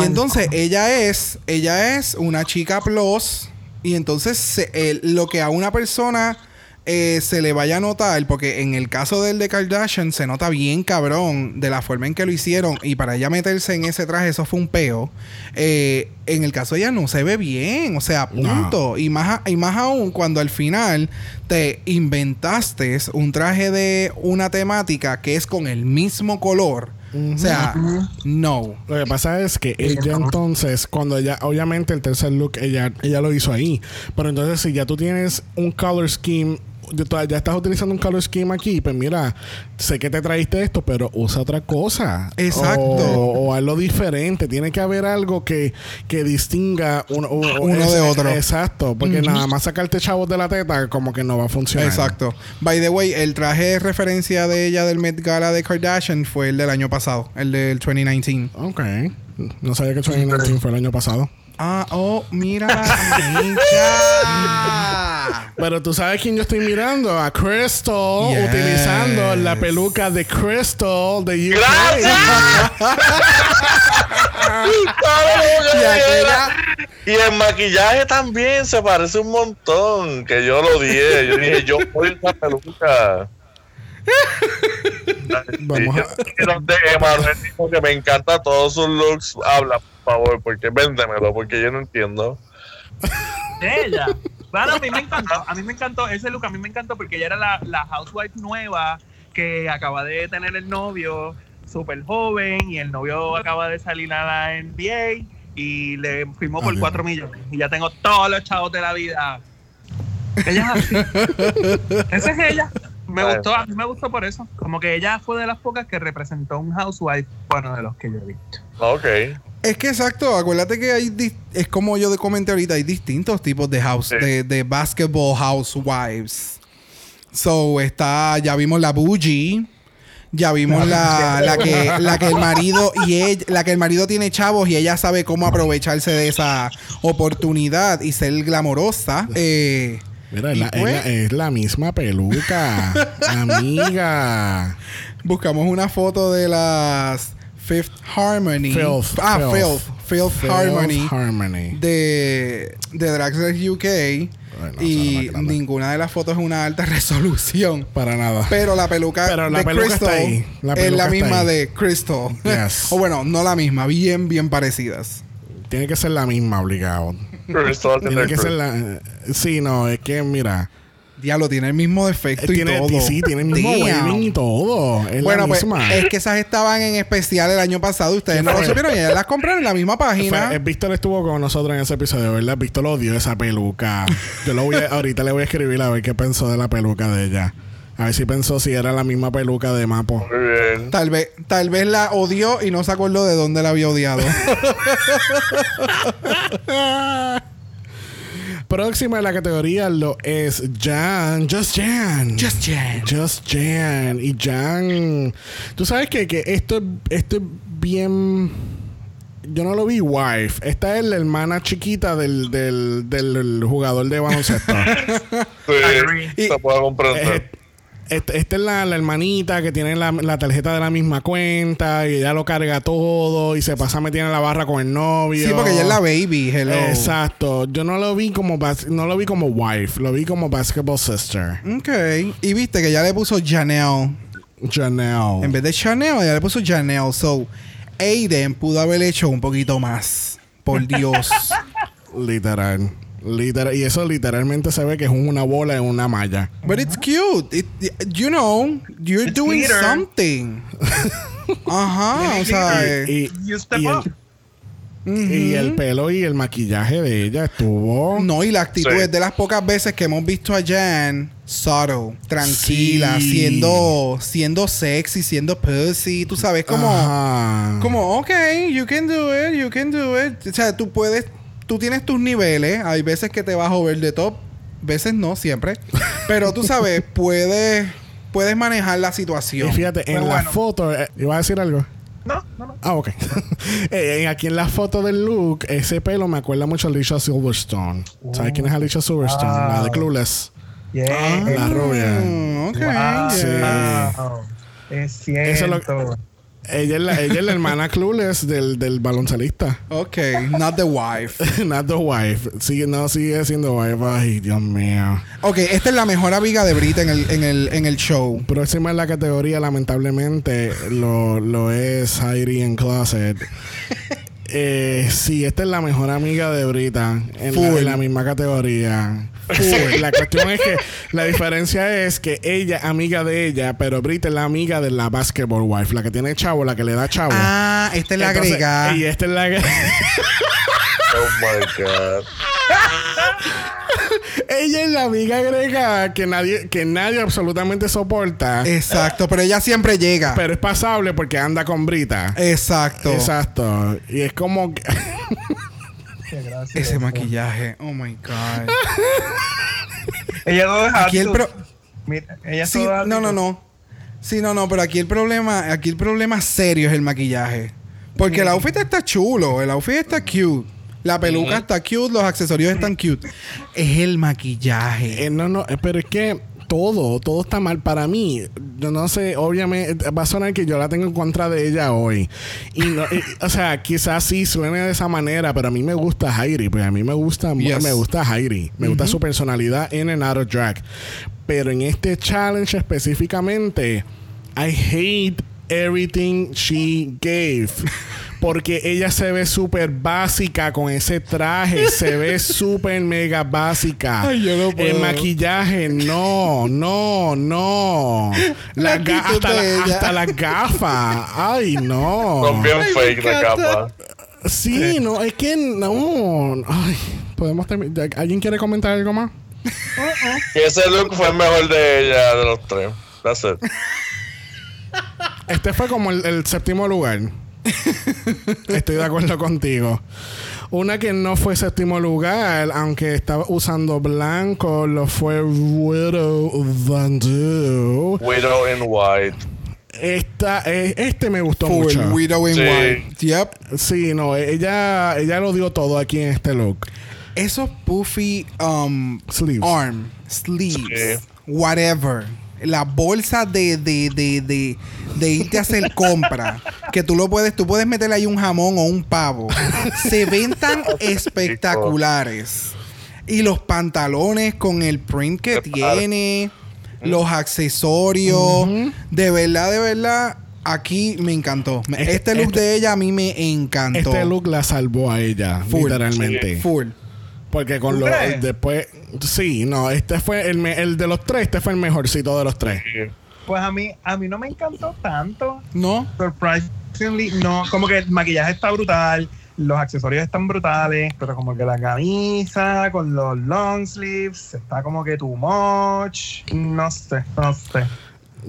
Y entonces ella es, ella es una chica plus. Y entonces se- lo que a una persona eh, se le vaya a notar, porque en el caso del de Kardashian se nota bien cabrón de la forma en que lo hicieron. Y para ella meterse en ese traje, eso fue un peo. Eh, en el caso de ella no se ve bien, o sea, punto. Y, más, a- y más aún cuando al final te inventaste un traje de una temática que es con el mismo color. O sea, no. Lo que pasa es que ella entonces, cuando ella, obviamente el tercer look, ella, ella lo hizo ahí. Pero entonces si ya tú tienes un color scheme, ya estás utilizando un color scheme aquí, pues mira, sé que te traíste esto, pero usa otra cosa. Exacto. O, o algo diferente. Tiene que haber algo que, que distinga uno, uno- de otro. Exacto. Porque nada más sacarte chavos de la teta como que no va a funcionar. Exacto. By the way, el traje de referencia de ella del Met Gala de Kardashian fue el del año pasado, el del 2019. Ok. No sabía que 2019 fue el año pasado. Ah, oh, mira. Pero tú sabes quién yo estoy mirando. A Crystal. Yes. Utilizando la peluca de Crystal de UK. Y aquella- Y el maquillaje también se parece un montón. Que yo lo dije. Yo dije, yo voy esa peluca. Vamos Y a- que me encanta todos sus looks. Habla, por favor, porque véndemelo, porque yo no entiendo. ella. Claro, a mí me encantó. A mí me encantó ese look. A mí me encantó porque ella era la, la housewife nueva que acaba de tener el novio súper joven y el novio acaba de salir a la NBA y le firmó por Ok. 4 millones. Y ya tengo todos los chavos de la vida. Ella es así. Esa es ella. Me gustó, a mí me gustó por eso. Como que ella fue de las pocas que representó un housewife, bueno, de los que yo he visto. Ok. Es que exacto, acuérdate que hay es como yo te comenté ahorita, hay distintos tipos de house, Sí. de, de basketball housewives. So está, ya vimos la bougie, ya vimos la, la que, la que el marido y ella, la que el marido tiene chavos y ella sabe cómo aprovecharse de esa oportunidad y ser glamorosa. Eh, Mira, es Y la, es pues- la- es la misma peluca. amiga. buscamos una foto de las Fifth Harmony. Filth, ah, Filth. Filth, Filth, Harmony. Harmony. de, de Drag Race UK Bueno, y es la ninguna de las fotos es una alta resolución. Para nada. Pero la peluca Pero la de peluca Crystal está ahí. La es peluca la está misma ahí. de Crystal. Yes. o bueno, no la misma, bien, bien parecidas. Tiene que ser la misma, obligado. Crystal Tiene tiene que ser la. Sí, no, es que mira. Diablo, tiene el mismo defecto y Tiene, todo. sí, tiene el mismo waving y todo. Es Bueno, la pues misma. es que esas estaban en especial el año pasado. Ustedes ¿Qué no lo supieron y ellas las compraron en la misma página. Fue- eh, Víctor estuvo con nosotros en ese episodio, ¿verdad? Víctor odió esa peluca. Yo lo voy a- ahorita le voy a escribir a ver qué pensó de la peluca de ella. A ver si pensó si era la misma peluca de Mapo. Muy bien. Tal vez, tal vez la odió y no se acordó de dónde la había odiado. Próxima en la categoría lo es Jan. Just Jan. Just Jan. Just Jan. Y Jan. Tú sabes que, que esto, esto es bien. Yo no lo vi wife. Esta es la hermana chiquita del, del, del jugador de baloncesto. Sí, se puede comprender. Este- Esta es la, la hermanita que tiene la, la tarjeta de la misma cuenta y ella lo carga todo y se pasa metida en la barra con el novio. sí, porque ella es la baby. Hello. Exacto. Yo no lo vi como no lo vi como wife, lo vi como basketball sister. Ok. Y viste que ya le puso Janelle. Janelle. En vez de Chanel, ya le puso Janelle. So, Aiden pudo haber hecho un poquito más. Por Dios. Literal. Literal. Y eso literalmente se ve que es una bola en una malla. But it's cute. It, you know, you're It's doing something. Ajá. o sea, Y, You step y up. el, y el pelo y el maquillaje de ella estuvo. No, y la actitud Sí. es de las pocas veces que hemos visto a Jan subtle, tranquila, Sí. siendo, siendo sexy, siendo pussy. Tú sabes, como, Ajá. como, ok, you can do it, you can do it. O sea, tú puedes, tú tienes tus niveles. Hay veces que te vas over the top, veces no, siempre. Pero tú sabes, puedes, puedes manejar la Y situación. fíjate, en la foto, eh, ¿iba a decir algo? No, no, no. Ah, ok. Eh, aquí en la foto del look, ese pelo me acuerda mucho a Alicia Silverstone. ¿Sabes quién es Alicia Silverstone? La de. Clueless. Yeah. La rubia. Mm, ok, Wow. yeah. Wow. Es Eso lo- cierto. Ella es la, ella es la hermana Clueless del, del baloncelista. Ok, not the wife. Not the wife. Sigue, no, sigue siendo wife. Ay, Dios mío. Ok, esta es la mejor amiga de Brita en el, en el, en el show. Próxima en la categoría, lamentablemente, lo, lo es Heidi en Closet. Eh, sí, esta es la mejor amiga de Brita en, la, Full. en la misma categoría. La cuestión es que la diferencia es que ella amiga de ella, pero Brita es la amiga de la basketball wife, la que tiene chavo, la que le da chavo. Ah, esta es la Entonces. Y esta es la Oh my God. ella es la amiga agregada que nadie que nadie absolutamente soporta, Exacto, pero ella siempre llega. pero es pasable porque anda con Brita. Exacto. Exacto. Y es como que Gracias. Ese maquillaje. Oh my God. Ella no deja Aquí el pro- Mira, ella Sí, no, no, no. Sí, no, no, pero aquí el problema, aquí el problema serio es el maquillaje. Porque el outfit está chulo, el outfit está cute. La peluca está cute, los accesorios están cute. Es el maquillaje. Eh, no, no, eh, pero es que todo, todo está mal para mí. Yo no sé, obviamente, va a sonar que yo la tengo en contra de ella hoy. Y, no- y, o sea, quizás sí suene de esa manera, pero a mí me gusta Heidi, pues a mí me gusta, Yes. me gusta Heidi, me gusta su personalidad en and out of drag. Pero en este challenge específicamente, I hate everything she gave. Porque ella se ve súper básica con ese traje. se ve súper mega básica. Ay, yo no puedo. El maquillaje, no, no, no. La La hasta, la- hasta las gafas. Ay, no. Son bien Ay, fake la capa. Sí, no, es que no. Ay, podemos terminar. ¿Alguien quiere comentar algo más? Que ese look fue el mejor de ella, de los tres. That's it. Este fue como el, el séptimo lugar. Estoy de acuerdo contigo. Una que no fue séptimo lugar, aunque estaba usando blanco, lo fue Widow Van Du. Widow in White. Esta, eh, este me gustó Full mucho. Widow in Sí. White. Yep. Sí, no, ella, ella lo dio todo aquí en este look. Esos puffy um, Sleeves. arm, sleeves, Sí. whatever. La bolsa de, de, de, de, de irte a hacer compra. que tú lo puedes, tú puedes meterle ahí un jamón o un pavo. Se ven tan espectaculares. Y los pantalones con el print que tiene. Los accesorios. De verdad, de verdad. Aquí me encantó. Este- Este look este- de ella a mí me encantó. Este look la salvó a ella, Full. literalmente. Full. Porque con ¿Tú los crees? después, sí, no, este fue el, me- el de los tres, este fue el mejorcito de los tres. Pues a mí, a mí no me encantó tanto. ¿No? Surprisingly, no. Como que el maquillaje está brutal, los accesorios están brutales, pero como que la camisa con los long sleeves está como que too much. No sé, no sé.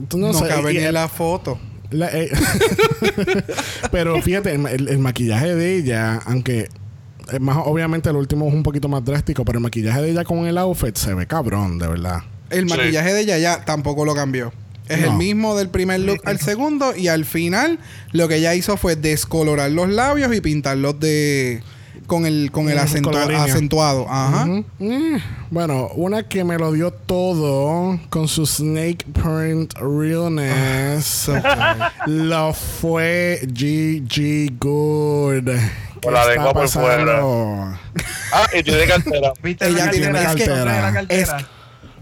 Tú No, no, sé, cabe y- ni en la foto. la- eh, pero fíjate, el, el- el maquillaje de ella, aunque más, obviamente el último es un poquito más drástico, pero el maquillaje de ella con el outfit se ve cabrón, de verdad. El Sí. maquillaje de ella ya tampoco lo cambió. Es No. el mismo del primer look al segundo y al final lo que ella hizo fue descolorar los labios y pintarlos de con el con el Mm, acentua- con acentuado. Ajá. Ujú. Eh, Bueno, una que me lo dio todo con su snake print realness So good. lo fue GG Good. ¿Qué Con la está lengua por pasando? Ah, y tiene cartera. ¿Viste Ella la tiene cartera? es que- ¿Viste la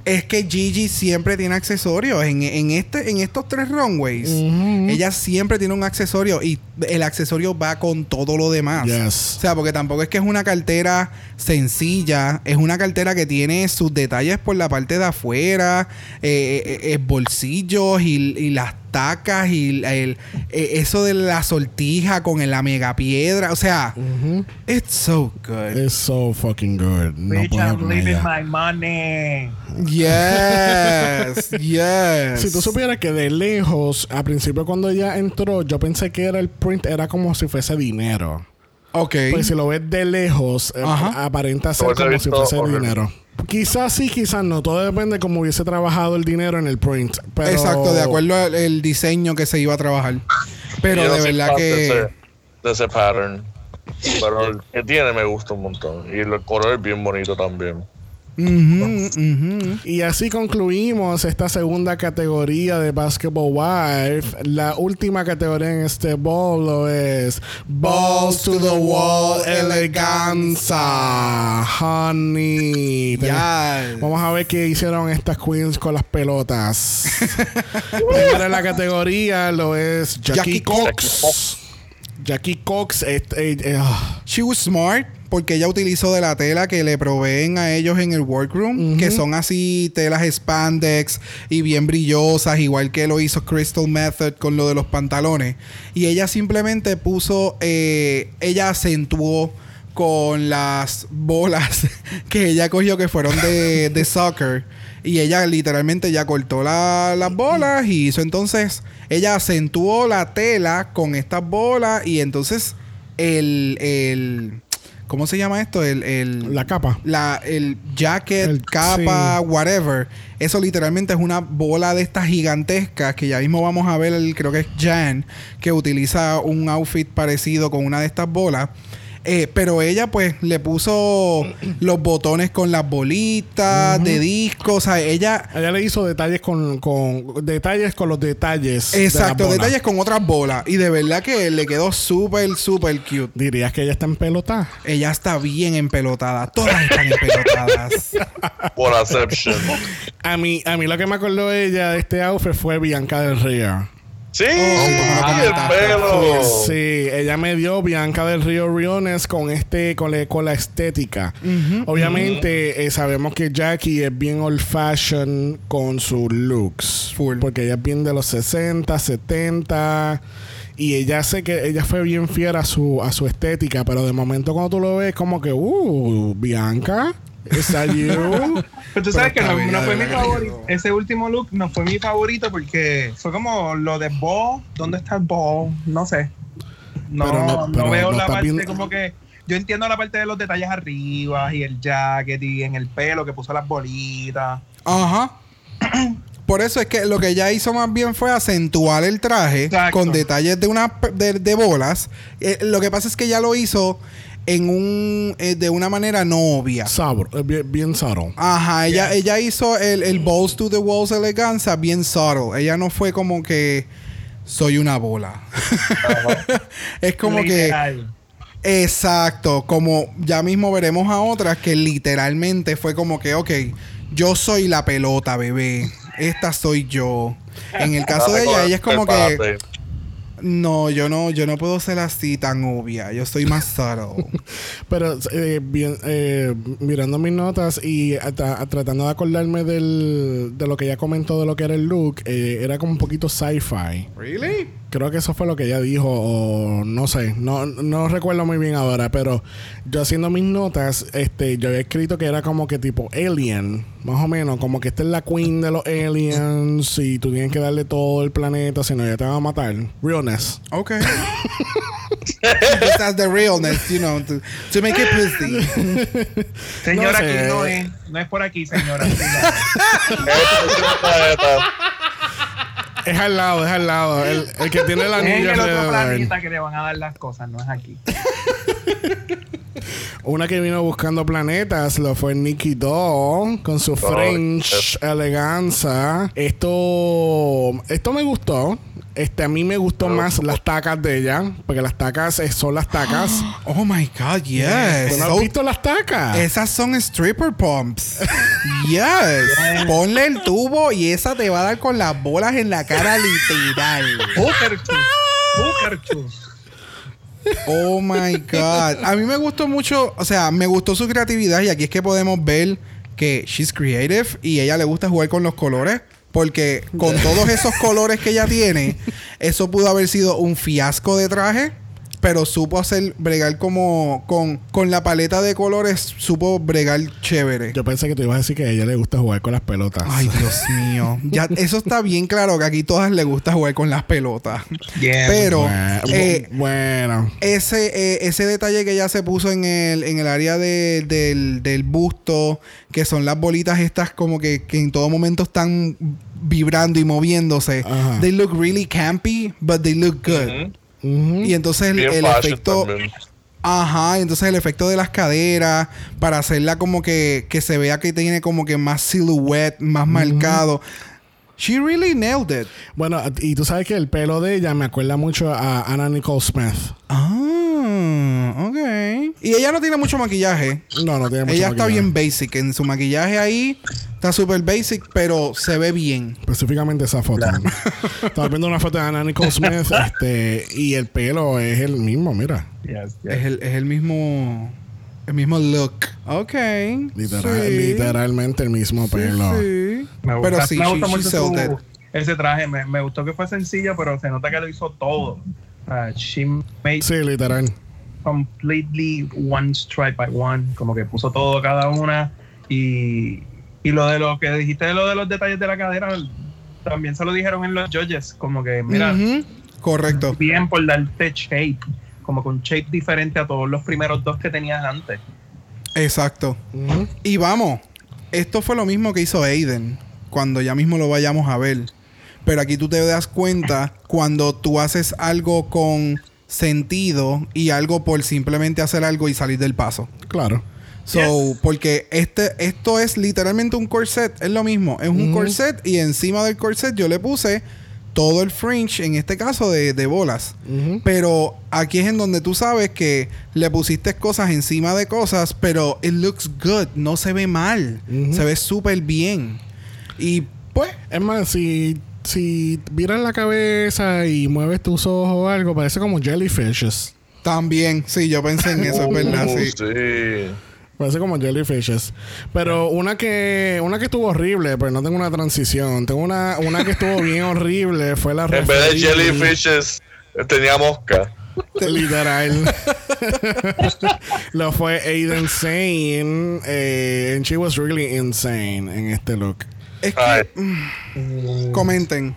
Es, que Gigi siempre tiene accesorios. En, en este, en estos tres runways, ella siempre tiene un accesorio y el accesorio va con todo lo demás. Yes. O sea, porque tampoco es que es una cartera sencilla, es una cartera que tiene sus detalles por la parte de afuera, eh, eh, eh, bolsillos y, y las tacas y el, eh, eso de la sortija con la mega piedra. O sea, Ujú. it's so good. It's so fucking good. No Bitch, I'm leaving my money. Yes, yes. Si tú supieras que de lejos, al principio cuando ella entró, yo pensé que era el print, era como si fuese dinero. Ok. Pues si lo ves de lejos, Ajá. aparenta ser como si fuese horrible. dinero. Quizás sí, quizás no. Todo depende de cómo hubiese trabajado el dinero en el print. Pero... Exacto, de acuerdo al el diseño que se iba a trabajar. Pero de verdad que... ese, de ese pattern. Pero el que tiene me gusta un montón. Y el color es bien bonito también. Y así concluimos esta segunda categoría de Basketball Wife. La última categoría en este bowl lo es Balls to the Wall Eleganza. Honey. Yes. Vamos a ver qué hicieron estas queens con las pelotas. Primera en la categoría lo es Jackie, Jackie Cox. Cox. Jackie Cox. este, eh, eh, ah. She was smart porque ella utilizó de la tela que le proveen a ellos en el workroom, que son así telas spandex y bien brillosas, igual que lo hizo Crystal Method con lo de los pantalones. Y ella simplemente puso, eh, ella acentuó con las bolas que ella cogió que fueron de, de soccer. Y ella literalmente ya cortó la- las bolas y hizo entonces, ella acentuó la tela con estas bolas y entonces el, el ¿cómo se llama esto? El, el la capa. la, el jacket, El- capa, sí. whatever. Eso literalmente es una bola de estas gigantescas que ya mismo vamos a ver, el- creo que es Jan, que utiliza un outfit parecido con una de estas bolas. Eh, pero ella pues le puso los botones con las bolitas de disco. O sea, ella... Ella le hizo detalles con, con detalles con los detalles. Exacto, detalles con otras bolas. Y de verdad que le quedó súper, súper cute. Dirías que ella está en pelota. Ella está bien empelotada. Todas están empelotadas. Por Aception. A mí, a mí lo que me acordó de ella de este outfit fue Bianca del Río. Sí, Ah, el pelo. Sí, ella me dio Bianca del Río Riones con este, con, la- con la estética. Obviamente eh, sabemos que Jackie es bien old fashion con sus looks. Full. Porque ella es bien de los 60, 70. Y ella sé que ella fue bien fiel a su, a su estética, pero de momento cuando tú lo ves, como que, uh, Bianca, ¿is that you? Pero tú sabes Pero que no, no fue mi favorito. Ese último look no fue mi favorito porque fue como lo de Bo. ¿Dónde está el Bo? No sé. No, no- veo la parte bien- como que. Yo entiendo la parte de los detalles arriba y el jacket y en el pelo que puso las bolitas. Ajá. Por eso es que lo que ella hizo más bien fue acentuar el traje Exacto. con detalles de una de, de bolas. Eh, lo que pasa es que ella lo hizo en un eh, de una manera no obvia. Sabro, eh, bien, bien sabro. Ajá, ella, ella hizo el, el balls to the walls eleganza bien subtle. Ella no fue como que soy una bola. es como que. Exacto, como ya mismo veremos a otras que literalmente fue como que, ok, yo soy la pelota, bebé. Esta soy yo. En el caso de ella, ella es como que. No, yo no, yo no puedo ser así tan obvia. Yo soy más subtle. Pero eh, bien, eh, mirando mis notas y tratando de acordarme del, de lo que ella comentó de lo que era el look, eh, era como un poquito sci-fi. ¿Really? Creo que eso fue lo que ella dijo, o no sé, no, no recuerdo muy bien ahora, pero yo haciendo mis notas, este, yo había escrito que era como que tipo alien, más o menos, como que esta es la queen de los aliens y tú tienes que darle todo el planeta, si no ella te va a matar. Realness. Ok. Just as the realness, you know, to, to make it pretty. Señora, No sé. aquí no es. No es por aquí, señora. Es. Es al lado, es al lado. El, el que tiene el es en anillo el otro planeta que le van a dar las cosas, no es aquí. Una que vino buscando planetas lo fue Nikki Doll con su French eleganza. Esto, esto me gustó. Este, a mí me gustó más las tacas de ella, porque las tacas eh, son las tacas. Oh my God, yes. ¿Tú no So- has visto las tacas? esas son stripper pumps. yes. Ponle el tubo y esa te va a dar con las bolas en la cara literal. Oh my God. A mí me gustó mucho, o sea, me gustó su creatividad y aquí es que podemos ver que she's creative y a ella le gusta jugar con los colores. Porque con todos esos colores que ella tiene, eso pudo haber sido un fiasco de traje. Pero supo hacer bregar como con, con la paleta de colores, supo bregar chévere. Yo pensé que te ibas a decir que a ella le gusta jugar con las pelotas. Ay, Dios mío. Ya, eso está bien claro que aquí todas le gusta jugar con las pelotas. Yeah. Pero Bueno, eh, bueno. ese, eh, ese detalle que ella se puso en el, en el área de- del, del busto, que son las bolitas estas como que, que en todo momento están vibrando y moviéndose. They look really campy, but they look good. Y entonces el, efecto... también. Ajá, y entonces el efecto de las caderas para hacerla como que, que se vea que tiene como que más silhouette, más marcado. She really nailed it. Bueno, y tú sabes que el pelo de ella me acuerda mucho a Anna Nicole Smith. Ah, ok. Y ella no tiene mucho maquillaje. No, no tiene mucho ella está maquillaje. bien basic. En su maquillaje ahí está súper basic, pero se ve bien. Específicamente esa foto. Estaba viendo una foto de Anna Nicole Smith este, y el pelo es el mismo, mira. Yes, yes. Es el, es el mismo. El mismo look. Ok. Literal- sí. Literalmente el mismo Sí, pelo. sí. Me gusta, Pero sí, me gusta she mucho su- ese traje. Me, me gustó que fue sencillo, pero se nota que lo hizo todo. Uh, she made Sí, literal. completely one stripe by one. Como que puso todo cada una. Y, y lo de lo que dijiste de lo de los detalles de la cadera, también se lo dijeron en los judges. Como que, mira. Correcto. bien por darte shape. Como con shape diferente a todos los primeros dos que tenías antes. Exacto. Y vamos, esto fue lo mismo que hizo Aiden cuando ya mismo lo vayamos a ver. Pero aquí tú te das cuenta cuando tú haces algo con sentido y algo por simplemente hacer algo y salir del paso. Claro. So, porque este, esto es literalmente un corset, es lo mismo, es un corset y encima del corset yo le puse todo el fringe, en este caso de, de bolas. Pero aquí es en donde tú sabes que le pusiste cosas encima de cosas, pero it looks good, no se ve mal, se ve súper bien. Y pues, Es más, si, si miras la cabeza y mueves tus ojos o algo, parece como jellyfishes. también, sí, yo pensé en eso, es verdad, Uh, sí. sí. Parece como jellyfishes. Pero una que una que estuvo horrible, pero no tengo una transición. Tengo una, una que estuvo bien horrible, fue la En vez de jellyfishes, tenía mosca. Literal. Lo fue Aiden Sane. Eh, and she was really insane en este look. Es que, mm, comenten.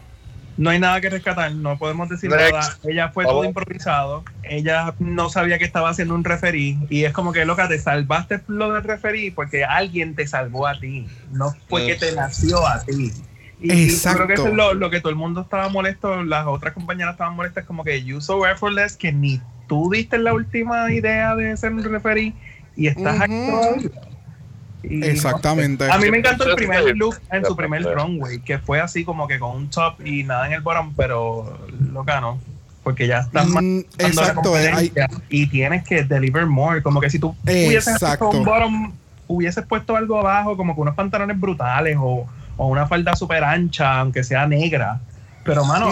No hay nada que rescatar, no podemos decir Next. nada. Ella fue Vamos. todo improvisado. Ella no sabía que estaba haciendo un referí. Y es como que, loca, te salvaste lo del referí porque alguien te salvó a ti. No fue que te nació a ti. Y, y Exacto. creo que eso es lo, lo que todo el mundo estaba molesto. Las otras compañeras estaban molestas, como que you so effortless que ni tú diste la última idea de ser un referí y estás aquí Ujú. todavía. Y, Exactamente. a mí me encantó el primer look en su primer runway, que fue así como que con un top y nada en el bottom, pero loca no. Porque ya estás Mm, la exacto, eh, hay- y tienes que deliver more. Como que si tú hubieses un bottom, hubieses puesto algo abajo, como que unos pantalones brutales o, o una falda súper ancha, aunque sea negra. Pero, mano,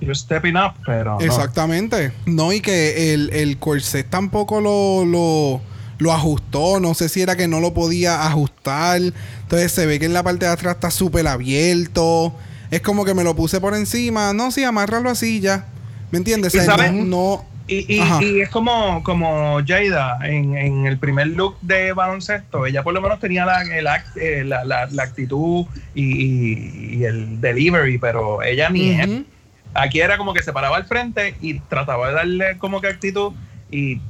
you're stepping up, pero. no. Exactamente. No, y que el, el corset tampoco lo, lo, lo ajustó. No sé si era que no lo podía ajustar. Entonces se ve que en la parte de atrás está súper abierto. Es como que me lo puse por encima. No, sí, amárralo así ya. ¿Me entiendes? ¿Y O sea, no, no- Y, y- y es como, como Jada en, en el primer look de baloncesto. Ella por lo menos tenía la, el act- eh, la, la- la actitud y, el delivery, pero ella ni. Ujú. Aquí era como que se paraba al frente y trataba de darle como que actitud. Y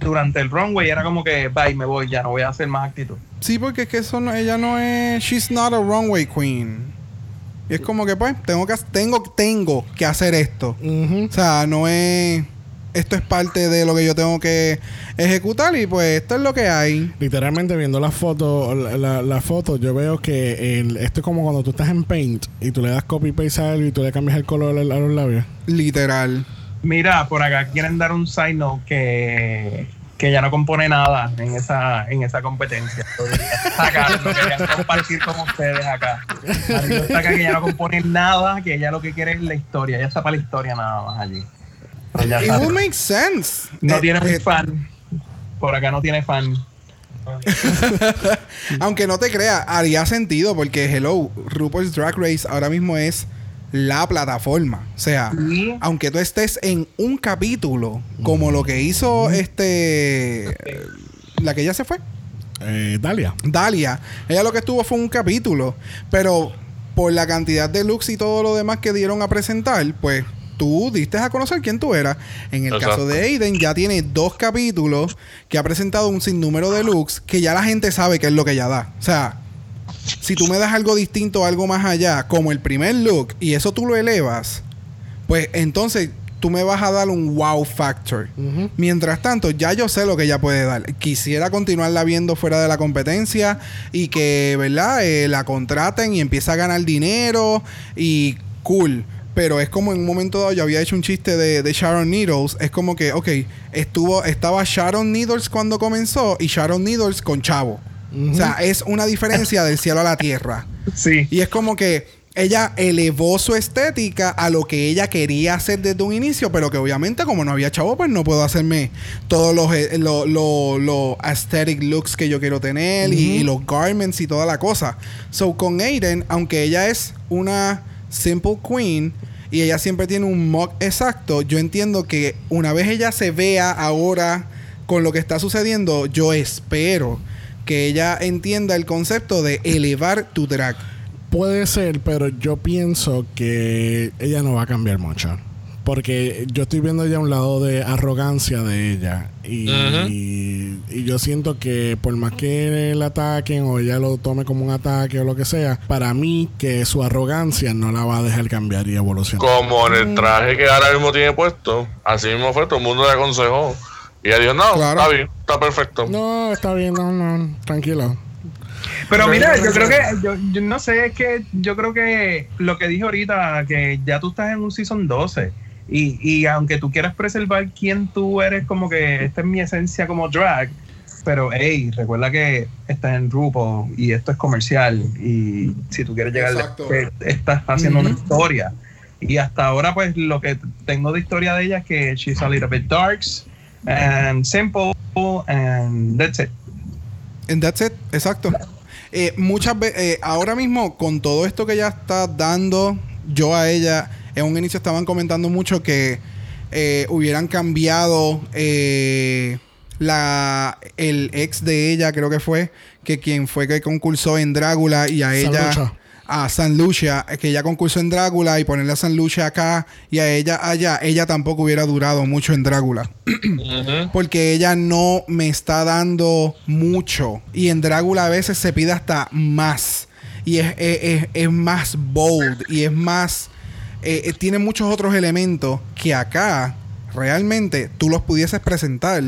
durante el runway era como que, bye, me voy, ya no voy a hacer más actitud. Sí, porque es que eso no- ella no es. She's not a runway queen. Y es como que, pues, tengo que, tengo, tengo que hacer esto. O sea, no es. Esto es parte de lo que yo tengo que ejecutar y pues esto es lo que hay. Literalmente viendo la foto, la, la- la foto, yo veo que el, esto es como cuando tú estás en Paint y tú le das copy paste a algo y tú le cambias el color a, a los labios. Literal. Mira, por acá quieren dar un sign note que, que ella no compone nada en esa, en esa competencia. Sacar, lo querían compartir con ustedes acá. Está acá que ella no compone nada, que ella lo que quiere es la historia. Ella está para la historia nada más allí. Ya It will make sense. No Eh, tiene eh, fan. Por acá no tiene fan. Aunque no te creas, haría sentido porque Hello, RuPaul's Drag Race ahora mismo es la plataforma. O sea, aunque tú estés en un capítulo, como lo que hizo este. La que ya se fue. Eh, Dalia. Dalia, ella lo que estuvo fue un capítulo, pero por la cantidad de looks y todo lo demás que dieron a presentar, pues tú diste a conocer quién tú eras. En el Exacto. caso de Aiden, ya tiene dos capítulos que ha presentado un sinnúmero de looks que ya la gente sabe qué es lo que ella da. O sea, si tú me das algo distinto, algo más allá, como el primer look, y eso tú lo elevas, pues entonces tú me vas a dar un wow factor. Mientras tanto, ya yo sé lo que ella puede dar. Quisiera continuarla viendo fuera de la competencia y que, ¿verdad? Eh, la contraten y empiece a ganar dinero y cool. Pero es como en un momento dado yo había hecho un chiste de, de Sharon Needles. Es como que, ok, estuvo, estaba Sharon Needles cuando comenzó y Sharon Needles con Chavo. O sea, es una diferencia del cielo a la tierra. sí. Y es como que ella elevó su estética a lo que ella quería hacer desde un inicio, pero que obviamente como no había chavo, pues no puedo hacerme todos los eh, lo- lo- lo aesthetic looks que yo quiero tener y, y los garments y toda la cosa. So con Aiden, aunque ella es una simple queen y ella siempre tiene un mock exacto, yo entiendo que una vez ella se vea ahora con lo que está sucediendo, yo espero que ella entienda el concepto de elevar tu drag. Puede ser, pero yo pienso que ella no va a cambiar mucho. Porque yo estoy viendo ya un lado de arrogancia de ella. Y, y, y yo siento que por más que la ataquen o ella lo tome como un ataque o lo que sea, para mí que su arrogancia no la va a dejar cambiar y evolucionar. Como en el traje que ahora mismo tiene puesto, así mismo fue, todo el mundo le aconsejó. Y ella dijo, no, Claro. está bien, está perfecto. No, está bien, no, no, tranquilo. Pero mira, yo creo que, yo, yo no sé, es que yo creo que lo que dije ahorita, que ya tú estás en un season 12 y, y aunque tú quieras preservar quién tú eres, como que esta es mi esencia como drag, pero hey, recuerda que estás en grupo y esto es comercial y si tú quieres llegar, Exacto. que estás haciendo una historia. Y hasta ahora, pues lo que tengo de historia de ella es que she's a little bit darks and simple and that's it. And that's it, exacto. Eh, muchas veces, ahora mismo, con todo esto que ella está dando, yo a ella, en un inicio estaban comentando mucho que eh, hubieran cambiado eh, la el ex de ella, creo que fue, que quien fue que concursó en Drácula y a ella. A San Lucia, que ella concursó en Drácula y ponerle a San Lucia acá y a ella allá, ella tampoco hubiera durado mucho en Drácula porque ella no me está dando mucho. Y en Drácula a veces se pide hasta más. Y es, es- es- es más bold. Y es más. eh, eh, tiene muchos otros elementos que acá realmente tú los pudieses presentar.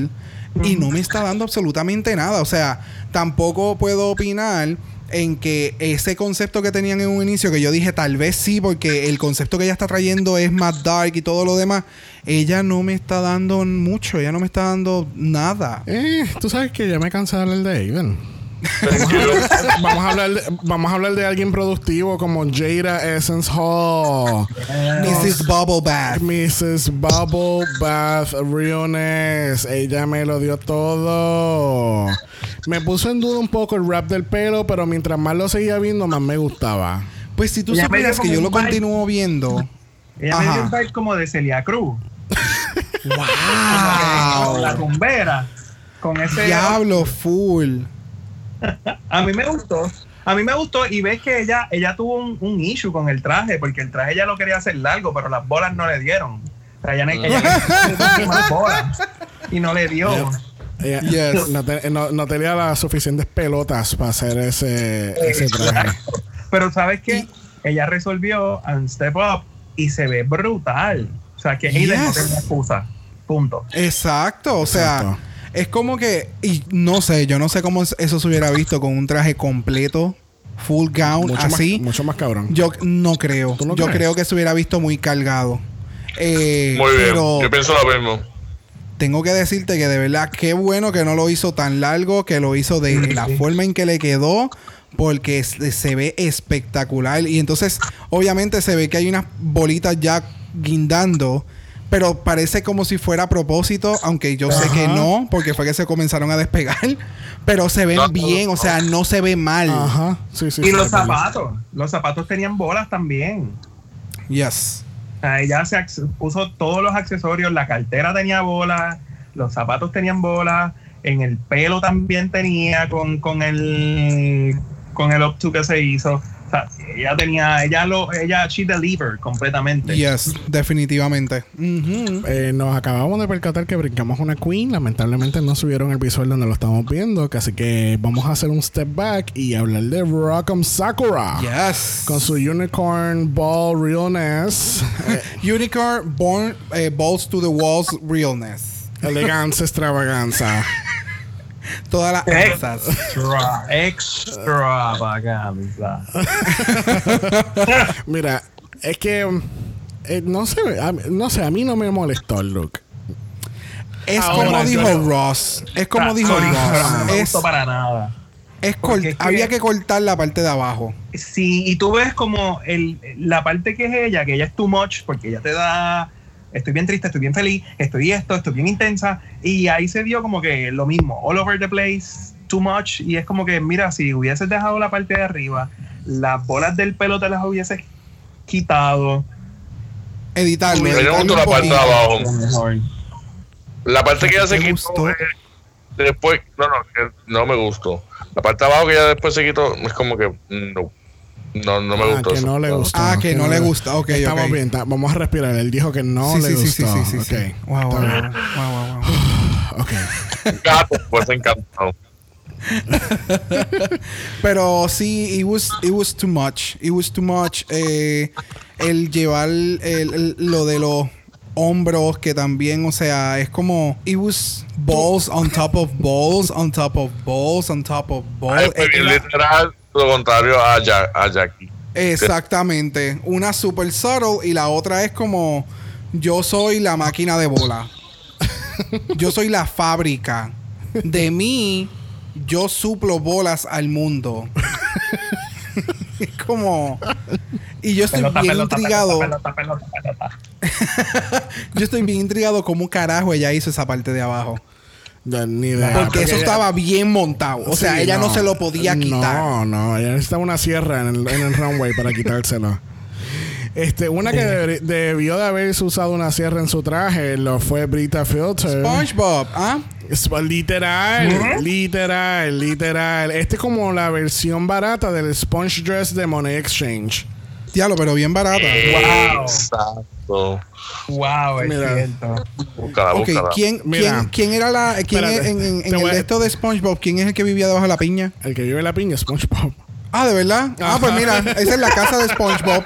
Y no me está dando absolutamente nada. O sea, tampoco puedo opinar en que ese concepto que tenían en un inicio, que yo dije tal vez sí, porque el concepto que ella está trayendo es más dark y todo lo demás, ella no me está dando mucho, ella no me está dando nada. Eh, tú sabes que ya me cansé de hablar de Aiden. Vamos, a hablar de, vamos a hablar de alguien productivo como Jada Essence Hall. Mrs. Bubble Bath. Mrs. Bubble Bath Realness. Ella me lo dio todo. Me puso en duda un poco el rap del pelo, pero mientras más lo seguía viendo, más me gustaba. Pues si tú supieras que yo lo vibe. continúo viendo. Ella me dio Ajá. un vibe como de Celia Cruz. ¡Wow! La rumbera. Con ese. Diablo full. A mí me gustó. A mí me gustó y ves que ella, ella tuvo un, un issue con el traje, porque el traje ella lo quería hacer largo, pero las bolas no le dieron. O sea, ella, ella bolas y no le dio. Ella Yes. no, te- no- no tenía las suficientes pelotas para hacer ese, ese traje. Pero ¿sabes qué? Ella resolvió and step up y se ve brutal. O sea, que no Yes. tenía excusa. Punto. Exacto. O sea, Exacto. Es como que. Y no sé, yo no sé cómo eso se hubiera visto con un traje completo, full gown, Mucho así. Más, mucho más cabrón. Yo no creo. ¿Tú no yo crees? creo que se hubiera visto muy cargado. Eh, Muy bien, Pero yo pienso lo mismo. tengo que decirte que de verdad, qué bueno que no lo hizo tan largo, que lo hizo de la forma en que le quedó, porque se, se ve espectacular. Y entonces, obviamente, se ve que hay unas bolitas ya guindando. Pero parece como si fuera a propósito, aunque yo sé que no, porque fue que se comenzaron a despegar. Pero se ven No, bien, o sea, no se ve mal. Ajá. Sí, sí. Y sí, los zapatos. Los zapatos tenían bolas también. Yes. Sea, ella se puso todos los accesorios, la cartera tenía bolas, los zapatos tenían bolas, en el pelo también tenía con, con el con el up to que se hizo. Sea, ella tenía, ella lo, ella she delivered completamente. Yes, definitivamente. Ujú. Eh, nos acabamos de percatar que brincamos una queen. Lamentablemente no subieron el visual donde lo estamos viendo. Así que vamos a hacer un step back y hablar de Rock'em Sakura. Yes. Con su Unicorn Ball Realness. eh, Unicorn born eh, balls to the walls realness. elegancia, extravaganza. Todas las Eh. asas. Extra, extravaganza. Mira, es que eh, no sé, a, no sé, a mí no me molestó el look. Es Ahora, como dijo Ross. Es como dijo Sorry, pero Ross. no me Es, gustó para nada. es es que- había que cortar la parte de abajo. Sí, y tú ves como el, la parte que es ella, que ella es too much, porque ella te da, estoy bien triste, estoy bien feliz, estoy esto, estoy bien intensa, y ahí se dio como que lo mismo, all over the place, too much, y es como que, mira, si hubieses dejado la parte de arriba, las bolas del pelo te las hubieses quitado. Editarlo. Me editarlo gustó la parte de abajo. La parte que ella se ¿Te quitó eh, después, no, no, que no me gustó. La parte de abajo que ella después se quitó es como que no. No, no me Ah, gustó que eso. no le gustó. Ah, que no le gusta. Ok, Estamos ok. bien. vamos a respirar. Él dijo que no sí, le sí, sí, gustó. sí, sí, sí, sí. Ok. Wow, wow, wow, wow, wow, wow. Ok. Gato, pues encantado. Pero sí, it was, it was too much. It was too much. Eh, el llevar el- el- lo de los hombros, que también, o sea, es como. It was balls on top of balls, on top of balls, on top of balls. Ay, fue bien literal, lo contrario a, Ja- a Jackie. Exactamente. Una super subtle y la otra es como. Yo soy la máquina de bola. Yo soy la fábrica. De mí, yo suplo bolas al mundo. es como. Y yo estoy Pelota, bien pelota, intrigado. pelota, pelota, pelota, pelota. Yo estoy bien intrigado cómo carajo ella hizo esa parte de abajo. Ya, ni idea. Porque eso ella- estaba bien montado. O sea, Sí, ella no. se lo podía quitar. No, no, ella necesitaba una sierra en el, en el runway para quitárselo. Este, una que deber- debió de haberse usado una sierra en su traje lo fue Brita Filter. SpongeBob, ¿ah? Es- literal, literal, literal. Este es como la versión barata del Sponge Dress de Money Exchange. Diablo, pero bien barata. Wow. Exacto. Wow, es Mira. cierto. Búscala, Ok, búscala. ¿quién, Mira. quién, quién era la. ¿Quién Espérate, es- en, en- en el a- de esto de SpongeBob? ¿Quién es el que vivía debajo de la piña? El que vive en la piña, SpongeBob. Ah, ¿de verdad? Ah, pues mira, esa es la casa de SpongeBob.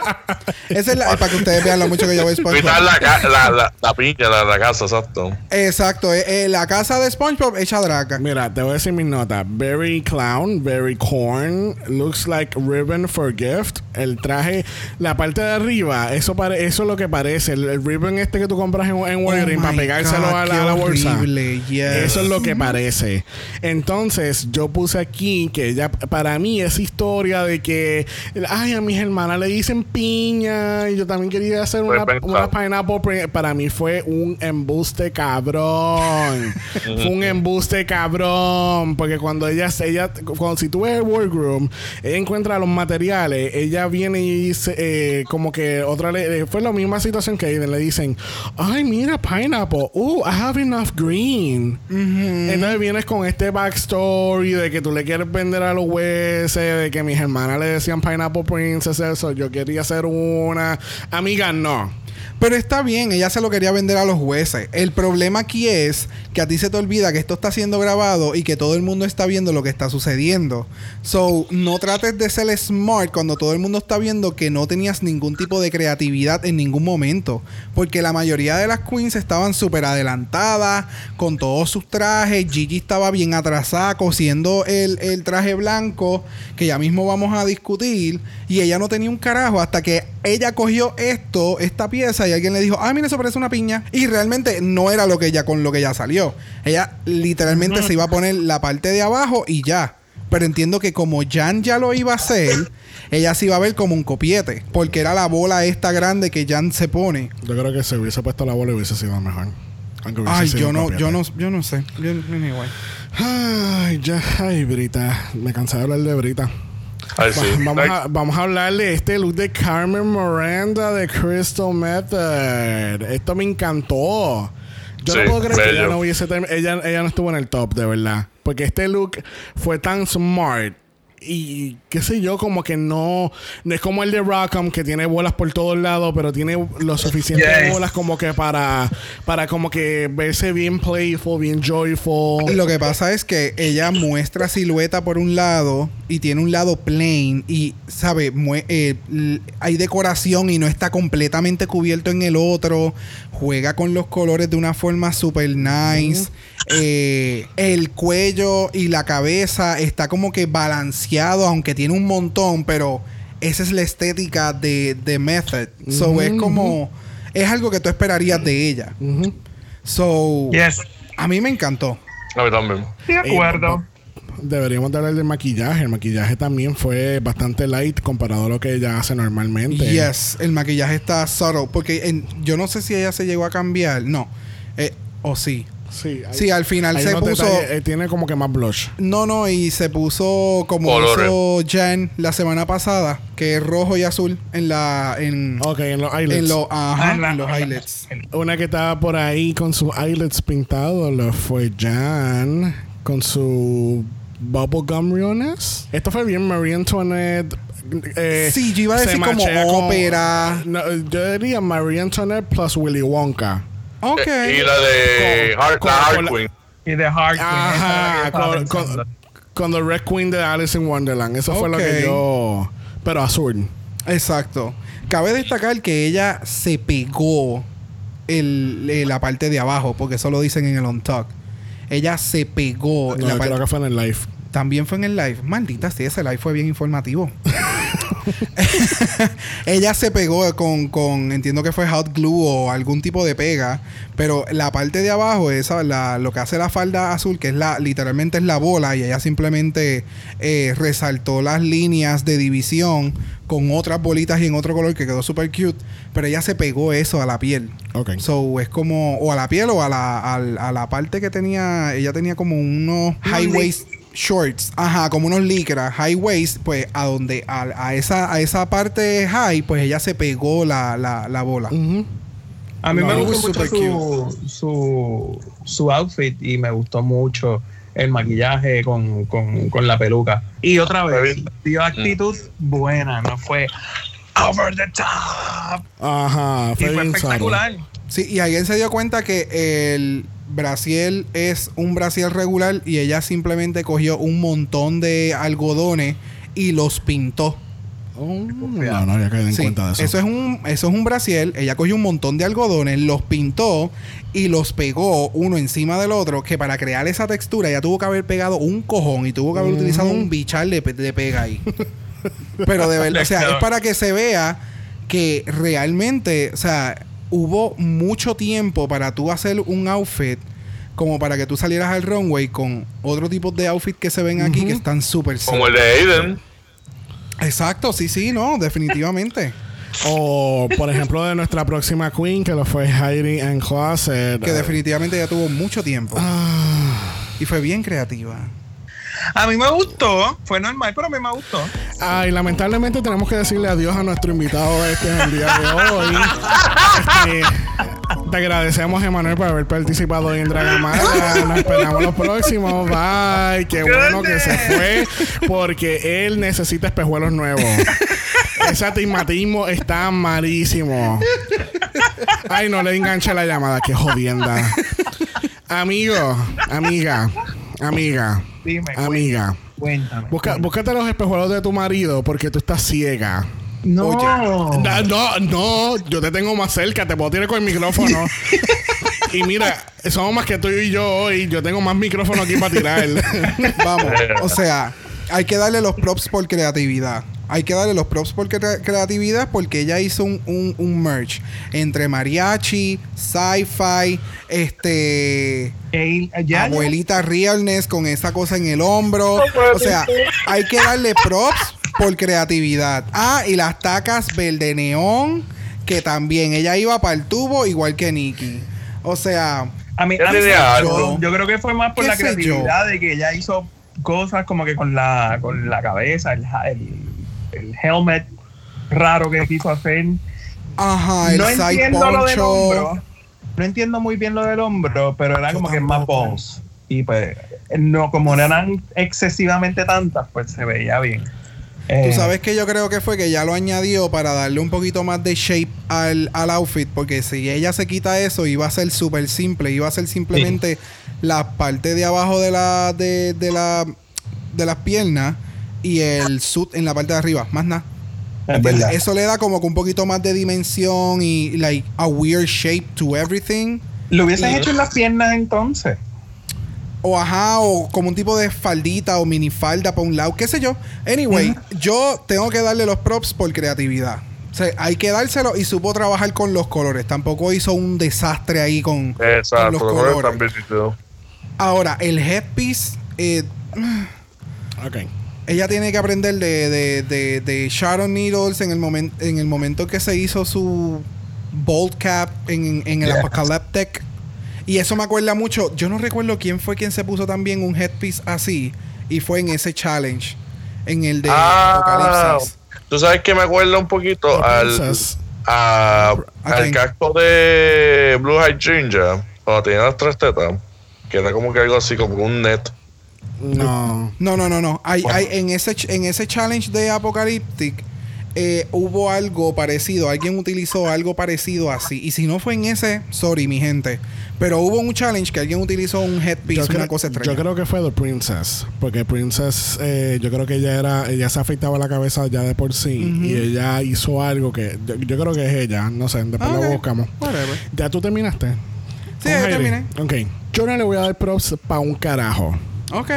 Esa es la. Para que ustedes vean lo mucho que yo veo Quitar SpongeBob. la, la, la, la piña, la, la casa, exacto. Exacto, eh, eh, la casa de SpongeBob hecha draga. Mira, te voy a decir mis notas. Very clown, very corn, looks like ribbon for gift. El traje, la parte de arriba, eso pare, eso es lo que parece. El, el ribbon este que tú compras en, en Walgreens Oh para my pegárselo God, a la, a la bolsa. yes. Eso es lo que parece. Entonces, yo puse aquí que ya para mí esa historia de que, ay, a mis hermanas le dicen piña y yo también quería hacer una, una pineapple para mí fue un embuste cabrón. fue un embuste cabrón. Porque cuando ella, ella cuando si tú ves el workroom, ella encuentra los materiales, ella viene y dice, eh, como que otra le, eh, fue la misma situación que Aiden, le dicen, ay, mira, pineapple, uh, I have enough green. Entonces vienes con este backstory de que tú le quieres vender a los jueces, de que mis hermanas le decían Pineapple Princess, eso, yo quería hacer una. Amiga, no. Pero está bien, ella se lo quería vender a los jueces. El problema aquí es que a ti se te olvida que esto está siendo grabado y que todo el mundo está viendo lo que está sucediendo. So, no trates de ser smart cuando todo el mundo está viendo que no tenías ningún tipo de creatividad en ningún momento. Porque la mayoría de las queens estaban súper adelantadas con todos sus trajes. Gigi estaba bien atrasada cosiendo el, el traje blanco, que ya mismo vamos a discutir. Y ella no tenía un carajo hasta que ella cogió esto, esta pieza, y alguien le dijo, ah, mira, eso parece una piña. Y realmente no era lo que ella con lo que ella salió. Ella literalmente se iba a poner la parte de abajo y ya. Pero entiendo que como Jan ya lo iba a hacer, ella se iba a ver como un copiete. Porque era la bola esta grande que Jan se pone. Yo creo que si hubiese puesto la bola hubiese sido mejor. Aunque hubiese Ay, sido yo un no, yo no, yo no sé. Yo, anyway. Ay, ya, ay, Brita. Me cansé de hablar de Brita. Ay, sí. Va- vamos, a, vamos a hablar de este look de Carmen Miranda de Crystal Method. Esto me encantó. Yo Sí, no puedo creer que ella no hubiese ella, ella no estuvo en el top, de verdad. Porque este look fue tan smart. Y qué sé yo, como que no, no es como el de Rockham que tiene bolas por todos lados, pero tiene lo suficiente Yes. bolas como que para, para como que verse bien playful, bien joyful. Lo que pasa es que ella muestra silueta por un lado y tiene un lado plain y, ¿sabe? Mue- eh, hay decoración y no está completamente cubierto en el otro. Juega con los colores de una forma super nice. Eh, el cuello y la cabeza está como que balanceado, aunque tiene un montón, pero esa es la estética de, de Method. So es como... Es algo que tú esperarías de ella. So... Yes. A mí me encantó. a mí también. De acuerdo. Deberíamos de hablar del maquillaje. El maquillaje también fue bastante light comparado a lo que ella hace normalmente. Yes, el maquillaje está subtle. Porque en- yo no sé si ella se llegó a cambiar. No. Eh, o sí. Sí, hay- Sí, al final hay se puso. detalles, eh, tiene como que más blush. No, no, y se puso como Colores. hizo Jan la semana pasada, que es rojo y azul en la. En, Ok, en los eyelets. en, lo- ajá, Ah, en la- en los highlights. Una que estaba por ahí con sus eyelets pintados lo fue Jan con su bubblegum realness. Esto fue bien Marie Antoinette eh, Sí, yo iba a decir como con- ópera. No, yo diría Marie Antoinette plus Willy Wonka. Eh, Y la de Con- Har- con- la con Harley la- Quinn. Y de Hard Queen. Ajá, con, con, pensando. con The Red Queen de Alice in Wonderland. Eso fue lo que yo. Pero azul. Exacto. Cabe destacar que ella se pegó el, la parte de abajo, porque eso lo dicen en el on talk. Ella se pegó No, la creo que fue en el live. También fue en el live. Maldita, sí, ese live fue bien informativo. Ella se pegó con, con, entiendo que fue hot glue o algún tipo de pega, pero la parte de abajo, esa, la, lo que hace la falda azul, que es la, literalmente es la bola, y ella simplemente eh, resaltó las líneas de división con otras bolitas y en otro color que quedó súper cute, pero ella se pegó eso a la piel. Ok. So es como, o a la piel o a la, al- a la parte que tenía, ella tenía como unos high waist shorts, ajá, como unos licras, high waist, pues a donde, a, a esa, a esa parte high, pues ella se pegó la, la, la bola. A mí No, me gustó was mucho super su, su, su outfit y me gustó mucho el maquillaje con, con, con la peluca. Y otra vez, dio actitud buena, no fue over the top. Ajá, Y fue fue bien espectacular. Sí, y alguien se dio cuenta que el brasiel es un brasiel regular y ella simplemente cogió un montón de algodones y los pintó. Oh, no, no había caído en Sí, cuenta de eso. es un eso es un brasiel. Ella cogió un montón de algodones, los pintó y los pegó uno encima del otro. Que para crear esa textura ella tuvo que haber pegado un cojón y tuvo que haber utilizado un bichar de, de pega ahí. Pero de verdad, o sea, es para que se vea que realmente, o sea, hubo mucho tiempo para tú hacer un outfit como para que tú salieras al runway con otro tipo de outfit que se ven aquí que están súper Como el de Aiden. Exacto, sí, sí, no, definitivamente. O, por ejemplo, de nuestra próxima queen, que lo fue Heidi en Closet. que definitivamente ya tuvo mucho tiempo. Ah. Y fue bien creativa. A mí me gustó, fue normal, pero a mí me gustó. Ay, lamentablemente tenemos que decirle adiós a nuestro invitado este en el día de hoy. Este, te agradecemos, Emanuel, por haber participado hoy en Dragamala. Nos esperamos los próximos. Bye. Qué bueno que se fue porque él necesita espejuelos nuevos. Ese astigmatismo está malísimo. Ay, no le enganche la llamada. Qué jodienda. Amigo, amiga, amiga, Dime, amiga. cuéntame. Busca, búscate los espejuelos de tu marido porque tú estás ciega. No. Da- No, no, yo te tengo más cerca, te puedo tirar con el micrófono. y mira, somos más que tú y yo hoy. Yo tengo más micrófono aquí para tirar. Vamos, o sea, hay que darle los props por creatividad. Hay que darle los props por crea- creatividad porque ella hizo un, un, un merge entre mariachi, sci-fi, este ya, abuelita realness con esa cosa en el hombro. O sea, hay que darle props por creatividad. Ah, y las tacas verde neón, que también ella iba para el tubo igual que Nikki. O sea, A mí, a mí- yo, yo creo que fue más por ¿Qué la creatividad de que ella hizo cosas como que con la, con la cabeza, el, el, el helmet raro que quiso hacer. ajá, el no side entiendo lo del hombro. No entiendo muy bien lo del hombro, pero era Yo como que más bones. Y pues, no, como no eran excesivamente tantas, pues se veía bien. Tú Eh, sabes que yo creo que fue que ya lo añadió para darle un poquito más de shape al, al outfit, porque si ella se quita eso, iba a ser súper simple, iba a ser simplemente la parte de abajo de la, de, de la de las piernas y el suit en la parte de arriba, más nada. es. Eso le da como que un poquito más de dimensión y like a weird shape to everything. Lo hubiesen y- hecho en las piernas entonces. O ajá, o como un tipo de faldita o minifalda para un lado, qué sé yo. Anyway, yo tengo que darle los props por creatividad. O sea, hay que dárselo y supo trabajar con los colores. Tampoco hizo un desastre ahí con, con Exacto, los los colores. Ahora, el headpiece, eh, ok. Ella tiene que aprender de, de, de, de Sharon Needles en el, momen- en el momento que se hizo su bolt cap en, en el Yeah. Apocalyptic. Y eso me acuerda mucho. Yo no recuerdo quién fue quien se puso también un headpiece así. Y fue en ese challenge. En el de Ah, Apocalipsis. tú sabes que me acuerda un poquito al, a- ¿A al casco de Blue Eyed Ginger cuando tenía las tres tetas que era como que algo así como un net No. No, no, no, no. Hay, hay, en, ese, en ese challenge de Apocalyptic eh, hubo algo parecido. Alguien utilizó algo parecido así. Y si no fue en ese, sorry, mi gente. Pero hubo un challenge que alguien utilizó un headpiece, Yo, una cosa extraña. yo creo que fue The Princess. Porque Princess, eh, yo creo que ella era, ella se afeitaba la cabeza ya de por sí. Y ella hizo algo que, yo, yo creo que es ella. No sé, después Ah, lo buscamos. Whatever. ¿Ya tú terminaste? Sí, ya terminé. Ok. Yo no le voy a dar props para un carajo. Ok.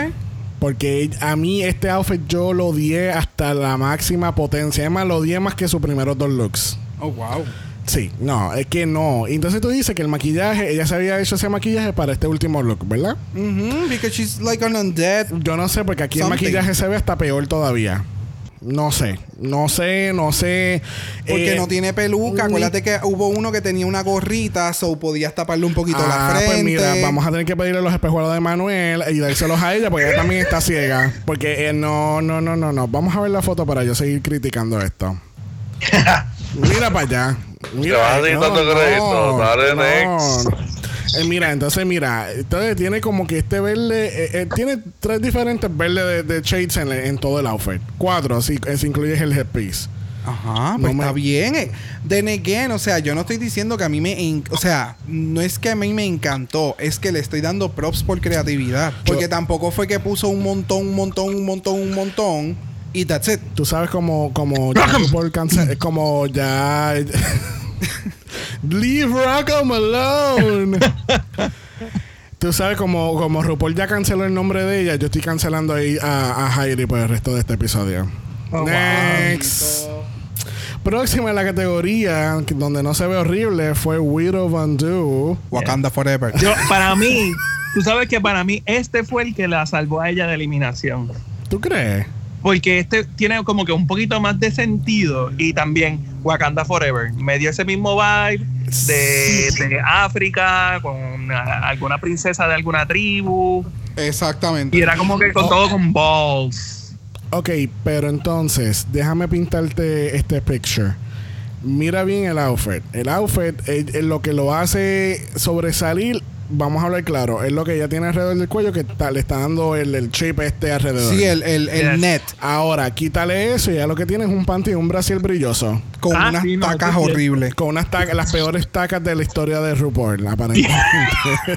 Porque a mí este outfit yo lo odié hasta la máxima potencia. Además, lo odié más que sus primeros dos looks. Oh, wow. Sí, no, es que no. Entonces tú dices que el maquillaje, ella se había hecho ese maquillaje para este último look, ¿verdad? Mhm, because she's like an undead. Yo no sé, porque aquí Something. el maquillaje se ve hasta peor todavía. No sé, no sé, no sé. Porque Eh, no tiene peluca. ni- Acuérdate que hubo uno que tenía una gorrita, so podías taparle un poquito la Ah, frente. pues mira, vamos a tener que pedirle los espejuelos de Manuel y dárselos a ella porque ella también está ciega. Porque eh, no, no, no, no, no. Vamos a ver la foto para yo seguir criticando esto. Mira para allá. Mira, Le vas a seguir Eh, mira, entonces mira, entonces tiene como que este verde, eh, eh, tiene tres diferentes verdes de, de shades en, en todo el outfit. Cuatro, si, eh, si incluyes el headpiece. Ajá, No pues me- está bien. Eh, Then again, o sea, yo no estoy diciendo que a mí me... en- o sea, no es que a mí me encantó, es que le estoy dando props por creatividad. Porque Yo- tampoco fue que puso un montón, un montón, un montón, un montón. Y that's it. Tú sabes como, como ya por cáncer, es como ya Leave Rockham alone. Tú sabes como, como RuPaul ya canceló el nombre de ella, yo estoy cancelando ahí a, a Heidi por el resto de este episodio. Oh, wow. Next. Próxima en la categoría donde no se ve horrible fue Widow Van Du. Wakanda Forever. Yo, para mí, tú sabes que para mí este fue el que la salvó a ella de eliminación. ¿Tú crees? Porque este tiene como que un poquito más de sentido y también Wakanda Forever. Me dio ese mismo vibe de, de África con alguna princesa de alguna tribu Exactamente. y era como que con Oh. todo con balls. Ok, pero entonces, déjame pintarte este picture. Mira bien el outfit. El outfit, eh, lo que lo hace sobresalir, vamos a hablar claro, es lo que ella tiene alrededor del cuello que está- le está dando el, el chip este alrededor. Sí, el, el, el Yes. net Ahora, quítale eso y ya lo que tiene es un panty y un brasil brilloso. Con Ah, unas sí, no, tacas horribles. Con unas tacas, las peores tacas de la historia de RuPaul, aparentemente.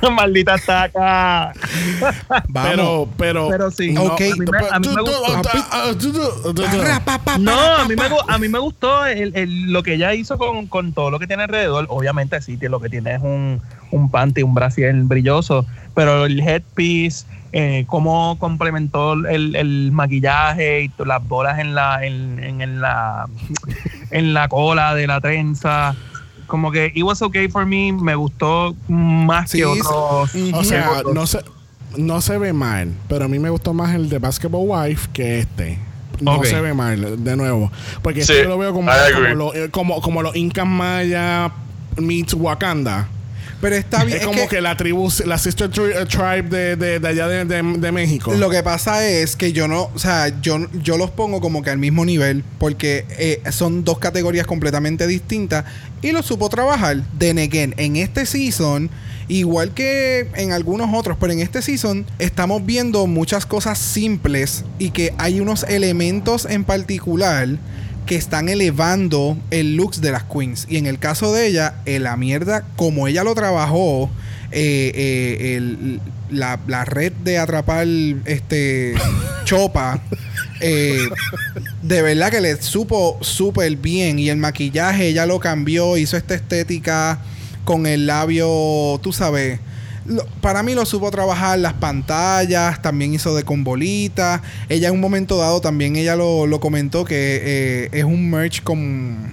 Maldita taca. Vamos. Pero, pero. Pero sí. Ok. A mí me- a mí me gustó. No, a mí, me, gustó el, el- lo que ella hizo con, con todo lo que tiene alrededor. Obviamente sí, lo que tiene es un, un panty, un brasier brilloso, pero el headpiece, eh, cómo complementó el, el maquillaje y las bolas en la, en, en- en la, en la cola de la trenza. Como que it was okay for me, me gustó más Sí, que otros. O sea, otros. no se, no se ve mal, pero a mí me gustó más el de Basketball Wife que este. No se ve mal, de nuevo. Porque Sí, este yo lo veo como, lo- eh, como, como los Incas Maya meets Wakanda. Pero está bien. Es es como que que, la tribu, la sister tri- eh, tribe de, de, de allá de, de- México. Lo que pasa es que yo no, o sea, yo, yo los pongo como que al mismo nivel porque eh, son dos categorías completamente distintas y lo supo trabajar. De again, en este season, igual que en algunos otros, pero en este season estamos viendo muchas cosas simples y que hay unos elementos en particular que están elevando el looks de las queens. Y en el caso de ella, eh, la mierda, como ella lo trabajó, eh, eh, el- la, la red de atrapar este chopa, eh, de verdad que le supo súper bien. Y el maquillaje ella lo cambió, hizo esta estética con el labio, tú sabes. Lo- para mí lo supo trabajar las pantallas, también hizo de con bolitas. Ella en un momento dado también ella lo, lo comentó que eh, es un merch con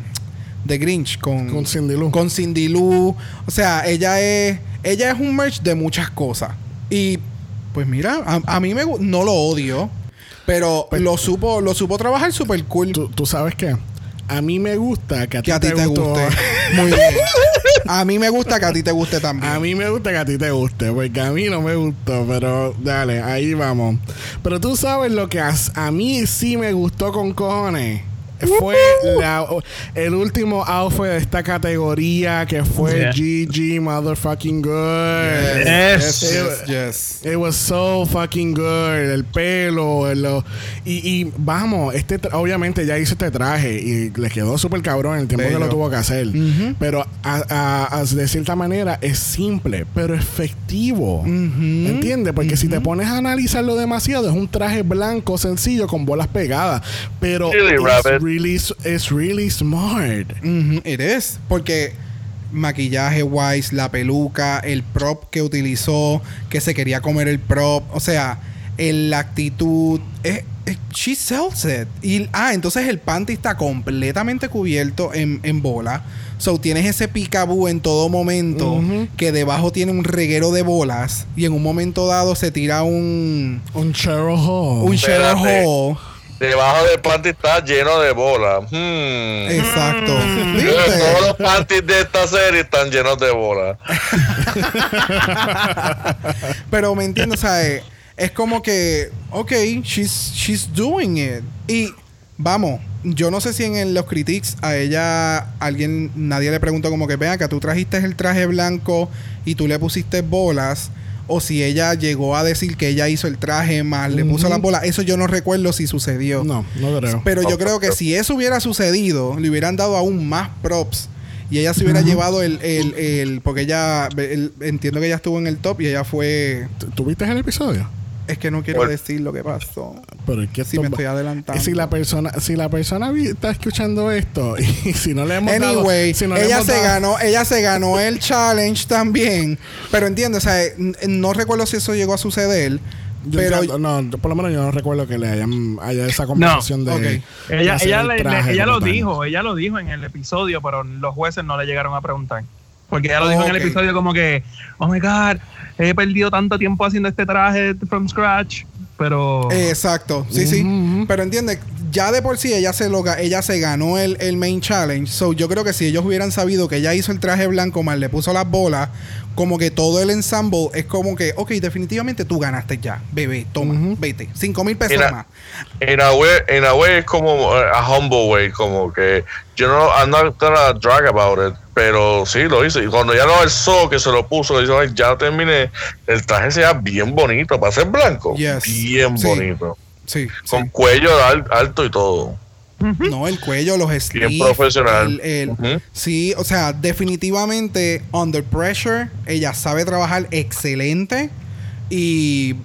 de Grinch con, Con Cindy Lou. con Cindy Lou. O sea, ella es ella es un merch de muchas cosas. Y pues mira, a, a mí me no lo odio, pero lo supo lo supo trabajar súper cool. ¿Tú, tú sabes qué? A mí me gusta que a ti, que a ti te, guste. Muy bien. A mí me gusta que a ti te guste también. A mí me gusta que a ti te guste, porque a mí no me gustó, pero dale, ahí vamos. Pero tú sabes lo que a, a mí sí me gustó con cojones. Fue la- el último outfit de esta categoría que fue Yeah. GG motherfucking good. Yes. Yes, yes. It was so fucking good. El pelo, el- lo- y, y vamos, este tra- obviamente ya hizo este traje y le quedó súper cabrón el tiempo que lo tuvo que hacer. Pero a- a- a- de cierta manera es simple, pero efectivo. ¿Entiendes? Porque si te pones a analizarlo demasiado, es un traje blanco sencillo con bolas pegadas. Pero Really. Really, it's really smart. Ujú, It is. Porque maquillaje wise, la peluca, el prop que utilizó, que se quería comer el prop, o sea, el- la actitud, eh, eh, she sells it. Y, ah, entonces el panty está completamente cubierto en, en bola. So tienes ese picaboo en todo momento que debajo tiene un reguero de bolas y en un momento dado se tira un Un Cheryl Hall. un Cheryl. Hall. Debajo del panty está lleno de bolas. Hmm. Exacto. Eh, ¿Viste? Todos los panties de esta serie están llenos de bolas. Pero me entiendo, o sea, eh, es como que, ok, she's, she's doing it. Y vamos, yo no sé si en, el- los critiques a ella alguien, nadie le preguntó como que, vea que tú trajiste el traje blanco y tú le pusiste bolas. O si ella llegó a decir que ella hizo el traje mal, le puso las bolas. Eso yo no recuerdo si sucedió. No, no creo. Pero yo creo que si eso hubiera sucedido, le hubieran dado aún más props. Y ella se hubiera llevado el, el, el- Porque ella. el- entiendo que ella estuvo en el top y ella fue. ¿Tuviste el episodio? Es que no quiero decir lo que pasó. Pero es que Si me estoy adelantando. Si la persona, si la persona está escuchando esto y si no le hemos dado- Anyway, si no le ella hemos se dado- ganó, ella se ganó el challenge también. Pero entiendes, o sea, no recuerdo si eso llegó a suceder. Yo pero entiendo- no, por lo menos yo no recuerdo que le hayan haya esa conversación de, ok. de Ella, hacer ella, el le- ella lo tal. dijo, ella lo dijo en el episodio, pero los jueces no le llegaron a preguntar. Porque ella lo dijo en el episodio como que, oh my god, he perdido tanto tiempo haciendo este traje from scratch. Pero Exacto, sí, sí. Pero entiende, ya de por sí ella se lo, ga- ella se ganó el, el main challenge. So yo creo que si ellos hubieran sabido que ella hizo el traje blanco mal, le puso las bolas, como que todo el ensemble es como que, ok, definitivamente tú ganaste ya, bebé, toma, vete, cinco mil pesos más. En a way, in a way es como eh, a humble way, como que yo no, I'm not gonna drag about it, pero sí lo hice. Y cuando ya lo alzó, que se lo puso, que dice, "Ay, ya terminé, el traje se veía bien bonito, para ser blanco, Yes. bien Sí. bonito, Sí, sí. con cuello al- alto y todo. No, el cuello, los profesional. el- el- Ujú. Sí, o sea, definitivamente under pressure, ella sabe trabajar excelente y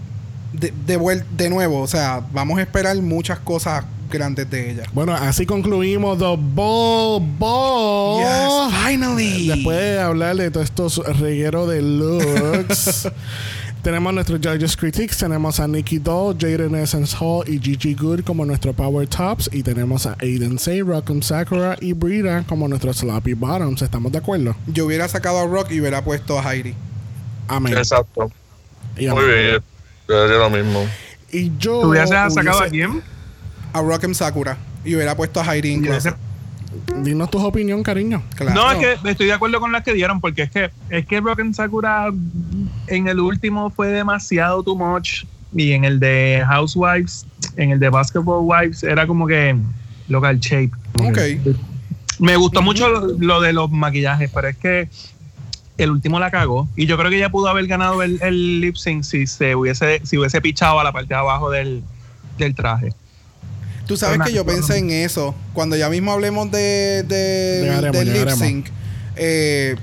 de, de, vuel- de nuevo, o sea, vamos a esperar muchas cosas grandes de ella. Bueno, así concluimos The Ball Ball. Yes, finally. Después de hablar de todos estos regueros de looks, tenemos nuestros Judges Critics. Tenemos a Nikki Doll, Jaden Essence Hall y Gigi Good como nuestros Power Tops. Y tenemos a Aiden Say, Rockham Sakura y Brita como nuestros Sloppy Bottoms. ¿Estamos de acuerdo? Yo hubiera sacado a Rock y hubiera puesto a Heidi. Amén. Exacto. Y, Muy bien, yo haría lo mismo. Y yo. ¿tú hubieras sacado a quién? A Rock en Sakura. Y hubiera puesto a Heidi ese- Dinos tu opinión, cariño. Claro. No, es que estoy de acuerdo con las que dieron, porque es que es que Rock and Sakura en el último fue demasiado too much. Y en el de Housewives, en el de Basketball Wives, era como que local shape. Ok. Me gustó mucho lo, lo de los maquillajes, pero es que el último la cagó. Y yo creo que ella pudo haber ganado el, el lip sync si se hubiese, si hubiese pichado a la parte de abajo del, del traje. Tú sabes que yo pensé en eso. Cuando ya mismo hablemos de, de- Llegaremos, del lip llegaremos. sync, eh,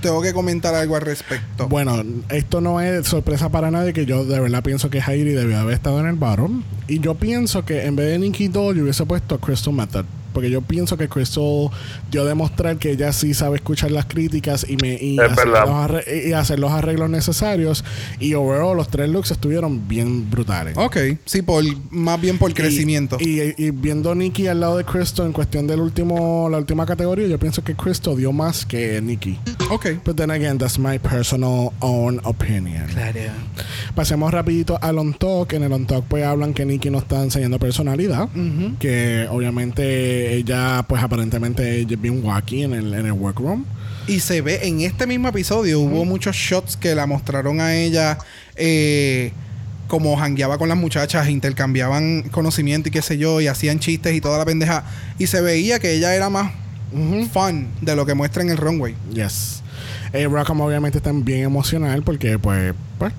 tengo que comentar algo al respecto. Bueno, esto no es sorpresa para nadie que yo de verdad pienso que Heidi debió haber estado en el bottom. Y yo pienso que en vez de Nikki Doll yo hubiese puesto Crystal Method. Porque yo pienso que Crystal dio a demostrar que ella sí sabe escuchar las críticas y, me, y, hacer, los y hacer los arreglos necesarios. Y overall los tres looks estuvieron bien brutales. Ok, sí, por, más bien por crecimiento. Y, y- y viendo Nikki al lado de Crystal en cuestión del último, la última categoría, yo pienso que Crystal dio más que Nikki. ok. But then again, that's my personal own opinion. Pasemos rapidito al on talk. En el on talk pues hablan que Nikki no está enseñando personalidad. Ujú. Que obviamente ella pues aparentemente ella es bien wacky en el, en el workroom. Y se ve en este mismo episodio, hubo muchos shots que la mostraron a ella eh, como jangueaba con las muchachas, intercambiaban conocimiento y qué sé yo, y hacían chistes y toda la pendeja. Y se veía que ella era más fun de lo que muestra en el runway. Yes. Eh, Rackham obviamente está bien emocional porque, pues, pues,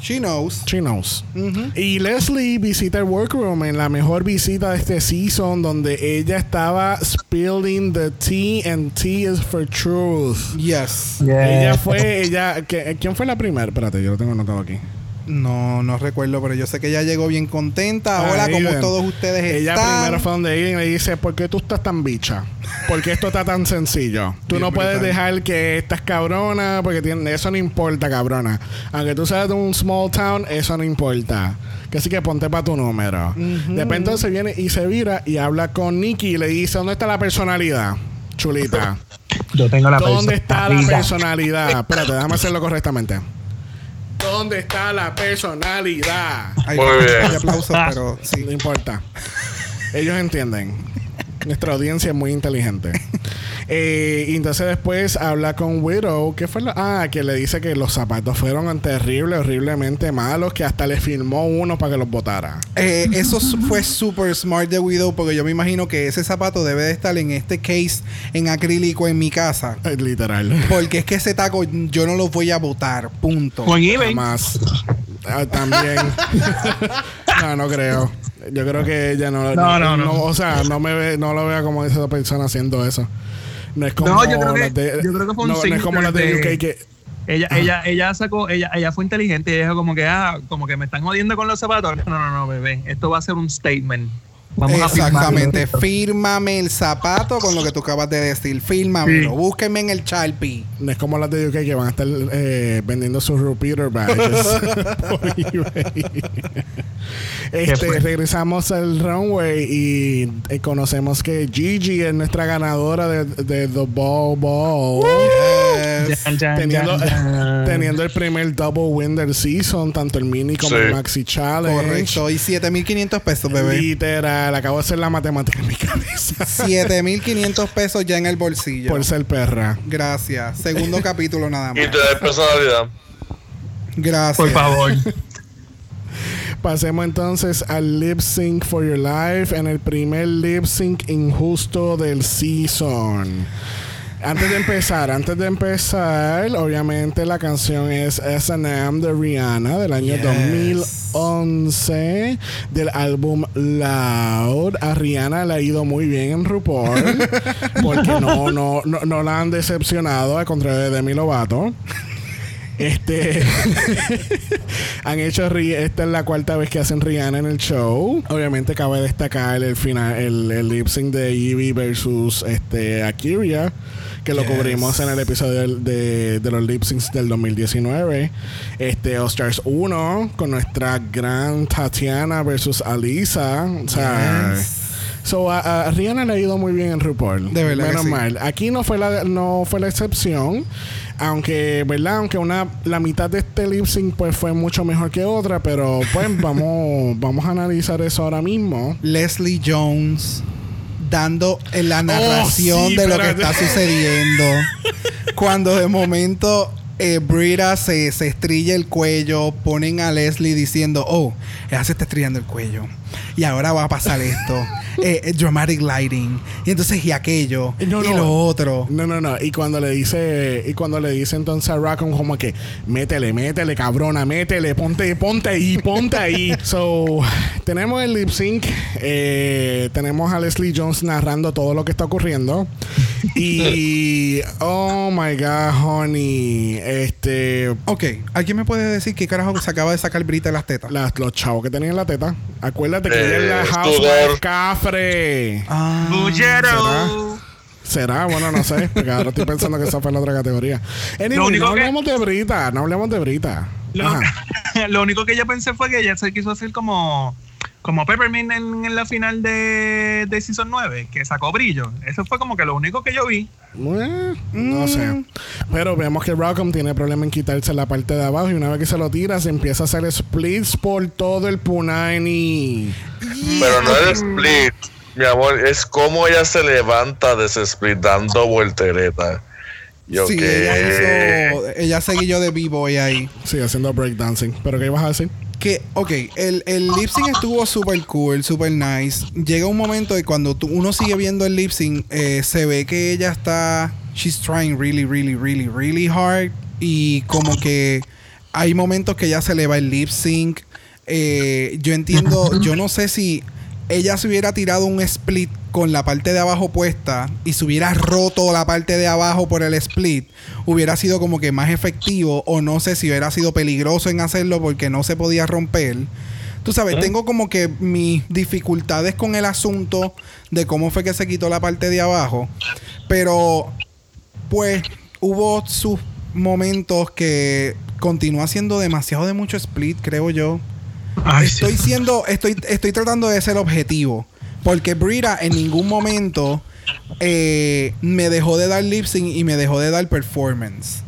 She knows. she knows. Ujú. Y Leslie visita el workroom en la mejor visita de este season donde ella estaba spilling the tea and tea is for truth. Yes. Ella fue, ella, ¿qué- ¿quién fue la primera? Espérate, yo lo tengo anotado aquí. No, no recuerdo, pero yo sé que ella llegó bien contenta. Hola, como todos ustedes Ella están. primero fue donde ella y le dice, ¿por qué tú estás tan bicha? ¿Por qué esto está tan sencillo? Tú Bien no puedes brutal. dejar que estás cabrona porque tiene, eso no importa, cabrona. Aunque tú seas de un small town, eso no importa. Que así que ponte para tu número. De repente se viene y se vira y habla con Nicky y le dice, ¿dónde está la personalidad? Chulita. Yo tengo la ¿Dónde está la personalidad. personalidad? Espérate, déjame hacerlo correctamente. ¿Dónde está la personalidad? Ay, Muy bien. hay aplausos, pero sí. No importa. Ellos entienden. Nuestra audiencia es muy inteligente. Eh, y entonces después habla con Widow. ¿Qué fue lo? Ah, que le dice que los zapatos fueron terribles, horriblemente malos, que hasta le filmó uno para que los botara. Eh, eso fue super smart de Widow porque yo me imagino que ese zapato debe de estar en este case en acrílico en mi casa. Eh, Literal. Porque es que ese taco yo no lo voy a botar. Punto. Con eBay. Más. también. no, no creo. Yo creo que ella no, No, no, no. O sea, no me ve, no lo vea como esa persona haciendo eso. No es como No, yo creo que- las de, yo creo que fue un no, no es como las de UK que Ella, ella, ella sacó, ella, ella fue inteligente y dijo como que, ah, como que me están jodiendo con los zapatos. No, no, no, bebé. Esto va a ser un statement. Vamos a Exactamente. firmarlo. Fírmame el zapato con lo que tú acabas de decir. Fírmamelo. Sí. Búsquenme en el Sharpie. No es como las de UK que van a estar eh, vendiendo sus repeater badges por eBay. Este, regresamos al runway y eh, conocemos que Gigi es nuestra ganadora de, de The Ball Ball. Yes. Teniendo, teniendo el primer double win del season, tanto el mini como Sí. el maxi challenge. Correcto. Y 7500 pesos, bebé. Literal, acabo de hacer la matemática en mi cabeza. 7500 pesos ya en el bolsillo. por ser perra. Gracias. Segundo capítulo nada Y más. te da personalidad. Gracias. Por favor. Pasemos entonces al lip sync for your life en el primer lip sync injusto del season. Antes de empezar, antes de empezar, obviamente la canción es S&M de Rihanna del año Yes. 2011 del álbum Loud. A Rihanna le ha ido muy bien en RuPaul porque no, no, no, no la han decepcionado, al contrario de Demi Lovato. Este han hecho esta es la cuarta vez que hacen Rihanna en el show. Obviamente cabe destacar el final, el, el lip sync de Ivy versus este Akira, que lo cubrimos en el episodio del- de, de los lip syncs del 2019. Este All Stars 1 con nuestra gran Tatiana versus Alisa. O sea, Yes. So, a, a Rihanna le ha ido muy bien en RuPaul. De verdad que Menos sí. mal. Aquí no fue la, no fue la excepción. Aunque, ¿verdad? Aunque una, la mitad de este lip sync pues, fue mucho mejor que otra. Pero pues vamos, vamos a analizar eso ahora mismo. Leslie Jones dando en la narración Oh, sí, de lo que está sucediendo. Cuando de momento eh, Brita se, se estrilla el cuello, ponen a Leslie diciendo, oh, ella se está estrellando el cuello. Y ahora va a pasar esto. Eh, eh, dramatic lighting. Y entonces y aquello. No, y no. lo otro. No, no, no. Y cuando le dice, y cuando le dice entonces a Raccoon como que, métele, métele, cabrona, métele, ponte, ponte ahí, ponte ahí. so, tenemos el lip sync. eh, tenemos a Leslie Jones narrando todo lo que está ocurriendo. Y, oh my God, honey. Este, Ok, ¿alguien me puede decir qué carajo se acaba de sacar Brita de las tetas? las- los chavos que tenían en la teta. Acuérdate que Eh, ella es la sudor. Housewife Cafre. Ah, Bullero. ¿Será? Bueno, no sé. Porque ahora estoy pensando que esa fue la otra categoría. Anyway, Lo único no que- hablemos de Brita. No hablemos de Brita. Lo, lo único que yo pensé fue que ella se quiso hacer como, como Peppermint en, en la final de, de Season 9, que sacó brillo. Eso fue como que lo único que yo vi. Eh, no sé. Pero vemos que Rockham tiene problema en quitarse la parte de abajo y una vez que se lo tira se empieza a hacer splits por todo el punani. Pero no es split, mi amor, es como ella se levanta de ese split dando voltereta. Yo sí, que ella hizo. Ella seguí yo de B-Boy ahí. Sí, haciendo breakdancing. ¿Pero qué ibas a decir? Que, ok, el, el lip sync estuvo súper cool, súper nice. Llega un momento de cuando tú- uno sigue viendo el lip sync, eh, se ve que ella está. She's trying really, really, really, really hard. Y como que hay momentos que ella se le va el lip sync. Eh, yo entiendo, yo no sé si ella se hubiera tirado un split con la parte de abajo puesta y se hubiera roto la parte de abajo por el split, hubiera sido como que más efectivo o no sé si hubiera sido peligroso en hacerlo porque no se podía romper. Tú sabes, tengo como que mis dificultades con el asunto de cómo fue que se quitó la parte de abajo, pero pues hubo sus momentos que continuó haciendo demasiado de mucho split, creo yo. Ay, estoy siendo, estoy, estoy tratando de ser objetivo. Porque Brita en ningún momento eh, me dejó de dar lip sync y me dejó de dar performance.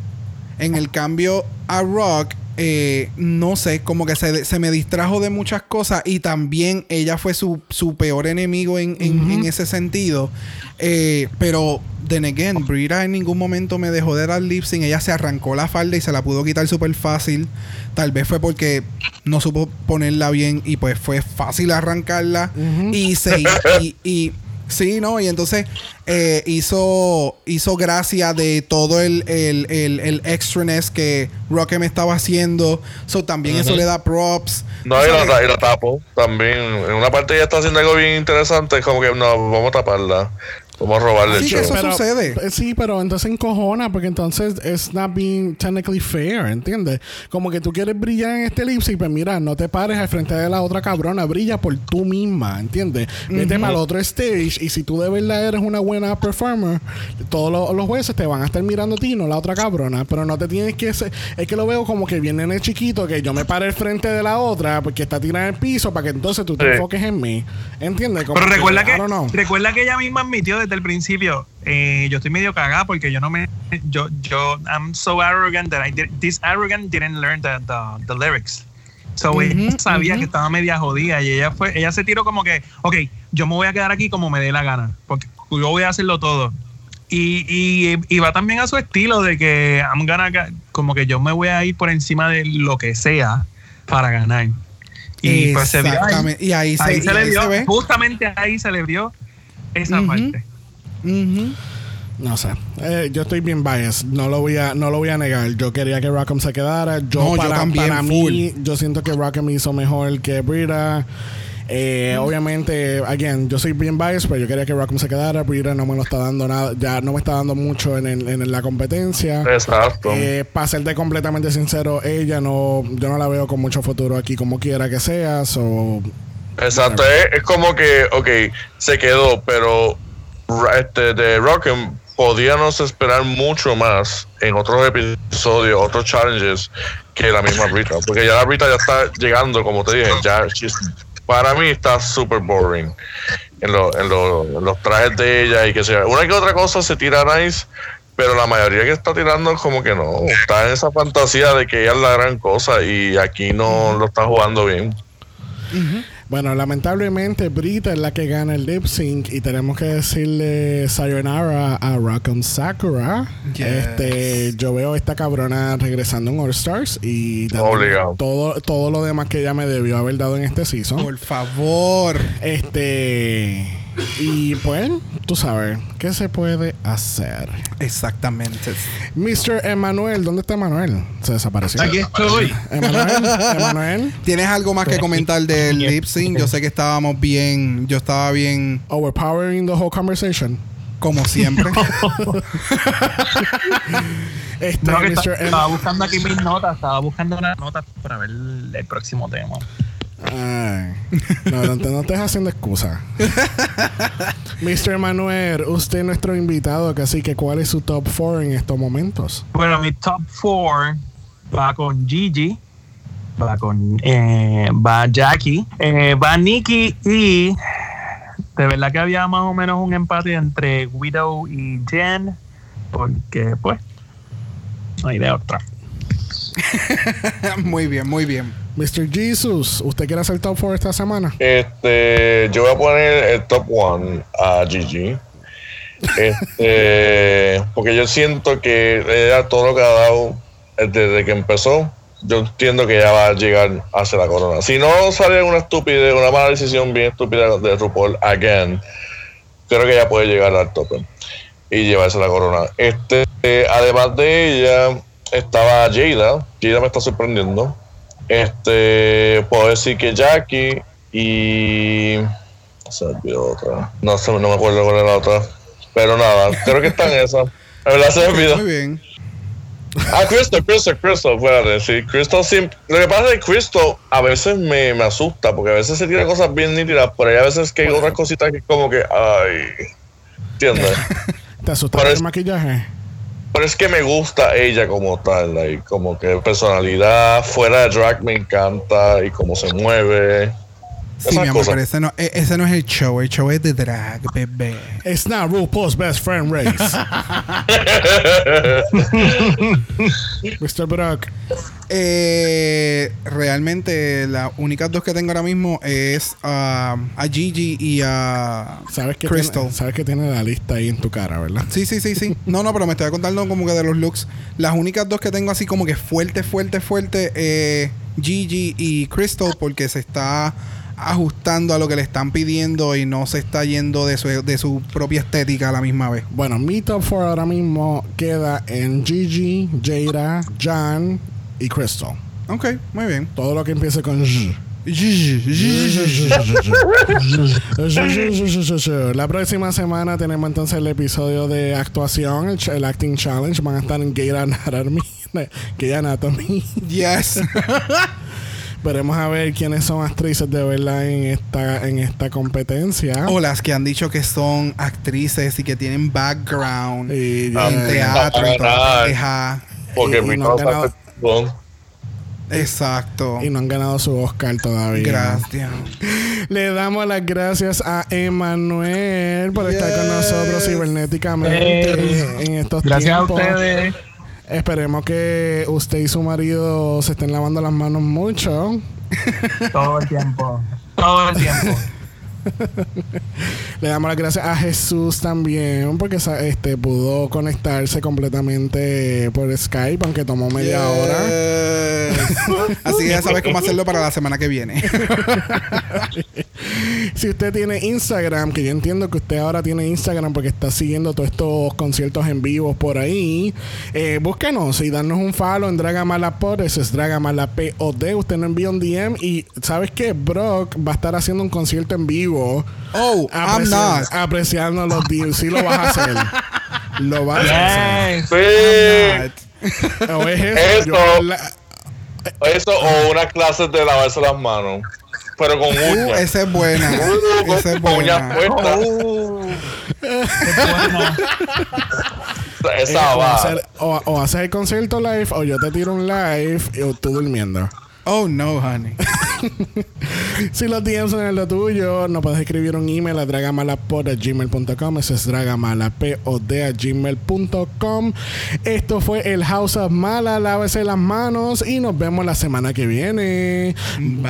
En el cambio, a Rock, eh, no sé, como que se, se me distrajo de muchas cosas y también ella fue su, su peor enemigo en, en- en ese sentido. Eh, pero, then again, Brita en ningún momento me dejó de dar lip sync. Ella se arrancó la falda y se la pudo quitar súper fácil. Tal vez fue porque no supo ponerla bien y pues fue fácil arrancarla. Y se... y, y- Sí, ¿no? Y entonces eh, hizo, hizo gracia de todo el, el, el, el extraness que Rocket me estaba haciendo. So, también eso le da props. No, y la, sabes, y la tapo también. En una parte ella está haciendo algo bien interesante. Es como que no, vamos a taparla. Vamos a robarle el Sí, show. eso sucede. eh, Sí, pero entonces encojona porque entonces es not being technically fair, ¿entiendes? Como que tú quieres brillar en este lip sync, pues mira, no te pares al frente de la otra cabrona, brilla por tú misma, ¿entiendes? Vete para el otro stage y si tú de verdad eres una buena performer, todos los, los jueces te van a estar mirando a ti, no la otra cabrona, pero no te tienes que... ser- es que lo veo como que viene en el chiquito, que yo me pare al frente de la otra porque está tirada en el piso para que entonces tú te Sí. enfoques en mí, ¿entiendes? Como Pero recuerda que, know. recuerda que ella misma admitió desde el principio, eh, yo estoy medio cagada porque yo no me, yo, yo, I'm so arrogant that I did, this arrogant didn't learn the, the, the lyrics. So ella Ujú, sabía que estaba media jodida y ella fue, ella se tiró como que, ok, yo me voy a quedar aquí como me dé la gana, porque yo voy a hacerlo todo. Y, y, y va también a su estilo de que I'm gonna como que yo me voy a ir por encima de lo que sea para ganar. Y pues se vio ahí. Y ahí se, Ahí y se le ahí vio, se ve. justamente ahí se le vio esa parte. No sé. Eh, yo estoy bien biased. No lo voy a, no lo voy a negar. Yo quería que Rockham se quedara. Yo, No, yo para, también, para full. mí, yo siento que Rockham hizo mejor que Brita. Eh, Obviamente, again, yo soy bien biased, pero yo quería que Rockham se quedara. Brita no me lo está dando nada. Ya no me está dando mucho en, el- en la competencia. Exacto. Eh, para serte completamente sincero, ella no, yo no la veo con mucho futuro aquí, como quiera que sea. So, Exacto, es, es como que, ok, se quedó, pero este, de Rock'em podíamos esperar mucho más en otros episodios, otros challenges que la misma Brita, porque ya la Brita ya está llegando, como te dije, ya she's- para mí está súper boring en, lo- en, lo- en los trajes de ella y que sea. Una que otra cosa se tira nice, pero la mayoría que está tirando es como que no, está en esa fantasía de que ella es la gran cosa y aquí no lo está jugando bien. Bueno, lamentablemente Brita es la que gana el lip sync y tenemos que decirle sayonara a Rock'em Sakura. Yes. Este, yo veo a esta cabrona regresando en All Stars y todo todo lo demás que ella me debió haber dado en este season. Por favor. Este y pues, tú sabes, ¿qué se puede hacer? Exactamente. Mr. Emanuel, ¿dónde está Emanuel? Se desapareció. Aquí estoy. Emanuel, Emanuel, ¿Tienes algo más que comentar del lip sync? Yo sé que estábamos bien, yo estaba bien overpowering the whole conversation. como siempre. Este, No, que Mr. está- Em- estaba buscando aquí mis notas, estaba buscando unas notas para ver el próximo tema. Ay, no, no, estés haciendo excusa. Mr. Manuel, usted es nuestro invitado, así que ¿cuál es su top 4 en estos momentos? Bueno, mi top 4 va con Gigi, va con eh, va Jackie, eh, va Nikki y de verdad que había más o menos un empate entre Widow y Jen, porque pues no hay de otra. muy bien, muy bien. Mr. Jesus, ¿usted quiere hacer top 4 esta semana? Este, yo voy a poner el top one a Gigi. Este, porque yo siento que ella todo lo que ha dado desde que empezó yo entiendo que ya va a llegar hacia la corona. Si no sale una estupidez, una mala decisión bien estúpida de RuPaul again, creo que ya puede llegar al tope y llevarse la corona. Este, eh, además de ella, estaba Jada. Jada me está sorprendiendo. Este, puedo decir que Jackie y. Se me olvidó otra. No, sé, no me acuerdo cuál era la otra. Pero nada, creo que está en esa. La verdad se me olvidó. Muy bien. Ah, Crystal, Crystal, Crystal, espérate, sí, Crystal siempre... Lo que pasa es que Crystal a veces me, me asusta, porque a veces se tira cosas bien nítidas, pero hay a veces que hay otras cositas que como que, ay, ¿entiendes? ¿Te asusta Pero el maquillaje? Pero es que me gusta ella como tal, like, como que personalidad, fuera de drag me encanta y cómo se mueve. Sí, Esas mi amor, cosas. pero ese no, e- ese no es el show. El show es de drag, bebé. It's not RuPaul's best friend race. Mr. Brock. Eh, realmente, las únicas dos que tengo ahora mismo es a Gigi y a Sabes que, Crystal. Tiene, sabes que tiene la lista ahí en tu cara, ¿verdad? Sí, sí, sí, sí. No, no, pero me estoy contando como que de los looks. Las únicas dos que tengo así como que fuerte, fuerte, fuerte, eh, Gigi y Crystal, porque se está ajustando a lo que le están pidiendo y no se está yendo de su, de su propia estética a la misma vez. Bueno, mi top 4 ahora mismo queda en Gigi, Jada, Jan y Crystal. Ok, muy bien. Todo lo que empiece con Gigi. La próxima semana tenemos entonces el episodio de actuación, el, el Acting Challenge. Van a estar en Gay Anatomy. Gay Anatomy. Yes. Veremos a ver quiénes son actrices de verdad en esta, en esta competencia. o las que han dicho que son actrices y que tienen background Y, en eh, teatro y toda. Porque y mi no ganado- chingón. Exacto. y no han ganado su Oscar todavía. Gracias. Le damos las gracias a Emanuel por estar con nosotros cibernéticamente Eh, en estos Gracias a tiempos. ustedes. Esperemos que usted y su marido se estén lavando las manos mucho. Todo el tiempo. Todo el tiempo. Le damos las gracias a Jesús también porque este pudo conectarse completamente por Skype, aunque tomó media hora. Así que ya sabes cómo hacerlo para la semana que viene. Si usted tiene Instagram, que yo entiendo que usted ahora tiene Instagram porque está siguiendo todos estos conciertos en vivo por ahí, eh, búscanos y danos un follow en Dragamalapod. Eso es Dragamalapod. Usted nos envía un DM y ¿sabes qué? Brock va a estar haciendo un concierto en vivo. Oh, I'm apreciando- not. Apreciando los deals. Sí lo vas a hacer. lo vas a Yes. Sí. hacer. O es eso. Eso. yo- la- Eso o unas clases de lavarse las manos. Pero con Uh, uñas. esa es buena. Uh, Esa es con uñas buena. puestas. Bueno, eh, Esa o, va. hacer- o- o haces el concierto live o yo te tiro un live y o tú durmiendo. Oh, no, honey. Si los DMs son lo tuyo, nos puedes escribir un email a dragamalapod.gmail.com. Eso es dragamalapod a gmail.com. Esto fue el House of Mala. Lávese las manos y nos vemos la semana que viene. Bye.